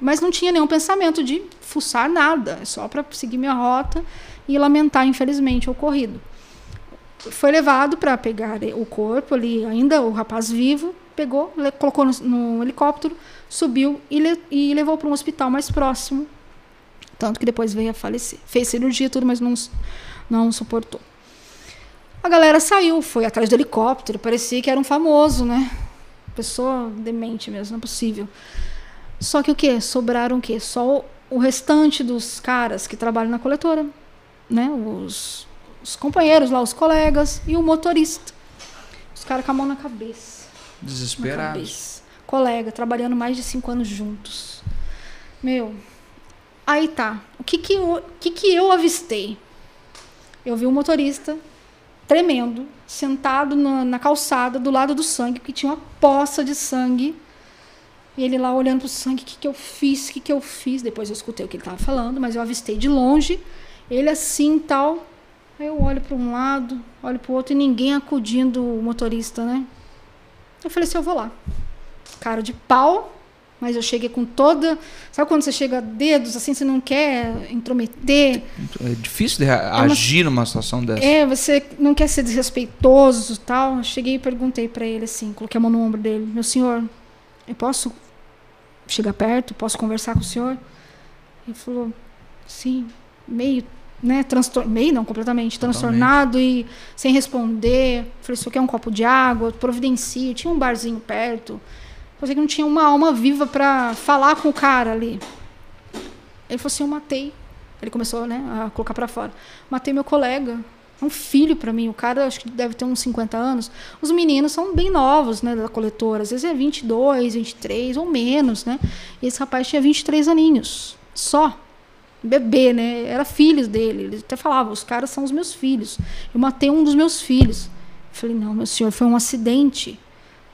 Mas não tinha nenhum pensamento de fuçar nada, é só para seguir minha rota e lamentar, infelizmente, o ocorrido. Foi levado para pegar o corpo ali, ainda o rapaz vivo, pegou, colocou no, no helicóptero, subiu e, le- e levou para um hospital mais próximo. Tanto que depois veio a falecer. Fez cirurgia tudo, mas não, não suportou. A galera saiu, foi atrás do helicóptero, parecia que era um famoso, né? Pessoa demente mesmo, não é possível. Só que o quê? Sobraram o quê? Só o, o restante dos caras que trabalham na coletora, né? Os, os companheiros lá, os colegas e o motorista. Os caras com a mão na cabeça. Na Desesperados. cabeça. Colega, trabalhando mais de cinco anos juntos. Meu, aí tá. O que que eu, que que eu avistei? Eu vi um motorista tremendo, sentado na, na calçada do lado do sangue, porque tinha uma poça de sangue. E ele lá olhando pro sangue, o que, que eu fiz, o que, que eu fiz. Depois eu escutei o que ele estava falando, mas eu avistei de longe, ele assim tal. Aí eu olho para um lado, olho para o outro e ninguém acudindo o motorista, né? Eu falei assim, eu vou lá. Cara de pau, mas eu cheguei com toda. Sabe quando você chega a dedos, assim, você não quer intrometer? É difícil de agir numa situação dessa. É, você não quer ser desrespeitoso e tal. Eu cheguei e perguntei para ele assim, coloquei a mão no ombro dele: Meu senhor, eu posso chegar perto? Posso conversar com o senhor? Ele falou: Sim, meio, né? Transtor meio não, completamente Totalmente. transtornado e sem responder. Falei: Isso aqui é um copo de água? Providencie. Tinha um barzinho perto. Eu sei que não tinha uma alma viva para falar com o cara ali. Ele falou assim: Eu matei. Ele começou né, a colocar para fora. Matei meu colega. É um filho para mim. O cara acho que deve ter uns 50 anos. Os meninos são bem novos, né, da coletora. Às vezes é 22, 23 ou menos, né? E esse rapaz tinha 23 aninhos. Só. Bebê, né? Era filhos dele. Ele até falava: os caras são os meus filhos. Eu matei um dos meus filhos. Eu falei: não, meu senhor, foi um acidente.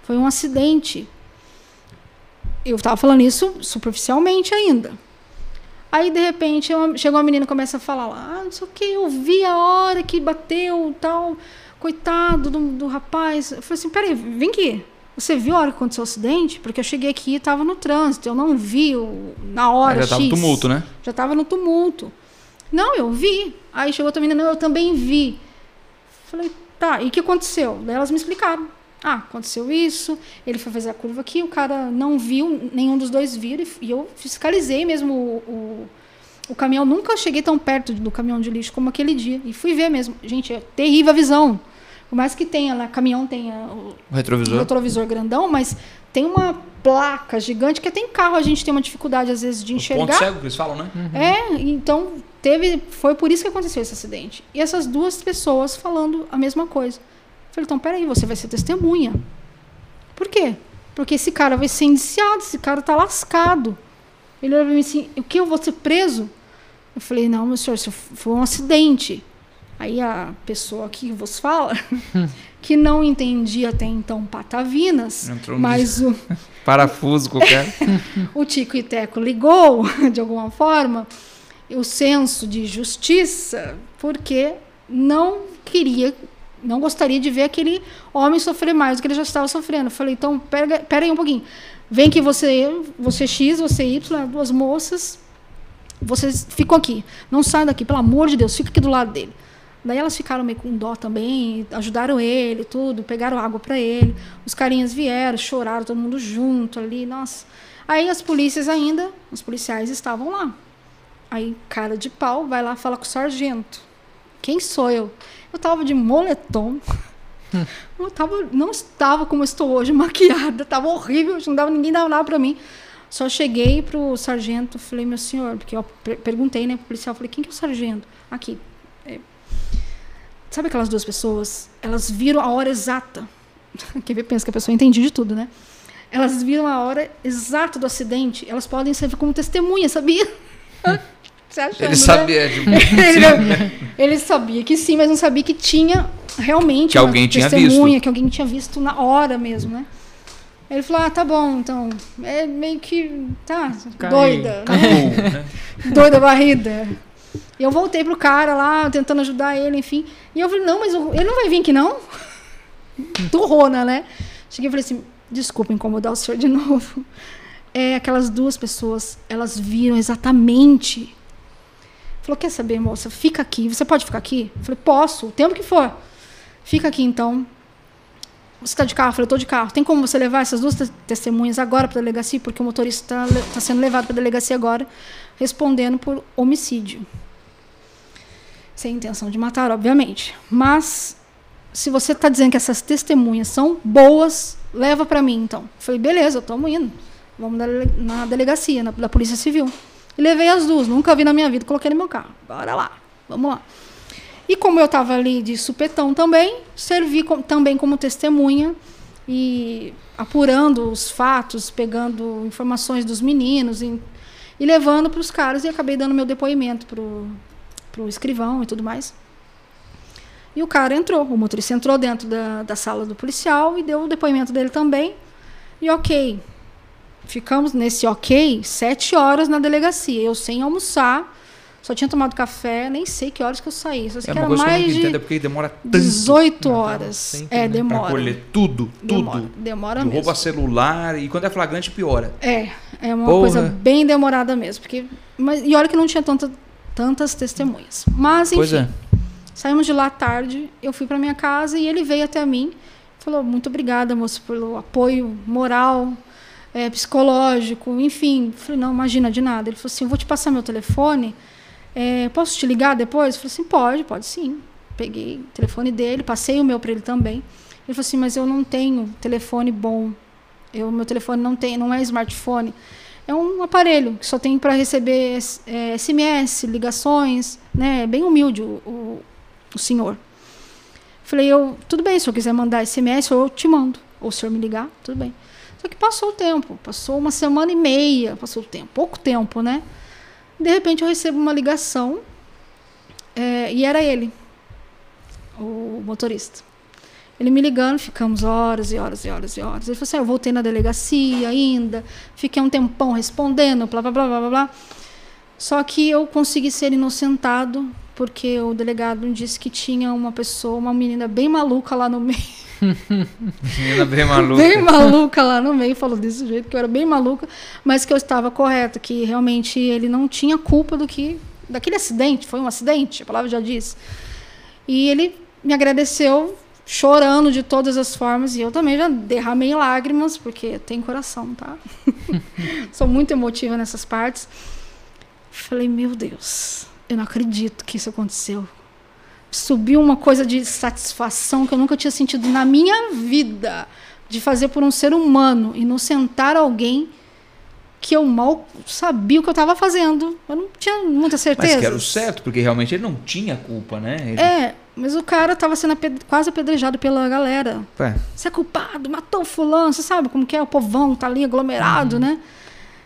Foi um acidente. Eu estava falando isso superficialmente ainda. Aí, de repente, uma, chegou uma menina e começa a falar ah, não sei o que, eu vi a hora que bateu tal, coitado do, do rapaz. Eu falei assim, peraí, vem aqui. Você viu a hora que aconteceu o acidente? Porque eu cheguei aqui e estava no trânsito, eu não vi o, na hora já tava X. tumulto, né? Já estava no tumulto. Não, eu vi. Aí chegou outra menina, não, eu também vi. Falei, tá, e o que aconteceu? Daí elas me explicaram. Ah, aconteceu isso, ele foi fazer a curva aqui, o cara não viu, nenhum dos dois viram, e eu fiscalizei mesmo o, o, o caminhão. Nunca cheguei tão perto do caminhão de lixo como aquele dia. E fui ver mesmo. Gente, é terrível a visão. Por mais que tenha lá, caminhão tenha o O retrovisor. retrovisor grandão, mas tem uma placa gigante que tem carro, a gente tem uma dificuldade às vezes de O ponto enxergar. cego que eles falam, né? É, então teve, foi por isso que aconteceu esse acidente. E essas duas pessoas falando a mesma coisa. Eu falei, então peraí, você vai ser testemunha. Por quê? Porque esse cara vai ser indiciado, esse cara tá lascado. Ele olhou pra mim assim, o que, eu vou ser preso? Eu falei, não, meu senhor, isso foi um acidente. Aí a pessoa que vos fala, que não entendia até então patavinas, Entrou um mas o, Parafuso qualquer. o Tico e Teco ligou, de alguma forma, o senso de justiça, porque não queria, não gostaria de ver aquele homem sofrer mais do que ele já estava sofrendo. Eu falei, então, pera, pera aí um pouquinho. Vem que você, você X, você Y, duas moças, vocês ficam aqui. Não saiam daqui, pelo amor de Deus, fica aqui do lado dele. Daí elas ficaram meio com dó também, ajudaram ele, tudo, pegaram água para ele. Os carinhas vieram, choraram, todo mundo junto ali, nossa. Aí as polícias ainda, os policiais estavam lá. Aí, cara de pau, vai lá falar com o sargento. Quem sou eu? Eu tava de moletom. Eu tava, não estava como estou hoje, maquiada. Tava horrível, não dava, ninguém dava nada para mim. Só cheguei pro sargento, falei, meu senhor, porque eu per- perguntei, né, pro policial, falei, quem que é o sargento? Aqui. Sabe aquelas duas pessoas? Elas viram a hora exata. Quem vê pensa que a pessoa entende de tudo, né? Elas viram a hora exata do acidente. Elas podem servir como testemunha, sabia? Você achando, Ele né? sabia. Tipo, ele, ele sabia que sim, mas não sabia que tinha realmente Que uma alguém tinha testemunha, visto. que alguém tinha visto na hora mesmo, né? Ele falou, ah, tá bom, então. É meio que. Tá, Cai. doida. Capu, né? doida varrida. E eu voltei pro cara lá, tentando ajudar ele, enfim. E eu falei, não, mas ele não vai vir aqui, não? Turrona, né? Cheguei e falei assim, desculpa incomodar o senhor de novo. É, aquelas duas pessoas, elas viram exatamente. Falou, quer saber, moça? Fica aqui. Você pode ficar aqui? Eu falei, posso, o tempo que for. Fica aqui, então. Você está de carro? Eu falei, estou de carro. Tem como você levar essas duas te- testemunhas agora para a delegacia? Porque o motorista está tá sendo levado para a delegacia agora, respondendo por homicídio. Sem intenção de matar, obviamente. Mas, se você está dizendo que essas testemunhas são boas, leva para mim, então. Eu falei, beleza, estamos indo. Vamos na, dele- na delegacia, na, da Polícia Civil. E levei as duas, nunca vi na minha vida, coloquei no meu carro. Bora lá, vamos lá. E como eu estava ali de supetão também, servi com- também como testemunha e apurando os fatos, pegando informações dos meninos e, e levando para os caras e acabei dando meu depoimento pro, pro escrivão e tudo mais. E o cara entrou, o motorista entrou dentro da, da sala do policial e deu o depoimento dele também. E ok, ficamos nesse ok sete horas na delegacia, eu sem almoçar, só tinha tomado café, nem sei que horas que eu saí, só sei É que era coisa que eu mais entendo, é porque demora tanto 18 Não, horas. sempre, é, né? pra demora. colher tudo, tudo. Demora, demora De mesmo. rouba celular e quando é flagrante piora. É, é uma Porra. coisa bem demorada mesmo. Porque, mas, e olha que não tinha tanta, tantas testemunhas. Mas, enfim, Pois é. saímos de lá tarde, eu fui para minha casa e ele veio até mim. Falou, muito obrigada, moço, pelo apoio moral, é, psicológico, enfim. Falei, não, imagina, de nada. Ele falou assim, eu vou te passar meu telefone, é, posso te ligar depois? Eu falei assim, pode, pode sim. Peguei o telefone dele, passei o meu para ele também. Ele falou assim, mas eu não tenho telefone bom. Eu, meu telefone não tem, não é smartphone. É um aparelho que só tem para receber é, SMS, ligações, né? É bem humilde o, o, o senhor. Falei, eu, tudo bem, se eu quiser mandar SMS, eu te mando. Ou se o senhor me ligar, tudo bem. Só que passou o tempo, passou uma semana e meia, passou o tempo, pouco tempo, né? De repente eu recebo uma ligação é, e era ele, o motorista. Ele me ligando, ficamos horas e horas e horas e horas. Ele falou assim: ah, eu voltei na delegacia ainda, fiquei um tempão respondendo, blá blá blá blá blá. Só que eu consegui ser inocentado porque o delegado disse que tinha uma pessoa, uma menina bem maluca lá no meio. Menina bem maluca. Bem maluca lá no meio, falou desse jeito, que eu era bem maluca, mas que eu estava correta, que realmente ele não tinha culpa do que. daquele acidente, foi um acidente, a palavra já diz. E ele me agradeceu chorando de todas as formas, e eu também já derramei lágrimas, porque tem coração, tá? Sou muito emotiva nessas partes. Falei, meu Deus, eu não acredito que isso aconteceu subiu uma coisa de satisfação que eu nunca tinha sentido na minha vida de fazer por um ser humano, inocentar alguém que eu mal sabia o que eu estava fazendo. Eu não tinha muita certeza. Mas que era o certo, porque realmente ele não tinha culpa, né? Ele... É, mas o cara estava sendo aped quase apedrejado pela galera. É. Você é culpado, matou fulano, você sabe como que é? O povão tá ali aglomerado, uhum. né?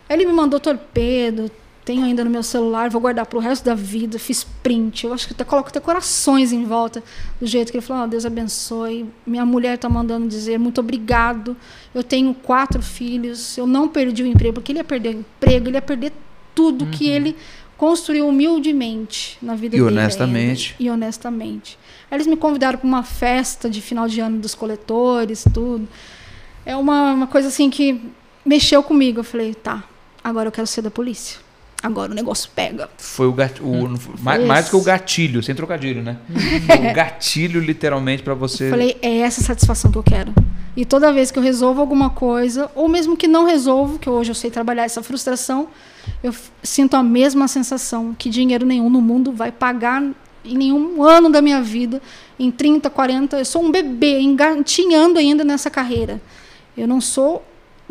Aí ele me mandou torpedo, tenho ainda no meu celular, vou guardar para o resto da vida. Fiz print. Eu acho que até coloco até corações em volta do jeito que ele falou: oh, Deus abençoe. Minha mulher está mandando dizer muito obrigado. Eu tenho quatro filhos. Eu não perdi o emprego, porque ele ia perder o emprego, ele ia perder tudo uhum. que ele construiu humildemente na vida e dele. Honestamente. Ainda, e honestamente. Aí eles me convidaram para uma festa de final de ano dos coletores, tudo. É uma, uma coisa assim que mexeu comigo. Eu falei: tá, agora eu quero ser da polícia agora o negócio pega. Foi o gatilho, hum. mais, mais, do que o gatilho, sem trocadilho, né? o gatilho literalmente para você. Eu falei, é essa satisfação que eu quero. E toda vez que eu resolvo alguma coisa, ou mesmo que não resolvo, que hoje eu sei trabalhar essa frustração, eu sinto a mesma sensação que dinheiro nenhum no mundo vai pagar em nenhum ano da minha vida, em 30, 40, eu sou um bebê engatinhando ainda nessa carreira. Eu não sou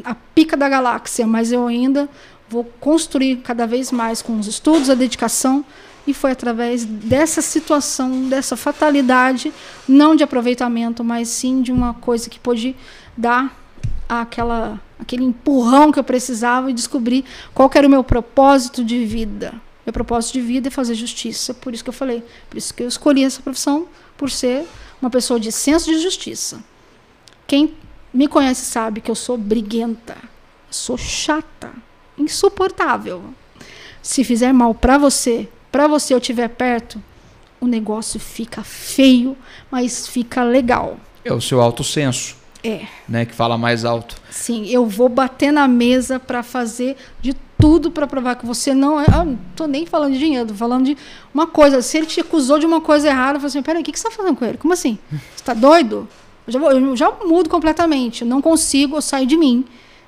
a pica da galáxia, mas eu ainda vou construir cada vez mais com os estudos, a dedicação, e foi através dessa situação, dessa fatalidade, não de aproveitamento, mas sim de uma coisa que pôde dar aquela, aquele empurrão que eu precisava e descobrir qual era o meu propósito de vida. Meu propósito de vida é fazer justiça, por isso que eu falei, por isso que eu escolhi essa profissão, por ser uma pessoa de senso de justiça. Quem me conhece sabe que eu sou briguenta, sou chata insuportável. Se fizer mal para você, para você eu estiver perto, o negócio fica feio, mas fica legal. É o seu alto senso. É. Né, que fala mais alto. Sim, eu vou bater na mesa para fazer de tudo para provar que você não é. Eu não tô nem falando de dinheiro, tô falando de uma coisa. Se ele te acusou de uma coisa errada, eu falo assim: peraí, o que, que você tá fazendo com ele? Como assim? Você tá doido? Eu já, vou, eu já mudo completamente. Eu não consigo, eu saio de mim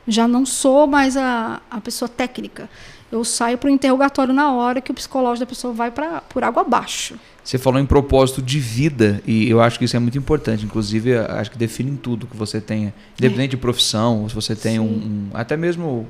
já não sou mais a, a pessoa técnica. Eu saio para o interrogatório na hora que o psicológico da pessoa vai para por água abaixo. Você falou em propósito de vida e eu acho que isso é muito importante. Inclusive, acho que define tudo que você tenha, independente é. de profissão, se você tem um, um, até mesmo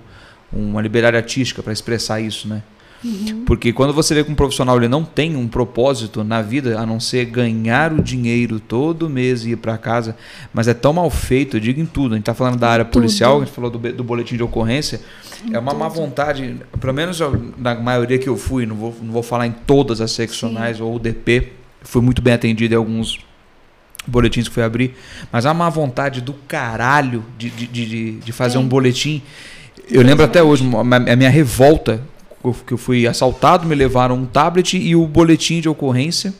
uma liberdade artística para expressar isso, né? Uhum. Porque quando você vê que um profissional ele não tem um propósito na vida a não ser ganhar o dinheiro todo mês e ir para casa, mas é tão mal feito, eu digo em tudo. A gente está falando da área policial, a gente falou do, do boletim de ocorrência. Em é uma tudo. má vontade, pelo menos na maioria que eu fui, não vou, não vou falar em todas as seccionais Sim. ou DP, fui muito bem atendido em alguns boletins que fui abrir, mas a má vontade do caralho de, de, de, de fazer um boletim. Eu lembro até hoje, a minha revolta que eu fui assaltado, me levaram um tablet e o boletim de ocorrência.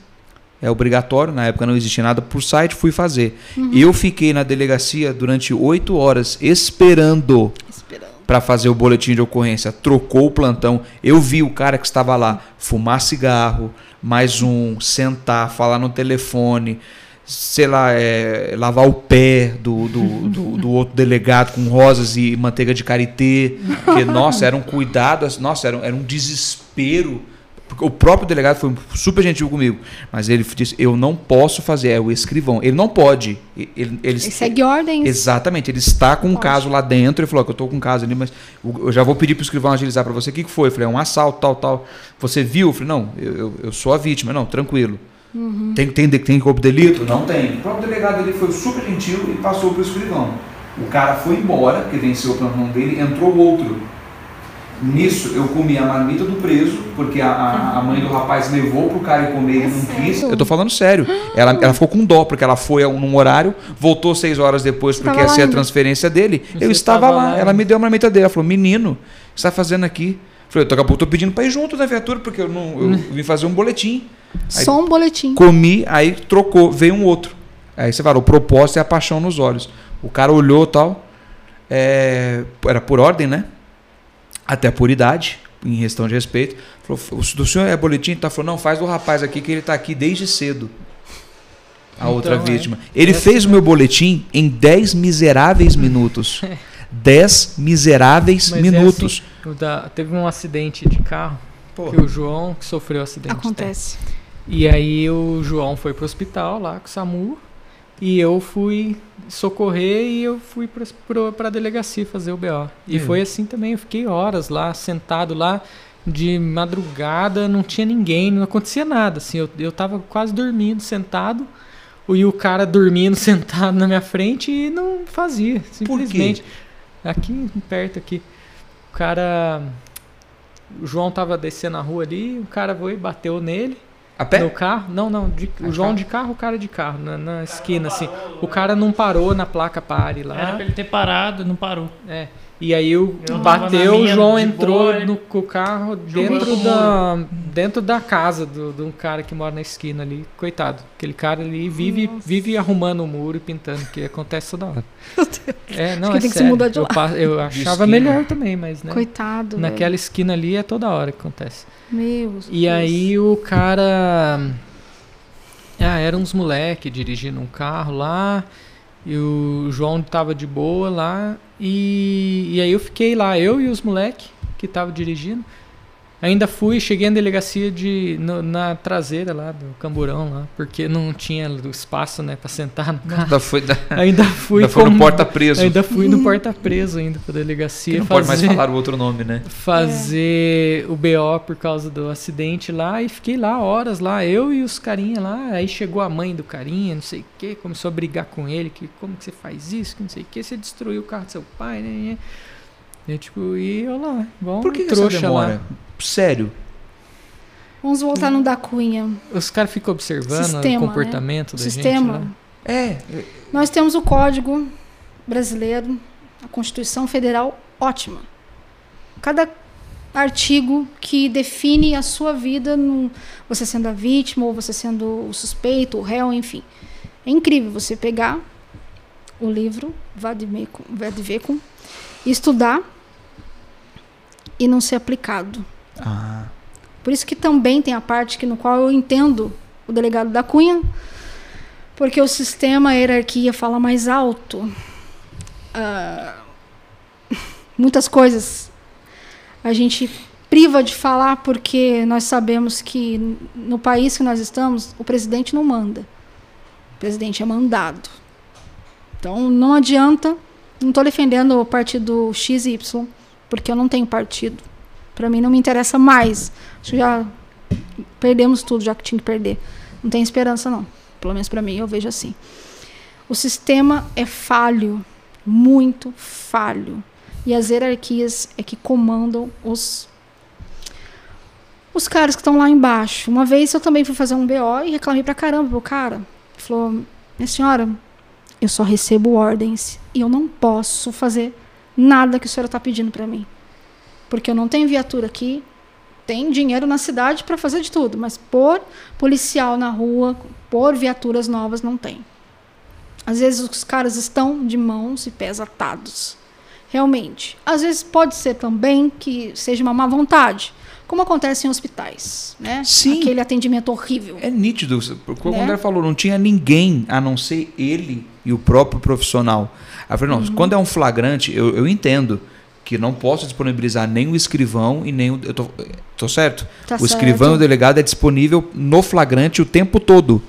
É obrigatório, na época não existia nada por site, fui fazer. Uhum. Eu fiquei na delegacia durante oito horas esperando, esperando. para fazer o boletim de ocorrência. Trocou o plantão. Eu vi o cara que estava lá fumar cigarro, mais um, sentar, falar no telefone sei lá, é, lavar o pé do, do, do, do, outro delegado com rosas e manteiga de karité. Porque, nossa, era um cuidado, nossa, era, era um desespero. Porque o próprio delegado foi super gentil comigo, mas ele disse: Eu não posso fazer, é o escrivão. Ele não pode. Ele, ele, ele segue ordens. Exatamente, ele está com um pode. caso lá dentro. Ele falou: que Eu estou com um caso ali, mas eu já vou pedir para o escrivão agilizar para você. O que, que foi? Eu falei: É um assalto, tal, tal. Você viu? Eu falei: Não, eu, eu, eu sou a vítima. Não, tranquilo Tem, tem, tem corpo de delito? Não tem. O próprio delegado ele foi super gentil e passou para o escrivão. O cara foi embora, porque venceu o plantão dele, entrou outro. Nisso eu comi a marmita do preso, porque a, a, a mãe do rapaz levou pro cara ir comer e ele não quis. Eu tô falando sério. Ela, ela ficou com dó, porque ela foi a um- num horário, voltou seis horas depois, porque Tava ia ser a transferência dele. Você eu estava tava lá, lá, ela né? me deu a marmita dele. Ela falou: Menino, o que você está fazendo aqui? Eu falei: Daqui a pouco eu tô pedindo para ir junto da viatura, porque eu, não, eu vim fazer um boletim. Aí- Só um boletim. Comi, aí trocou, veio um outro. Aí você fala, o propósito é a paixão nos olhos. O cara olhou tal, é, era por ordem, né? Até por idade, em questão de respeito. Falou, "O do senhor é boletim? Tá falou, não, faz do rapaz aqui que ele tá aqui desde cedo. A Então, outra é. vítima. Ele Essa- fez o meu boletim em 10 miseráveis minutos. 10 miseráveis Mas é minutos. Da- teve um acidente de carro, Pô, que o João que sofreu acidente. Acontece. E aí o João foi pro hospital lá com o SAMU e eu fui socorrer e eu fui pra delegacia fazer o BO. E Hum. foi assim também, eu fiquei horas lá, sentado lá, de madrugada, não tinha ninguém, não acontecia nada, assim, eu, eu tava quase dormindo, sentado, e o cara dormindo sentado na minha frente e não fazia, simplesmente. Aqui, perto aqui, o cara... O João tava descendo a rua ali, o cara foi, bateu nele, a pé? no carro? Não, não. de- o João carro. de carro, o cara de carro, na, na esquina, assim. O cara não parou na placa pare lá. Era pra ele ter parado, não parou. É. E aí o Eu bateu, o João entrou boa, no, com o carro dentro da, dentro da casa do- de um cara que mora na esquina ali. Coitado. Aquele cara ali vive, vive arrumando o muro e pintando, que acontece toda hora. É, não, que é tem que se sério. mudar de eu, lá. eu achava melhor também, mas né. Coitado. Naquela esquina ali é toda hora que acontece. velho. Meu E Deus. aí o cara. Ah, eram uns moleque dirigindo um carro lá. E o João tava de boa lá. E, e aí eu fiquei lá, eu e os moleque que tava dirigindo. Ainda fui, cheguei na delegacia de, no- na traseira lá do camburão lá, porque não tinha espaço, né, pra sentar no carro. Ainda foi, ainda Ainda fui no como- porta preso. Ainda fui no porta preso ainda pra delegacia Que não pode mais fazer- falar o outro nome, né? fazer o BO por causa do acidente lá e fiquei lá horas lá, eu e os carinha lá, aí chegou a mãe do carinha, não sei o que, começou a brigar com ele, que como que você faz isso, que não sei o que, você destruiu o carro do seu pai, né, né. E tipo, e eu lá, vamos Por que, que essa trouxa demora? lá. Sério. Vamos voltar no da Cunha. Os caras ficam observando Sistema, o comportamento da gente Sistema. É, Nós temos o Código Brasileiro, a Constituição Federal, ótima. Cada artigo que define a sua vida, no- você sendo a vítima ou você sendo o suspeito, o réu, enfim. É incrível você pegar o livro Vademecum, Vademecum, e estudar e não ser aplicado. Ah, Por isso que também tem a parte que no qual eu entendo o delegado da Cunha, porque o sistema, a hierarquia fala mais alto. Ah, muitas coisas a gente priva de falar porque nós sabemos que no país que nós estamos, o presidente não manda. O presidente é mandado. Então não adianta, não estou defendendo o partido XY, porque eu não tenho partido. Para mim não me interessa mais. Acho que já perdemos tudo, já que tinha que perder. Não tem esperança, não. Pelo menos para mim, eu vejo assim. O sistema é falho, muito falho. E as hierarquias é que comandam os os caras que estão lá embaixo. Uma vez eu também fui fazer um BO e reclamei pra caramba pro cara. Falou: Minha senhora, eu só recebo ordens e eu não posso fazer nada que a senhora está pedindo para mim. Porque eu não tenho viatura aqui, tem dinheiro na cidade para fazer de tudo, mas por policial na rua, por viaturas novas, não tem. Às vezes os caras estão de mãos e pés atados. Realmente. Às vezes pode ser também que seja uma má vontade, como acontece em hospitais, né? Sim. Aquele atendimento horrível. é nítido. Como Né? o André falou, não tinha ninguém a não ser ele e o próprio profissional. Aí eu falei, Uhum. não, quando é um flagrante, eu, eu entendo que não posso disponibilizar nem o escrivão e nem o. Eu tô, tô certo? Tá o escrivão e o certo. delegado é disponível no flagrante o tempo todo.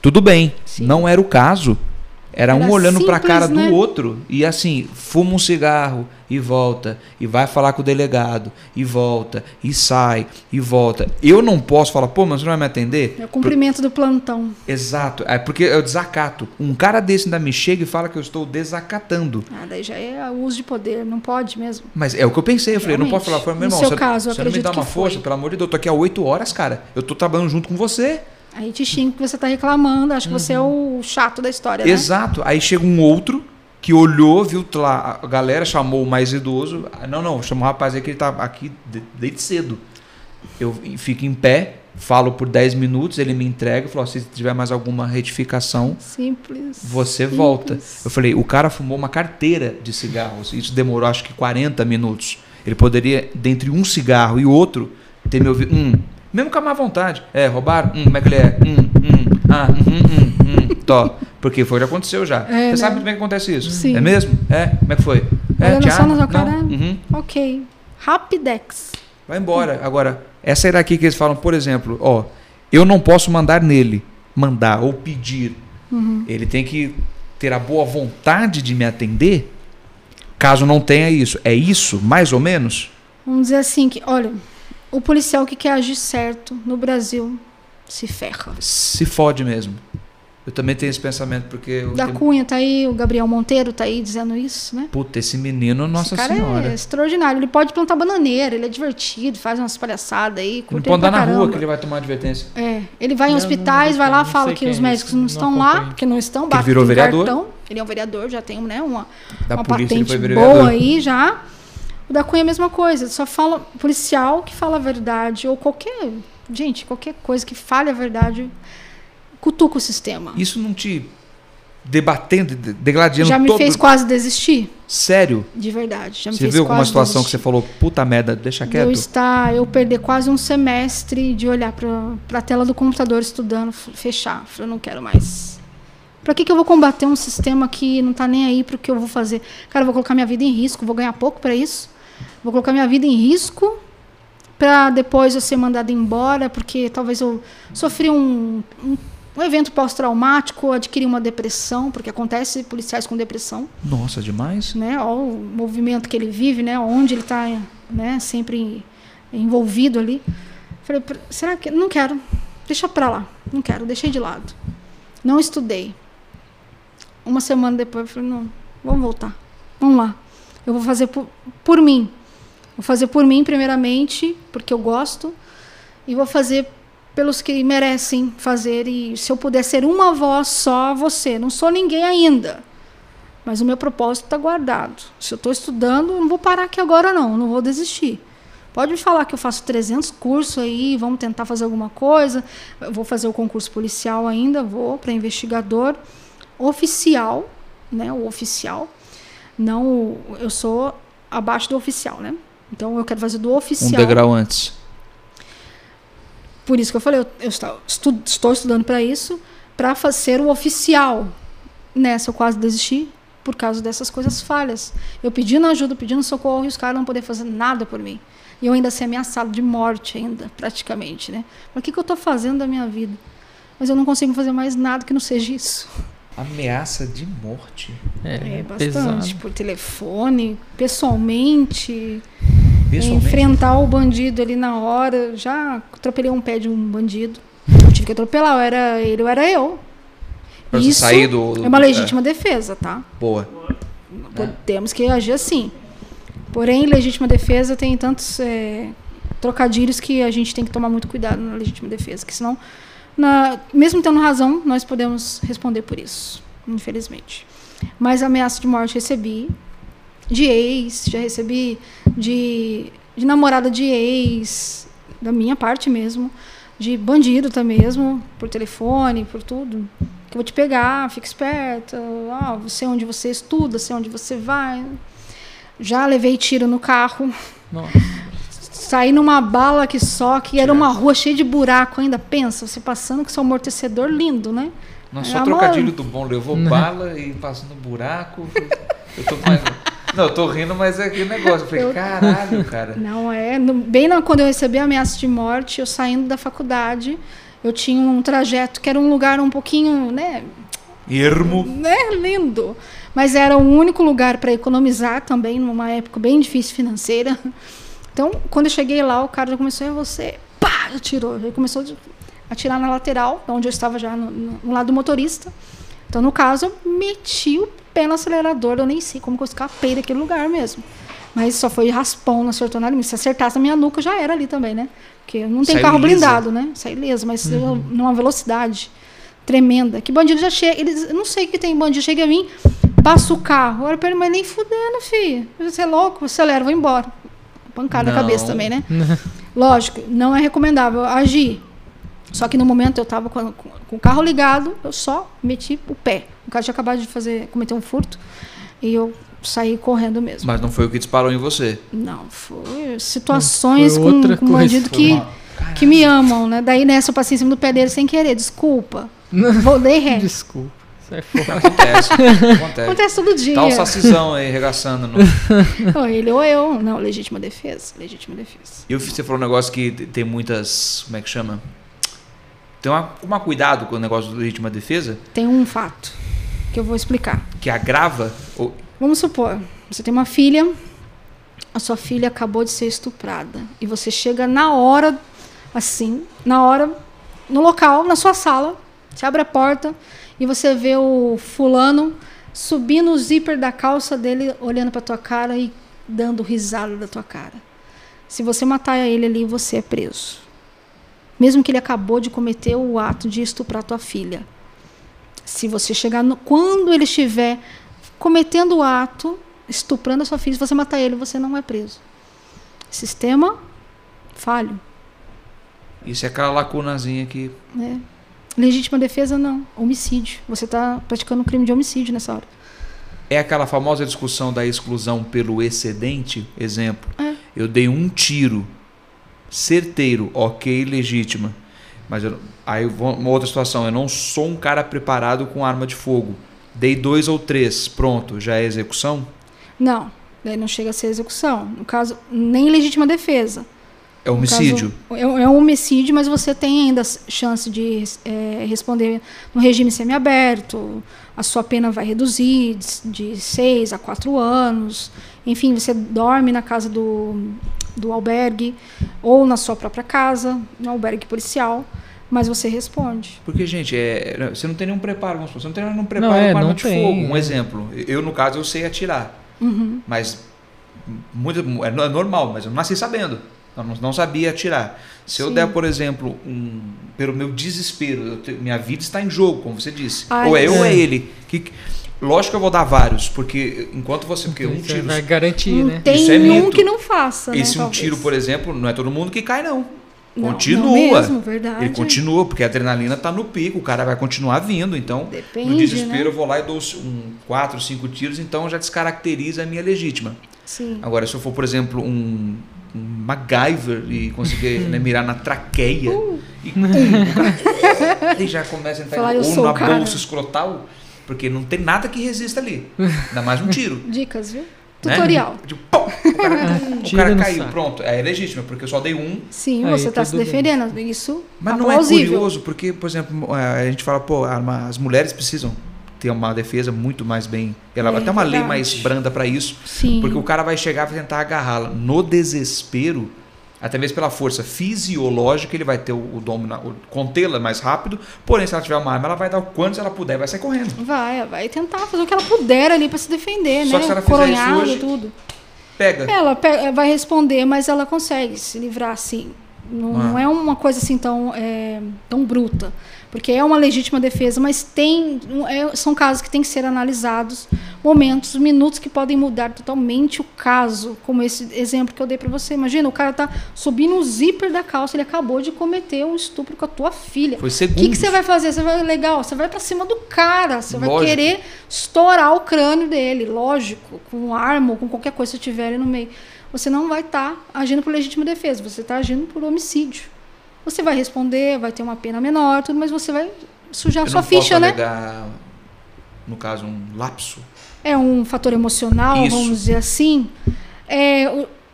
Tudo bem, Sim. não era o caso. Era, um Era olhando pra simples, cara né? do outro e assim, fuma um cigarro e volta, e vai falar com o delegado, e volta, e sai, e volta. Eu não posso falar, pô, mas você não vai me atender? É o cumprimento do plantão. Exato, é porque eu desacato. Um cara desse ainda me chega e fala que eu estou desacatando. Ah, daí já é o uso de poder, não pode mesmo. Mas é o que eu pensei. Eu falei, eu não posso falar, Realmente. meu No irmão, seu você, caso, eu você não me acredito dá uma força, foi. pelo amor de Deus, eu tô aqui há oito horas, cara. Eu tô trabalhando junto com você. Aí te xinga que você tá reclamando, acho que você é o chato da história, né? Exato. Aí chega um outro que olhou, viu lá, a galera chamou o mais idoso. Não, não, chamou o rapaz aí que ele tá aqui de- desde cedo. Eu fico em pé, falo por 10 minutos, ele me entrega e falou: se tiver mais alguma retificação, Simples. você simples. volta. Eu falei, o cara fumou uma carteira de cigarros. Isso demorou acho que 40 minutos. Ele poderia, dentre um cigarro e outro, ter me ouvido. Hum, mesmo com a má vontade. É, roubaram? Hum, como é que ele é? Hum, hum, ah, hum, hum, hum, tó. Porque foi que aconteceu já. É, Você né? sabe como é que acontece isso? Sim. É mesmo? É? Como é que foi? É, Olhando já? só seu Não? cara. Uhum. Ok. Rapidex. Vai embora. Agora, essa daqui que eles falam, por exemplo, ó, eu não posso mandar nele, mandar ou pedir. Uhum. Ele tem que ter a boa vontade de me atender. Caso não tenha isso, é isso, mais ou menos? Vamos dizer assim que, olha, o policial que quer agir certo no Brasil se ferra. Se fode mesmo. Eu também tenho esse pensamento, porque Da tenho- Cunha tá aí, o Gabriel Monteiro tá aí dizendo isso, né? Puta, esse menino, nossa Esse cara senhora. é extraordinário. Ele pode plantar bananeira, ele é divertido, faz umas palhaçadas aí, Não curte pode ele andar na rua que ele vai tomar advertência. É, ele vai em Não, hospitais, não, vai lá, não fala que os é médicos não não estão lá, porque não estão, ele bate virou um vereador? cartão. Ele é um vereador, já tem né, uma, Da uma polícia ele patente foi boa aí já. O da Cunha é a mesma coisa, só fala policial que fala a verdade, ou qualquer, gente, qualquer coisa que fale a verdade, cutuca o sistema. Isso não te debatendo, de- degladiando Já me todo... fez quase desistir, Sério? de verdade. Já me Você fez viu alguma situação que você desistir. falou, puta merda, deixa de quieto? eu estar, eu perder quase um semestre de olhar para a tela do computador estudando, fechar. Eu não quero mais. Para que, que eu vou combater um sistema que não tá nem aí para o que eu vou fazer? Cara, eu vou colocar minha vida em risco, vou ganhar pouco para isso. Vou colocar minha vida em risco para depois eu ser mandado embora, porque talvez eu sofri um, um, um evento pós-traumático, adquiri uma depressão, porque acontece policiais com depressão Nossa, demais. né, ó, o movimento que ele vive, né, onde ele está, né, sempre envolvido ali. Falei, "Pr- será que não quero? Deixa pra lá, não quero, deixei de lado. Não estudei. Uma semana depois, eu falei, não, vamos voltar, vamos lá. Eu vou fazer por, por mim. Vou fazer por mim, primeiramente, porque eu gosto, e vou fazer pelos que merecem fazer. E se eu puder ser uma voz só, você. Não sou ninguém ainda. Mas o meu propósito está guardado. Se eu estou estudando, não vou parar aqui agora, não. Não vou desistir. Pode me falar que eu faço 300 cursos aí, vamos tentar fazer alguma coisa. Eu vou fazer o concurso policial ainda, vou para investigador oficial, né? O oficial. Não, eu sou abaixo do oficial, né? Então eu quero fazer do Um oficial. degrau antes. Por isso que eu falei, eu, eu estou, estou estudando para isso, para ser o oficial. Nessa eu quase desisti por causa dessas coisas falhas. Eu pedindo ajuda, pedindo socorro e os caras não poder fazer nada por mim. E eu ainda ser ameaçado de morte ainda, praticamente, né? Mas o que, que eu estou fazendo da minha vida? Mas eu não consigo fazer mais nada que não seja isso. Ameaça de morte. É, É, bastante. pesado. Por telefone, pessoalmente. Pessoalmente. Enfrentar o bandido ali na hora. Já atropelei um pé de um bandido. Eu tive que atropelar, ou era ele ou era eu. Pra Isso sair do, do- é uma legítima defesa, tá? Boa. Pô, Temos que agir assim. Porém, legítima defesa tem tantos é, trocadilhos que a gente tem que tomar muito cuidado na legítima defesa, que senão, na- mesmo tendo razão, nós podemos responder por isso, infelizmente. Mas ameaça de morte recebi de ex, já recebi de, de namorada de ex, da minha parte mesmo, de bandido também mesmo, por telefone, por tudo. Que eu vou te pegar, fica esperta, ah, sei onde você estuda, sei onde você vai. Já levei tiro no carro, Nossa. saí numa bala que só, que era uma rua cheia de buraco ainda. Pensa, você passando com seu amortecedor lindo, né? Nossa, É, só trocadilho do bom. Levou Né? bala e passando buraco. Eu tô mais... Não, eu tô rindo, mas é aquele negócio. Eu falei, Eu- caralho, cara. Não é. bem na, quando eu recebi a ameaça de morte, eu saindo da faculdade, eu tinha um trajeto que era um lugar um pouquinho, né? Ermo. É lindo. Mas era o único lugar para economizar também, numa época bem difícil financeira. Então, quando eu cheguei lá, o cara já começou a você, pá, atirou. Ele começou a atirar na lateral, onde eu estava já no, no- no lado do motorista. Então, no caso, eu meti o pé no acelerador, eu nem sei como que eu escapei daquele lugar mesmo. Mas só foi raspão, não acertou nada. Se acertasse a minha nuca, já era ali também, né? Porque não tem Saiu carro lisa. blindado, né? Sai ileso, mas eu, numa velocidade tremenda. Que bandido já chega, eles, eu não sei o que tem, bandido chega a mim, passa o carro. Olha pra ele, mas nem fudendo, filho. Você é louco, acelera, vou embora. Pancada na cabeça também, né? Lógico, não é recomendável agir. Só que no momento eu estava com, com- o carro ligado, eu só meti o pé. O cara tinha acabado de fazer, cometer um furto e eu saí correndo mesmo. Mas não foi o que disparou em você. Não, foi situações Foi com, outra com coisa. bandido que, uma- que me amam, né? Daí nessa eu passei em cima do pé dele sem querer, desculpa. Vou dei ré. Desculpa. Fora. Acontece. Acontece. Acontece todo dia. Tá o sacizão aí regaçando. No... Ou ele ou eu. Não, legítima defesa. Legítima defesa. E eu- você falou um negócio que tem muitas. Como é que chama? Tem uma, tomar cuidado com o negócio do legítima defesa, Tem um fato que eu vou explicar. que agrava. Ou, Vamos supor, você tem uma filha, a sua filha acabou de ser estuprada e você chega na hora, assim, na hora, no local, na sua sala, você abre a porta e você vê o fulano subindo o zíper da calça dele, olhando para tua cara e dando risada da tua cara. Se você matar ele ali, você é preso. Mesmo que ele acabou de cometer o ato de estuprar tua filha. Se você chegar no, quando ele estiver cometendo o ato, estuprando a sua filha, se você matar ele, você não é preso. Sistema falho. isso é aquela lacunazinha que. Né? Legítima defesa, não. Homicídio. Você está praticando um crime de homicídio nessa hora. É aquela famosa discussão da exclusão pelo excedente. Exemplo, É. eu dei um tiro certeiro, ok, legítima. Mas eu, aí uma outra situação, eu não sou um cara preparado com arma de fogo. Dei dois ou três, pronto, já é execução? Não. Daí não chega a ser execução. No caso, nem legítima defesa. É homicídio? caso, é, é um homicídio, mas você tem ainda chance de é, responder no regime semiaberto. A sua pena vai reduzir de 6 a 4 anos. Enfim, você dorme na casa do, do albergue ou na sua própria casa, no albergue policial, mas você responde. Porque, gente, é, você não tem nenhum preparo, vamos supor, você não tem nenhum preparo é, com arma não de tem, fogo. Um é. exemplo, eu, no caso, eu sei atirar. Uhum. Mas muito, é é normal, mas eu não nasci sabendo. Eu não, não sabia atirar. Se eu Sim. der, por exemplo, um, pelo meu desespero, eu te- minha vida está em jogo, como você disse. Ai, ou é eu é. ou é ele. Que, lógico que eu vou dar vários, porque enquanto você. Porque um tiro. vai garantir, Não né? tem Isso é um mito. que não faça. Esse né, um tiro, por exemplo, não é todo mundo que cai, não. Não, continua. Não mesmo, verdade. Ele continua, porque a adrenalina tá no pico, o cara vai continuar vindo. Então, Depende, no desespero, né? eu vou lá e dou um, quatro, cinco tiros, então já descaracteriza a minha legítima. Sim. Agora, se eu for, por exemplo, um, um MacGyver e conseguir né, mirar na traqueia e pum, o cara, ele já começa a entrar Falar, ou na bolsa escrotal, porque não tem nada que resista ali. Ainda mais um tiro. Dicas, viu? né? Tutorial. Tipo, pum, o cara, o cara caiu, saco. pronto. É legítimo, porque eu só dei um. Sim, Aí, você está se tudo bem. defendendo. Isso Mas é não é plausível. curioso, porque, por exemplo, a gente fala, pô, as mulheres precisam ter uma defesa muito mais bem. Ela É, até uma lei verdade. mais branda para isso. Sim. Porque o cara vai chegar e vai tentar agarrá-la. No desespero, até mesmo pela força fisiológica, ele vai ter o, o dom, contê-la mais rápido. Porém, se ela tiver uma arma, ela vai dar o quanto ela puder, vai sair correndo. Vai, vai tentar fazer o que ela puder ali para se defender, Só né? que se ela fizer Coronhado, isso hoje- tudo. Pega. Ela pe- vai responder, mas ela consegue se livrar assim. Não, Ah. não é uma coisa assim tão, é, tão bruta. Porque é uma legítima defesa, mas tem é- são casos que têm que ser analisados, momentos, minutos que podem mudar totalmente o caso, como esse exemplo que eu dei para você. Imagina, o cara tá subindo o zíper da calça, ele acabou de cometer um estupro com a tua filha. Foi O segundo. que, que você vai fazer? Você vai legal, você vai para cima do cara, você vai Lógico. querer estourar o crânio dele, lógico, com arma ou com qualquer coisa que tiver ali no meio. Você não vai estar agindo por legítima defesa, você está agindo por homicídio. Você vai responder, vai ter uma pena menor, tudo, mas você vai sujar Eu sua não ficha, posso né? alegar, no caso, um lapso. É um fator emocional, Isso. vamos dizer assim. É,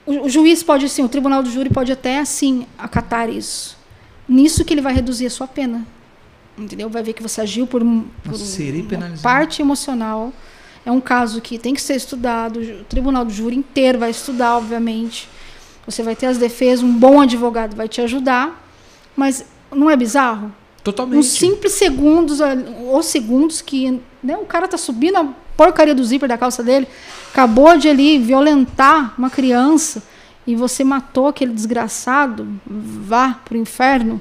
o, o- juiz pode, assim, o tribunal do júri pode até, assim, acatar isso. Nisso que ele vai reduzir a sua pena. entendeu? Vai ver que você agiu por, por um- uma parte emocional. É um caso que tem que ser estudado. O tribunal do júri inteiro vai estudar, obviamente. Você vai ter as defesas, um bom advogado vai te ajudar. Mas não é bizarro? Totalmente. Uns simples segundos, ou segundos que né, o cara tá subindo a porcaria do zíper da calça dele, acabou de ali violentar uma criança e você matou aquele desgraçado, vá pro inferno.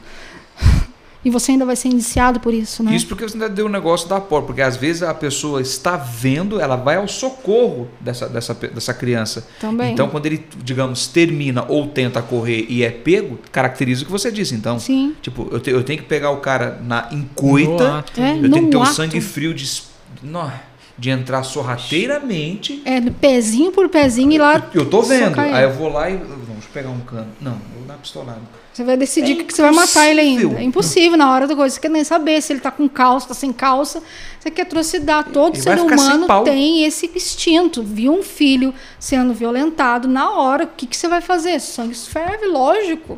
E você ainda vai ser indiciado por isso, né? Isso porque você ainda deu o negócio da porta, porque às vezes a pessoa está vendo, ela vai ao socorro dessa, dessa, dessa criança. Também. Então, quando ele, digamos, termina ou tenta correr e é pego, caracteriza o que você disse. Então, Sim. tipo, eu, te- eu tenho que pegar o cara na encoita. É, eu tenho que ter o ato. sangue frio de, nó, de entrar sorrateiramente. É, pezinho por pezinho e lá Eu tô vendo, aí eu vou lá e. Não, deixa eu pegar um cano. Não, eu vou dar uma pistolada. Você vai decidir É que, que você vai matar ele ainda. É impossível na hora da coisa. Você quer nem saber se ele tá com calça, tá sem calça. Você quer atrocidar. Todo Ele ser humano tem esse instinto. Viu um filho sendo violentado na hora, o que, que você vai fazer? Sangue ferve, lógico.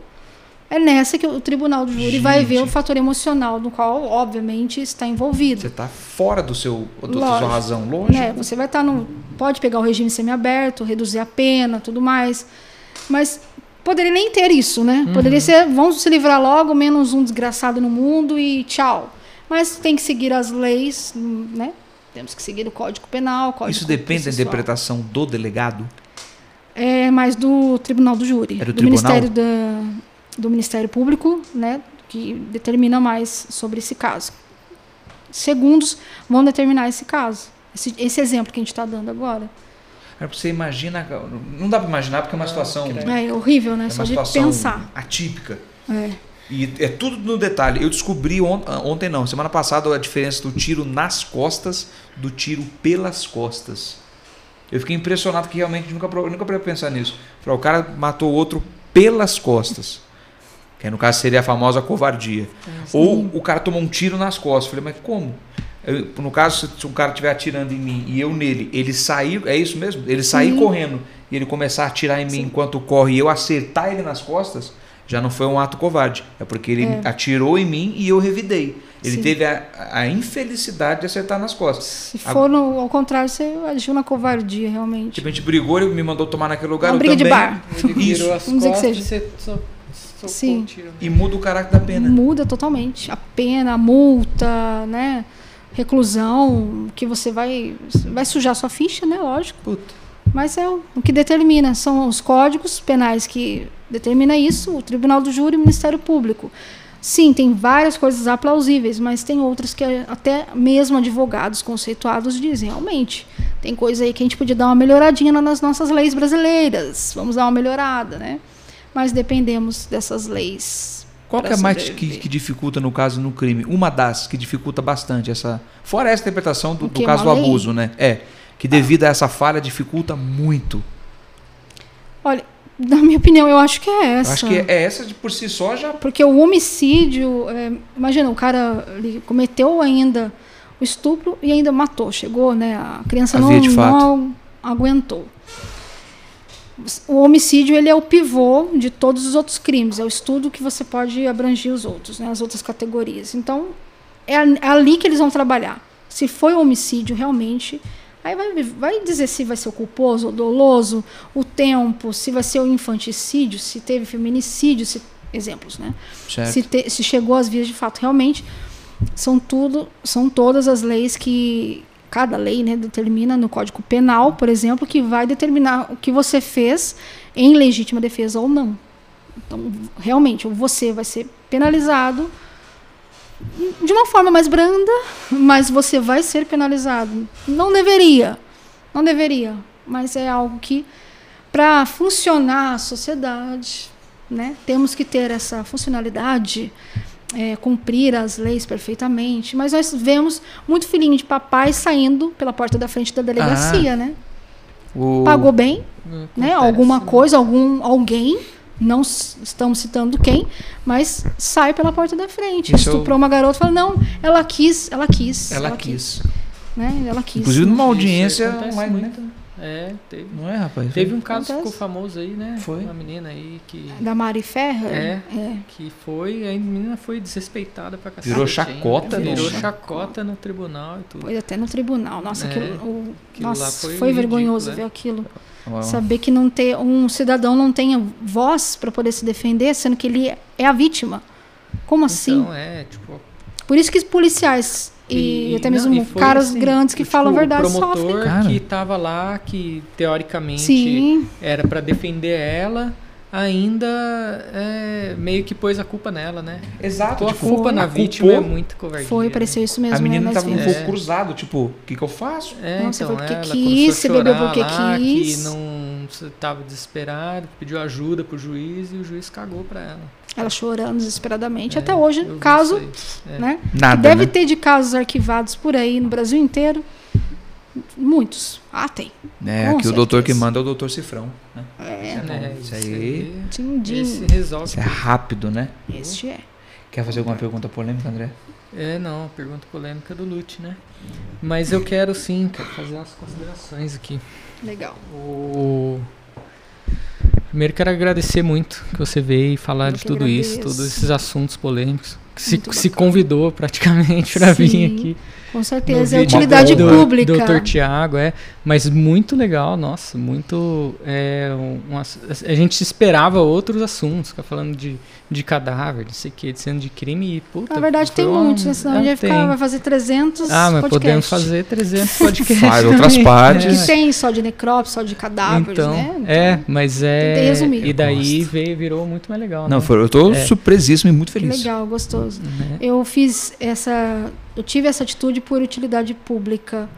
É nessa que o tribunal do júri vai ver Gente. o fator emocional, no qual, obviamente, está envolvido. Você tá fora do seu, da sua razão, lógico. né? Você vai estar no. Pode pegar o regime semiaberto, reduzir a pena, tudo mais. Mas poderia nem ter isso, né? Uhum. Poderia ser, vamos se livrar logo, menos um desgraçado no mundo e tchau. Mas tem que seguir as leis, né? Temos que seguir o Código Penal, o Código Isso depende da Processual. interpretação do delegado? É mais do Tribunal do Júri, É do do, tribunal? Ministério da, do Ministério Público, né? Que determina mais sobre esse caso. Segundos vão determinar esse caso. Esse, esse exemplo que a gente está dando agora. É você imagina. Não dá pra imaginar porque é uma situação. credo. É horrível, né? É Só uma de situação pensar. atípica. É. E é tudo no detalhe. Eu descobri on- ontem, não, semana passada, a diferença do tiro nas costas do tiro pelas costas. Eu fiquei impressionado que realmente nunca, nunca parei pra pensar nisso. Falei, o cara matou o outro pelas costas. Que no caso seria a famosa covardia. Ou o cara tomou um tiro nas costas. Falei, mas como? Eu- no caso, se- um cara estiver atirando em mim e eu nele, ele sair, é isso mesmo? Ele sair Sim. correndo e ele começar a atirar em mim enquanto corre e eu acertar ele nas costas, já não foi um ato covarde. É porque ele É. atirou em mim e eu revidei. Ele Sim. teve a, a infelicidade de acertar nas costas. Se for no, ao contrário, você agiu na covardia, realmente. Tipo, a gente brigou, ele me mandou tomar naquele lugar, Uma eu briga de também. bar. Ele virou Isso. as Vamos dizer que seja. você Sim. o tiro. E muda o caráter da pena. Muda totalmente. A pena, a multa, né? Reclusão, que você vai, vai sujar sua ficha, né? Lógico. Puta. Mas é o, o que determina. São os códigos penais que determina isso, o Tribunal do Júri e o Ministério Público. Sim, tem várias coisas aplausíveis, mas tem outras que até mesmo advogados conceituados dizem, realmente, tem coisa aí que a gente podia dar uma melhoradinha nas nossas leis brasileiras. Vamos dar uma melhorada, né? Mas dependemos dessas leis. Qual que é mais que, que dificulta no caso no crime? Uma das que dificulta bastante essa. Fora essa interpretação do, do caso do abuso, né? É. Que devido a essa falha dificulta muito. Olha, na minha opinião, eu acho que é Eu essa. acho que é essa de por si só já. Porque o homicídio, é, imagina, o cara ele cometeu ainda o estupro e ainda matou, chegou, né? A criança A não, não aguentou. O homicídio ele é o pivô de todos os outros crimes, é o estudo que você pode abranger os outros, né, as outras categorias. Então, é é ali que eles vão trabalhar. Se foi homicídio realmente, aí vai, vai dizer se vai ser o culposo, o doloso, o tempo, se vai ser o infanticídio, se teve feminicídio, se, exemplos, né? Se, te- se chegou às vias de fato. Realmente, são tudo, são todas as leis que cada lei né, determina no Código Penal, por exemplo, que vai determinar o que você fez em legítima defesa ou não. Então, realmente, você vai ser penalizado de uma forma mais branda, mas você vai ser penalizado. Não deveria, não deveria, mas é algo que para funcionar a sociedade, né, temos que ter essa funcionalidade, é, cumprir as leis perfeitamente. Mas nós vemos muito filhinho de papai saindo pela porta da frente da delegacia, né? O- Pagou bem, né? Acontece, Alguma né? coisa, algum alguém, não estamos citando quem, mas sai pela porta da frente. Isso eu- Estuprou uma garota, fala não, ela quis, ela quis, Ela quis. né? Ela quis. Inclusive numa audiência online, né? É, teve. Não é, rapaz? Teve um caso que ficou famoso aí, né? Foi. Uma menina aí que, Da Mari Ferrer? É. é. que foi, a menina foi desrespeitada pra cacete. Virou chacota Virou no- chacota no tribunal e tudo. Foi até no tribunal. Nossa, É, aquilo, o- aquilo nossa lá foi, foi vergonhoso ridículo, ver aquilo. Ó, Saber que não ter um cidadão não tenha voz para poder se defender, sendo que ele é a vítima. Como assim? Então, é, tipo... Por isso que os policiais e, até não, mesmo e foi caras assim, grandes que tipo, falam a verdade O promotor sofrem. Cara. que tava lá, que teoricamente Sim, era pra defender ela, ainda é, meio que pôs a culpa nela, né? Exato. Pôr a tipo, culpa na a vítima é culpou. muito covardia. foi, né? pareceu isso mesmo. A menina né, tava um pouco É. cruzado, tipo, o que que eu faço? É, Não, você então, foi porque ela quis, você bebeu porque lá, quis. Que não estava desesperado, pediu ajuda pro juiz e o juiz cagou pra ela. Ela chorando desesperadamente. É, Até hoje, caso. É. né? Nada, que deve né? ter de casos arquivados por aí no Brasil inteiro. Muitos. Ah, tem. É, aqui o doutor que manda é o doutor Cifrão. Né? É, É, Isso aí- din-din. Esse resolve. Isso é rápido, né? Este é. Quer fazer alguma pergunta polêmica, André? É, não, pergunta polêmica do Lute, né? Mas eu quero sim, quero fazer umas considerações aqui. Legal. O... Primeiro quero agradecer muito que você veio falar Eu de tudo isso, agradeço. todos esses assuntos polêmicos. Que se, se convidou praticamente para vir aqui. Com certeza. É utilidade do pública. Dr. Tiago, é. Mas muito legal, nossa, muito. É, um, um a gente esperava outros assuntos, ficar falando de, de cadáver, não sei o que, de cena de crime e puta. Na verdade, tem uma- muitos, né? Senão a Ah, gente ia ficar, tem. vai fazer 300 Ah, mas podcasts. podemos fazer 300 podcasts. Faz outras partes. Que tem só de necrópsia, só de cadáveres, Então, né? é, mas é. tentei resumir. E daí veio, virou muito mais legal. Não, né? foi, eu tô É. surpresíssimo e muito Que feliz. legal, gostoso. Né? Eu fiz essa. Eu tive essa atitude por utilidade pública.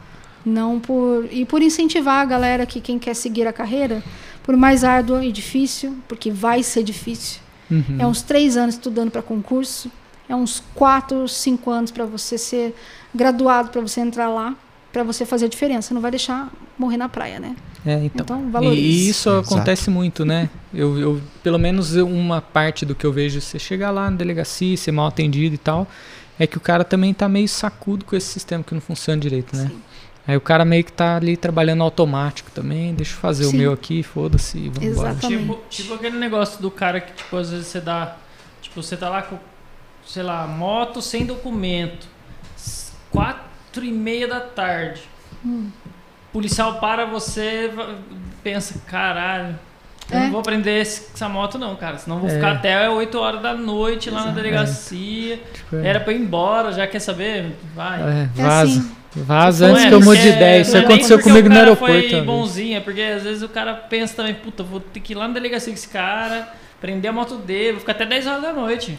Não por. E por incentivar a galera que quem quer seguir a carreira, por mais árdua e difícil, porque vai ser difícil. Uhum. É uns três anos estudando para concurso. É uns quatro, cinco anos para você ser graduado, para você entrar lá, para você fazer a diferença. Não vai deixar morrer na praia, né? É, então. Então, valorize. E isso Exato. acontece muito, né? Eu, eu, pelo menos uma parte do que eu vejo você chegar lá na delegacia, ser mal atendido e tal, é que o cara também tá meio sacudo com esse sistema que não funciona direito, né? Sim. Aí o cara meio que tá ali trabalhando automático também, deixa eu fazer o Sim. meu aqui, foda-se, e vamos embora. Exato. Tipo, tipo aquele negócio do cara que, tipo, às vezes você dá. Tipo, você tá lá com, sei lá, moto sem documento. Quatro e meia da tarde. Hum. Policial para você, pensa, caralho. Eu É. não vou prender esse- essa moto, não, cara. Senão eu vou É. ficar até 8 horas da noite lá na delegacia. Tipo, é, Era pra ir embora, já quer saber? Vai. é, É vaza. assim. Vaza Não antes é, que eu mude de ideia. Isso é aconteceu comigo o no aeroporto. Foi bonzinho, é porque às vezes o cara pensa também, puta, vou ter que ir lá na delegacia com esse cara, prender a moto dele, vou ficar até 10 horas da noite.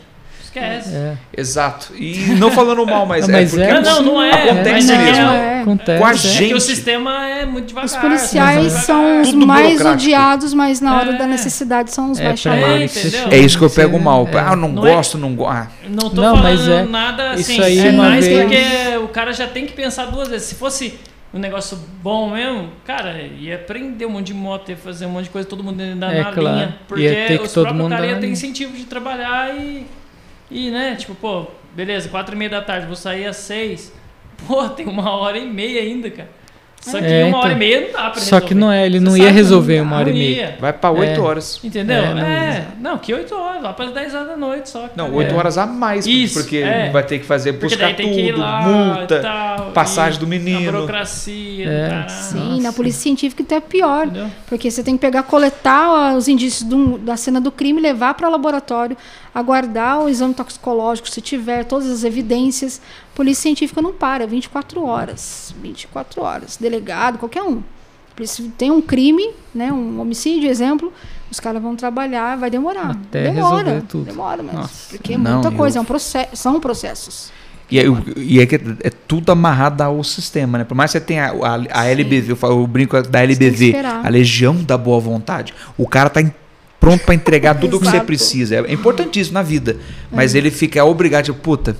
Esquece. É. Exato. E não falando mal, mas, Não, é mas porque é- Não, não, não é. acontece é mesmo. É- é. Acontece. Com a é. É que gente. o sistema é muito devagar. Os policiais são os mais odiados, mas na hora É. da necessidade são os É, mais chamados. É isso que eu pego Você- mal. é. Ah, eu não, Não é- gosto, não gosto. Não tô Não, falando é- nada assim. isso aí é mais vez- porque o cara já tem que pensar duas vezes. Se fosse um negócio bom mesmo, cara, ia prender um monte de moto, ia fazer um monte de coisa, todo mundo ia andar É, na claro. linha. Porque Ia ter que os todo próprios caras iam ter incentivo de trabalhar e. E, né, tipo, pô, beleza, quatro e meia da tarde, vou sair às seis. Pô, tem uma hora e meia ainda, cara. Só que É, uma hora e então. meia não dá pra Só que resolver. não é, ele não ia resolver não uma hora e meia. ia. Vai pra 8 É. horas. Entendeu? É, não- É, não, que 8 horas, lá para 10 horas da noite só. Não. 8 É. horas a mais, Isso, porque é. vai ter que fazer Porque buscar tudo, lá multa, tal, passagem do A menino. burocracia, É. Sim, Nossa. na polícia científica então é pior. Entendeu? Porque você tem que pegar, coletar os indícios do- da cena do crime, levar para o laboratório, aguardar o exame toxicológico, se tiver todas as evidências. Polícia científica não para, é 24 horas. 24 horas. Delegado, qualquer um. Tem um crime, né, um homicídio, exemplo, os caras vão trabalhar, vai demorar. Até demora, tudo. demora mesmo. Nossa. Porque é Não, muita eu- coisa, é um processo, são processos. E é, e é que é tudo amarrado ao sistema, né? Por mais que você tenha a, a, a LBV, eu, falo- eu brinco da LBV, a Legião da Boa Vontade. O cara tá em- pronto pra entregar tudo o que você precisa. É importantíssimo na vida. Mas É. ele fica obrigado, tipo, puta,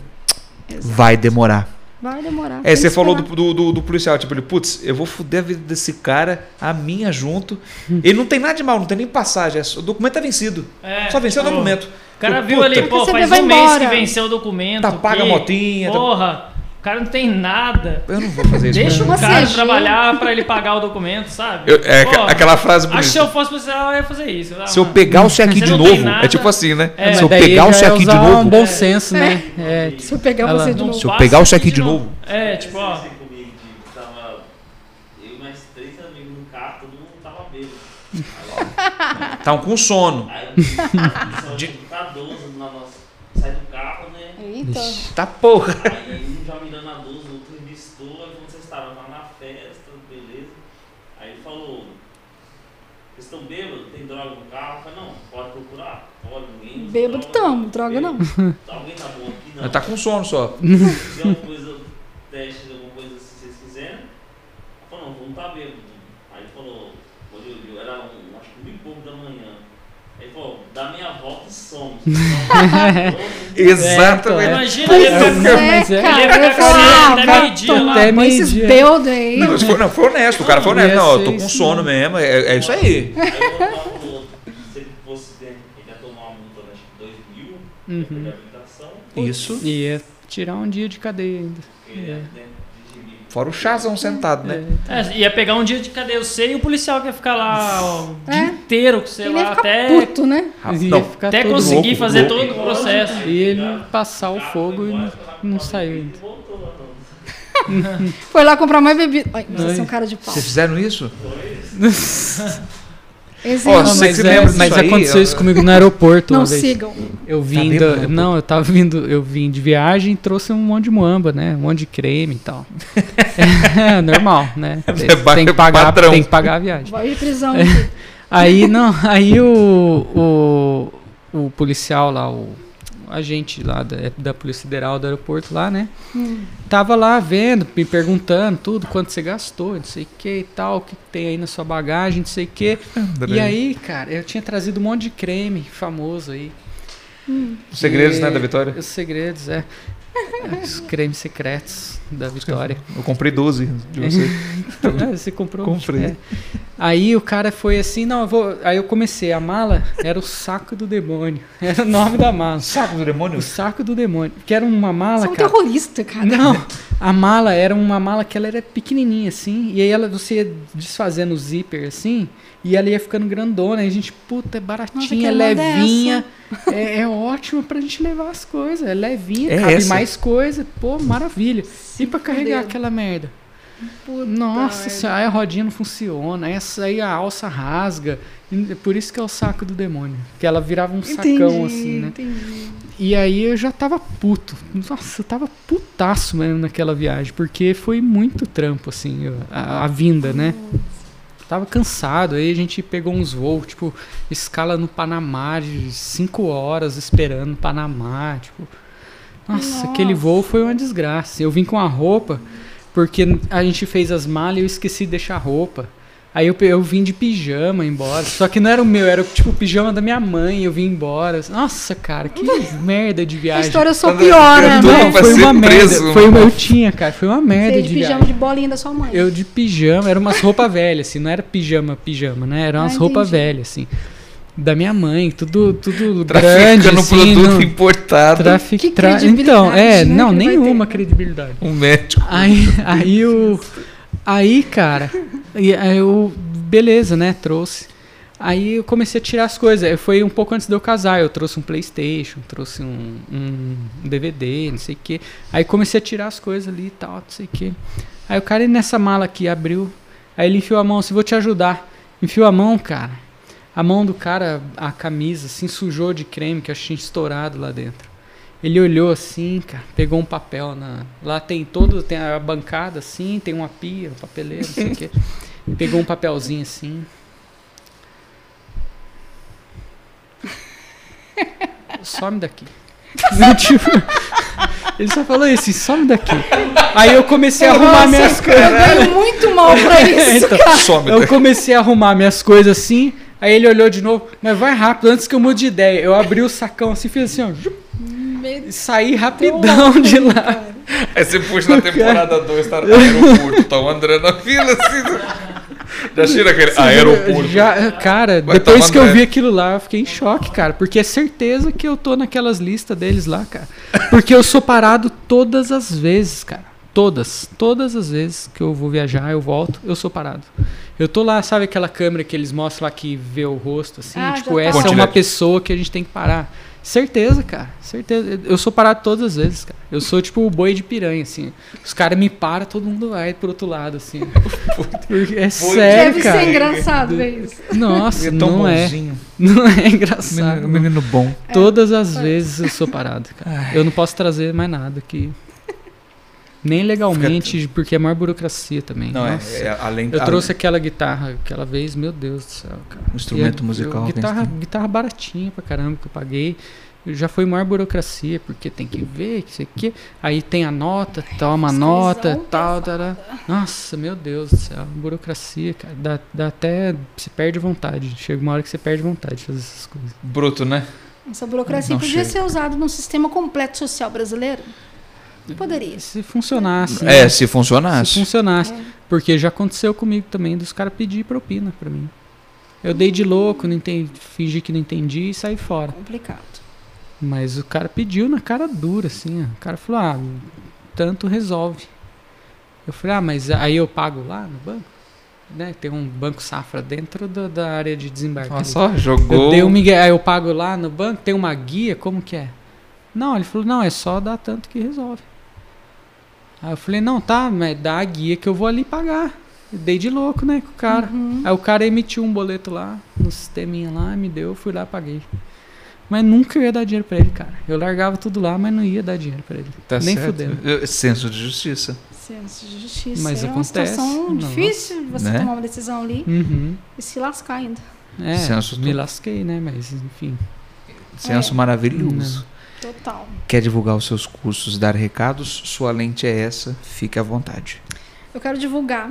Exato. vai demorar. Vai demorar. É, você que falou do, esperar. do, do- do policial, tipo, ele, putz, eu vou fuder a vida desse cara, a minha junto. Ele não tem nada de mal, não tem nem passagem, é o documento é vencido. É, Só venceu o tipo, documento. O cara Tipo, viu puta, ali, pô, faz vai um mês embora. que venceu o documento. Tá paga que, a motinha, tá- Porra, cara não tem nada. Eu não vou fazer isso. Deixa o Uma cara trabalhar pra ele pagar o documento, sabe? Eu- é Pô, aquela frase Acho que se bonita. eu fosse policial, eu ia fazer isso. Se eu pegar o cheque de novo, nada. é tipo assim, né? É. Se eu pegar o é cheque de usar novo, um bom senso, né? É, Se eu pegar Ela- você de novo. Se eu pegar o aqui cheque de novo. É, tipo, ó. Aconteceu comigo de tava eu e mais três amigos no carro, todo mundo tava bêbado. estavam com sono. Aí eu de ficar 12 na nossa. Sai do carro, Eita. Tá porra. Aí um já mirando a 12, o outro revistou, aí quando vocês estavam lá na festa, beleza. Aí ele falou, vocês estão bêbados? Tem droga no carro? Eu falei, não, pode procurar. Pode, ninguém. Bêbado droga, tamo, droga não. Alguém tá bom aqui? Não. Ela tá com sono só. Se alguma coisa, teste de alguma coisa se vocês quiserem. Ela falou, não, vamos tá bêbado. Aí ele falou, eu, eu era um, acho que um e pouco da manhã. Aí ele falou, dá meia volta e somos. Exatamente. Imagina ele É, é- até vai meio-dia lá. Até esses meio-dia. beldos aí. Não, foi, não, foi honesto, o cara foi honesto. Não, eu tô com sono mesmo, é, é isso aí. Aí eu falava pro outro, se ele fosse dentro, ele ia tomar uma multa, acho que 2 mil, ia Uhum. habilitação, Isso. Ia tirar um dia de cadeia ainda. porque É. Fora o chazão sentado, né? É, ia pegar um dia de cadeia você e o policial que ia ficar lá o dia É. inteiro com você Ele ia lá ficar até, puto, né? Não, ficar até conseguir louco, fazer louco. todo o processo. E ele passar o fogo e não, não saiu ainda. Foi lá comprar mais bebida. Ai, vocês são cara de pau. vocês fizeram isso? Exemplo. Ó, Não, mas é- mas aí, aconteceu ó. isso comigo no aeroporto Não sigam. Eu Tá vim da- né, não, eu tava vindo, eu vim de viagem e trouxe um monte de muamba, né? Um monte de creme e tal. é normal, né? É Tem que pagar, padrão. tem que pagar a viagem. Vai de prisão aqui. Aí não, aí o, o, o policial lá, o agente lá da, da Polícia Federal do aeroporto lá, né? Hum. Tava lá vendo, me perguntando tudo, quanto você gastou, não sei o que e tal, o que tem aí na sua bagagem, não sei o que. E aí, cara, eu tinha trazido um monte de creme famoso aí. Os segredos, E- né, da Vitória? Os segredos, é. Os cremes secretos da Vitória. Eu comprei 12 de você. É, você comprou? Comprei. É. Aí o cara foi assim, não, eu vou. Aí eu comecei, a mala era o saco do demônio. Era o nome da mala. Saco do demônio? O saco do demônio. Que era uma mala, Você é um cara. terrorista, cara. Não, a mala era uma mala que ela era pequenininha assim, e aí ela você ia desfazendo o zíper assim, e ela ia ficando grandona, e a gente, puta, é baratinha, moda é levinha, é, é ótima pra gente levar as coisas, é levinha, É cabe essa? mais coisa, pô, maravilha. E pra carregar aquela merda? Puta Nossa senhora, aí a rodinha não funciona, essa aí a alça rasga, por isso que é o saco do demônio, que ela virava um Entendi, sacão assim, né? entendi. E aí eu já tava puto. Nossa, eu tava putaço mesmo naquela viagem, porque foi muito trampo, assim, a, a vinda, né? Tava cansado, aí a gente pegou uns voos, tipo, escala no Panamá de 5 horas esperando no Panamá, tipo. Nossa, aquele voo foi uma desgraça. Eu vim com a roupa, porque a gente fez as malas e eu esqueci de deixar a roupa. Aí eu, eu vim de pijama embora. Só que não era o meu, era tipo o pijama da minha mãe. Eu vim embora. Nossa, cara, que merda de A viagem. história só piora, né? Foi uma merda. Foi uma, eu tinha, cara, foi uma merda Você de de pijama viagem. de bolinha da sua mãe. Eu de pijama, era umas roupas velhas, assim, não era pijama, pijama, né? Eram Ah, umas roupas velhas, assim. Da minha mãe, tudo, tudo grande, assim. produto não- importado. trafic- Que tra- Então, é, né, não, nenhuma credibilidade. Um médico. Aí, aí o. Aí, cara, e aí eu. Beleza, né? Trouxe. Aí eu comecei a tirar as coisas. Foi um pouco antes de eu casar. Eu trouxe um Playstation, trouxe um, um DVD, não sei o quê. Aí comecei a tirar as coisas ali e tal, não sei o quê. Aí o cara nessa mala aqui abriu. Aí ele enfiou a mão assim, vou te ajudar. Enfiou a mão, cara. A mão do cara, a camisa, assim, sujou de creme que eu tinha estourado lá dentro. Ele olhou assim, cara, pegou um papel na. Lá tem todo, tem a bancada assim, tem uma pia, um papeleiro, não sei o quê. Pegou um papelzinho assim. Some daqui. Tipo, ele só falou isso, assim, some daqui. Aí eu comecei a arrumar minhas Eu coisas. ganho muito mal pra isso, Então, cara. Some eu comecei a arrumar minhas coisas assim. Aí ele olhou de novo, mas vai rápido, antes que eu mude de ideia. Eu abri o sacão assim, fiz assim, ó. Saí rapidão de lá. Aí você puxa na temporada 2, tá no aeroporto, tá o André na fila assim. Já tira aquele aeroporto. Já, cara, Vai depois tomar que eu vi aquilo lá, eu fiquei em choque, cara. Porque é certeza que eu tô naquelas listas deles lá, cara. Porque eu sou parado todas as vezes, cara. Todas, todas as vezes que eu vou viajar, eu volto, eu sou parado. Eu tô lá, sabe aquela câmera que eles mostram lá que vê o rosto, assim? Ah, tipo, tá. essa é uma pessoa que a gente tem que parar. Certeza, cara. Certeza. Eu sou parado todas as vezes, cara. Eu sou tipo o boi de piranha, assim. Os caras me param, todo mundo vai pro outro lado, assim. É sério, Deve cara. ser engraçado ver isso. Nossa, é tão não é. bonzinho. Não é engraçado. Menino, menino bom. Todas as vezes eu sou parado, cara. Eu não posso trazer mais nada aqui. Nem legalmente, porque é maior burocracia também. Não, é, é além Eu trouxe aquela guitarra aquela vez, meu Deus do céu, cara. Um instrumento E eu- musical eu- que guitarra, guitarra baratinha pra caramba que eu paguei. Já foi maior burocracia, porque tem que ver, que isso aqui. Aí tem a nota, toma a nota, tal, pesada. tará. Nossa, meu Deus do céu, burocracia, cara. Dá, dá até. Se perde vontade. Chega uma hora que você perde vontade de fazer essas coisas. Bruto, né? Essa burocracia Não podia chega. ser usada num sistema completo social brasileiro? Poderia. Se funcionasse. É, né? se Se funcionasse. funcionasse. É. Porque já aconteceu comigo também, dos caras pedir propina pra mim. Eu dei de louco, não entendi, fingi que não entendi e saí fora. Complicado. Mas o cara pediu na cara dura, assim. ó. O cara falou, ah, tanto resolve. Eu falei, ah, mas aí eu pago lá no banco? Né? Tem um banco safra dentro da, da área de desembarque. Olha só, jogou. Eu dei um aí eu pago lá no banco, tem uma guia, como que é? Não, ele falou, não, é só dar tanto que resolve. Aí eu falei, não, tá, mas dá a guia que eu vou ali pagar. Dei de louco, né, com o cara. Uhum. Aí o cara emitiu um boleto lá, no sisteminha lá, me deu, eu fui lá, paguei. Mas nunca eu ia dar dinheiro pra ele, cara. Eu largava tudo lá, mas não ia dar dinheiro pra ele. Tá Nem certo. fudendo. Senso de justiça. Senso de justiça. Mas é acontece, uma situação difícil você Né? tomar uma decisão ali Uhum. e se lascar ainda. É, Senso me do- lasquei, né, mas enfim. Senso É. maravilhoso. Total. Quer divulgar os seus cursos, dar recados? Sua lente é essa, fique à vontade. Eu quero divulgar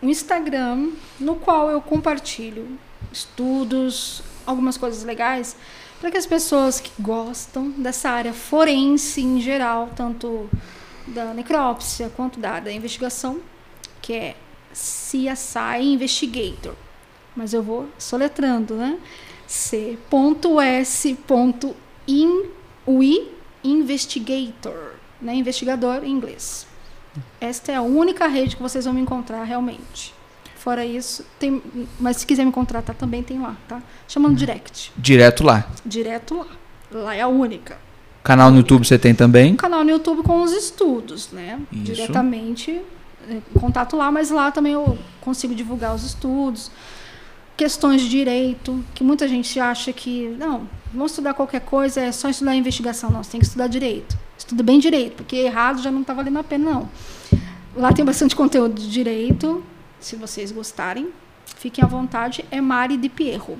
um Instagram no qual eu compartilho estudos, algumas coisas legais, para que as pessoas que gostam dessa área forense em geral, tanto da necrópsia quanto da, da investigação, que é CSI Investigator. Mas eu vou soletrando, né? C.S.in Investigator, né? Investigador em inglês. Esta é a única rede que vocês vão me encontrar realmente. Fora isso, tem, mas se quiser me contratar também tem lá, tá? Chamando direct, Direto lá. direto lá. Lá é a única. Canal no YouTube você tem também. Um canal no YouTube com os estudos, né? Isso. Diretamente, é, contato lá, mas lá também eu consigo divulgar os estudos. Questões de direito, que muita gente acha que, não, vamos estudar qualquer coisa, é só estudar investigação. Não, você tem que estudar direito. Estuda bem direito, porque errado já não está valendo a pena, não. Lá tem bastante conteúdo de direito, se vocês gostarem. Fiquem à vontade. É Mari de Pierro.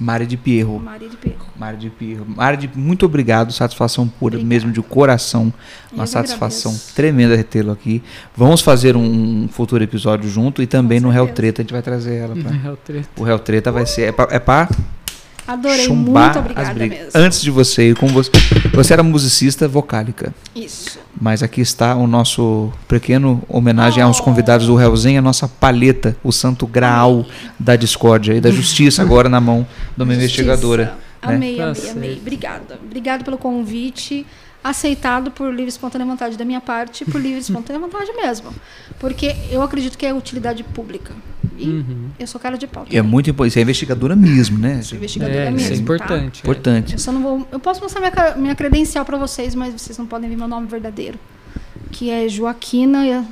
Mari de Pierro. Mari de Pierro. Mari de Pierro. Mari de, muito obrigado, satisfação pura, Obrigada. mesmo de coração. Uma Eu satisfação agradeço. tremenda tê-lo aqui. Vamos fazer um futuro episódio junto e também no certeza. Treta a gente vai trazer ela. Pra, o treta. o Réu Treta vai ser. É pra, é pra Adorei, chumbar muito as obrigada brigas. mesmo. Antes de você ir com você. Você era musicista vocálica. Isso. Mas aqui está o nosso pequeno homenagem aos Oh. convidados do Réuzinho, a nossa palheta, o santo graal da discórdia e da justiça agora na mão de uma Justiça. investigadora. né? Amei, Tá amei, amei. Obrigada. Obrigada pelo convite. Aceitado por livre e espontânea vontade da minha parte, por livre e espontânea vontade mesmo. Porque eu acredito que é utilidade pública. E Uhum. eu sou cara de pau. E é também. muito importante. Isso é investigadora mesmo, né? Sou investigadora É, mesmo. isso é tá? importante. é. Importante. Eu só não vou. Eu posso mostrar minha, minha credencial para vocês, mas vocês não podem ver meu nome verdadeiro. Que é Joaquina. é-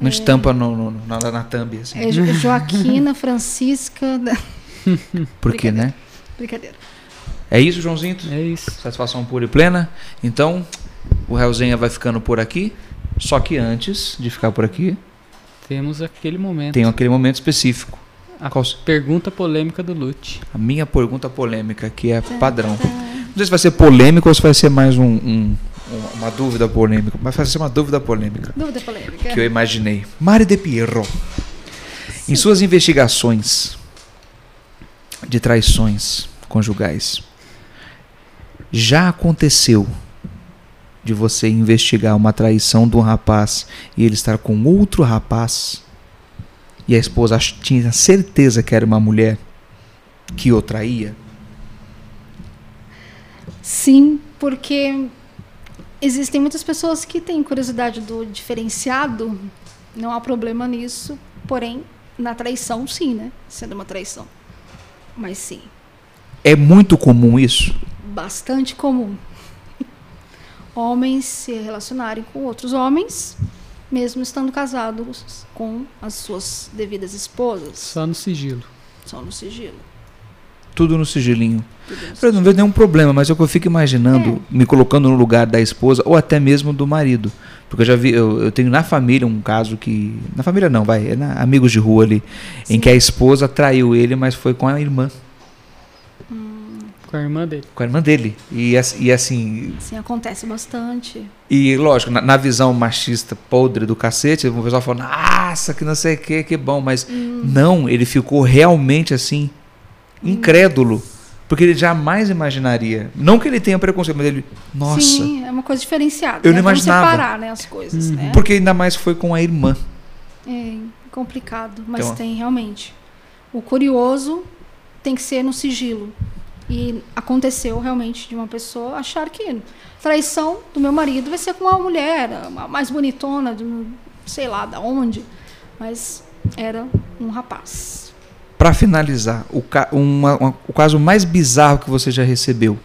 Não estampa no, no- na, na thumb, assim. É Jo- Joaquina Francisca. da- Porque, né? Brincadeira. É isso, Joãozinho? É isso. Satisfação pura e plena. Então, o Réuzinha vai ficando por aqui. Só que antes de ficar por aqui, Temos aquele momento. tem aquele momento específico. A Qual- pergunta polêmica do Lute. A minha pergunta polêmica, que é padrão. Não sei se vai ser polêmico ou se vai ser mais um, um- um- uma dúvida polêmica. Mas vai ser uma dúvida polêmica Dúvida polêmica. que eu imaginei. Mari de Pierro, em suas investigações de traições conjugais, já aconteceu de você investigar uma traição de um rapaz e ele estar com outro rapaz e a esposa tinha certeza que era uma mulher que o traía? Sim, porque Existem muitas pessoas que têm curiosidade do diferenciado, não há problema nisso, porém, na traição, sim, né? Sendo uma traição. Mas sim, É muito comum isso? bastante comum. Homens se relacionarem com outros homens, mesmo estando casados com as suas devidas esposas, Só no sigilo. só no sigilo. Tudo no sigilinho. Tudo no Eu não vejo nenhum problema, mas é o que eu fico imaginando, me colocando no lugar da esposa ou até mesmo do marido. Porque eu já vi, eu, eu tenho na família um caso que. Na família não, vai, é na, amigos de rua ali, em Sim. que a esposa traiu ele, mas foi com a irmã, Com a irmã dele. com a irmã dele. E, e assim, Sim, acontece bastante. E lógico, na, na visão machista podre do cacete, o pessoal fala, nossa, que não sei o que, que bom, mas não, ele ficou realmente assim, incrédulo. Porque ele jamais imaginaria. Não que ele tenha preconceito, mas ele. Nossa. Sim, é uma coisa diferenciada. Eu né? não Vamos imaginava. separar né, as coisas, Uhum. né? Porque ainda mais foi com a irmã. É complicado, mas Então- tem realmente. O curioso tem que ser no sigilo. E aconteceu realmente de uma pessoa achar que traição do meu marido vai ser com uma mulher, a mais bonitona, do, sei lá da onde, mas era um rapaz. Pra finalizar, o, ca- uma- uma- o caso mais bizarro que você já recebeu.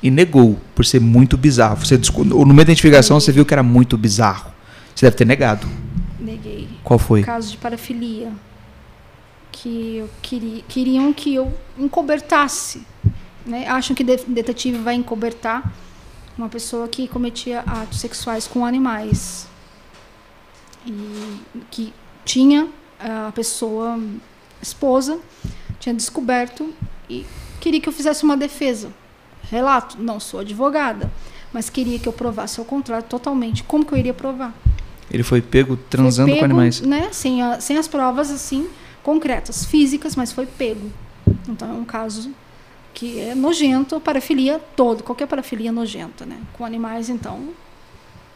E negou, por ser muito bizarro. Você, no meio da identificação, você viu que era muito bizarro. Você deve ter negado. Neguei. Qual foi? Caso de parafilia. Que eu queria, queriam que eu encobertasse. Né? Acham que de- detetive vai encobertar uma pessoa que cometia atos sexuais com animais. E que tinha a pessoa esposa, tinha descoberto e queria que eu fizesse uma defesa. Relato, não sou advogada, mas queria que eu provasse ao contrário totalmente. Como que eu iria provar? Ele foi pego transando Foi com pego, animais. Né, sem, a- sem as provas assim concretas, físicas, mas foi pego. Então é um caso que é nojento, parafilia todo, qualquer parafilia é nojenta, né? Com animais, então,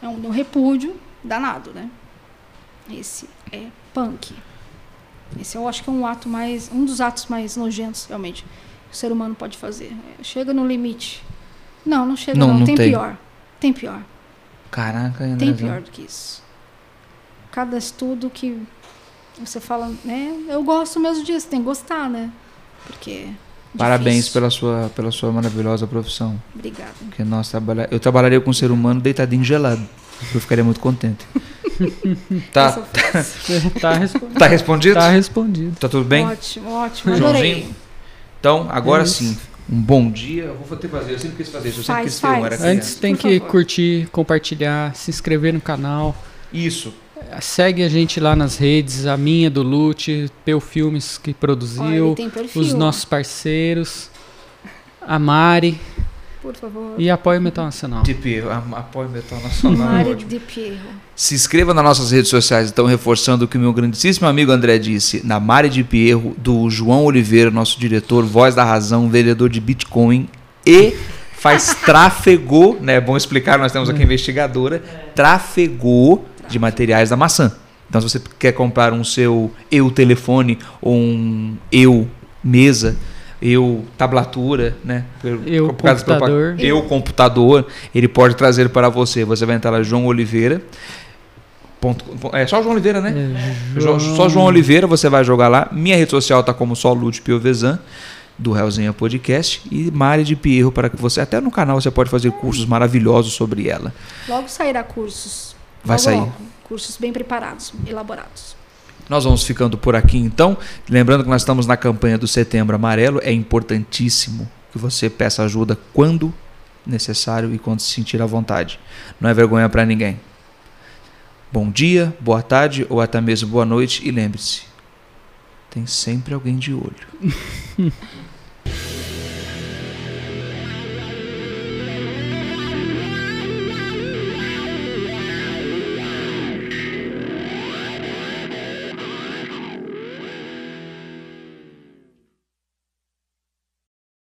é um, um repúdio danado, né? Esse é punk. Esse eu acho que é um ato mais, um dos atos mais nojentos, realmente, que o ser humano pode fazer. Chega no limite. Não, não chega Não, não, não tem, tem. pior. Tem pior. Caraca, Tem pior do que isso. Cada estudo que você fala, né? Eu gosto mesmo disso, tem que gostar, né? Porque. é Parabéns difícil. pela sua, pela sua maravilhosa profissão. Obrigada. Porque nós trabalha... Eu trabalharia com um ser humano deitadinho gelado. Eu ficaria muito contente. tá, tá, respondido. tá respondido? tá respondido. Tá tudo bem? Ótimo, ótimo. Joãozinho? Adorei. Então, agora Isso. sim. Um bom dia. Eu vou ter fazer. Eu sempre quis fazer isso. Eu sempre Faz, quis ter um. Era. Antes tem Por que favor. curtir, compartilhar, se inscrever no canal. Isso. Segue a gente lá nas redes, a minha do Lute, Peu Filmes que Olha, produziu, perfil. os nossos parceiros, a Mari Por favor. e apoia o Metal Nacional. De Pierro. a- Apoio Metal Nacional. ótimo. de Pierro. Se inscreva nas nossas redes sociais, então, reforçando o que o meu grandíssimo amigo André disse, na Mari de Pierro, do João Oliveira, nosso diretor, voz da razão, vendedor de Bitcoin e faz tráfego, né? É bom explicar, nós temos aqui a investigadora, tráfego de materiais da maçã. Então, se você quer comprar um seu eu telefone ou um eu mesa, eu tablatura, né? Eu por computador. eu computador, ele pode trazer para você. Você vai entrar lá, João Oliveira. Ponto, é só João Oliveira, né? É, Jo- Só João Oliveira, você vai jogar lá. Minha rede social tá como só Lute Piovesan, do Realzinha Podcast. E Mari de Pierro, para que você, até no canal, você pode fazer cursos maravilhosos sobre ela. Logo sairá cursos. Vai Logo, sair. logo. Cursos bem preparados, elaborados. Nós vamos ficando por aqui então. Lembrando que nós estamos na campanha do Setembro Amarelo. É importantíssimo que você peça ajuda quando necessário e quando se sentir à vontade. Não é vergonha para ninguém. Bom dia, boa tarde ou até mesmo boa noite. E lembre-se: tem sempre alguém de olho.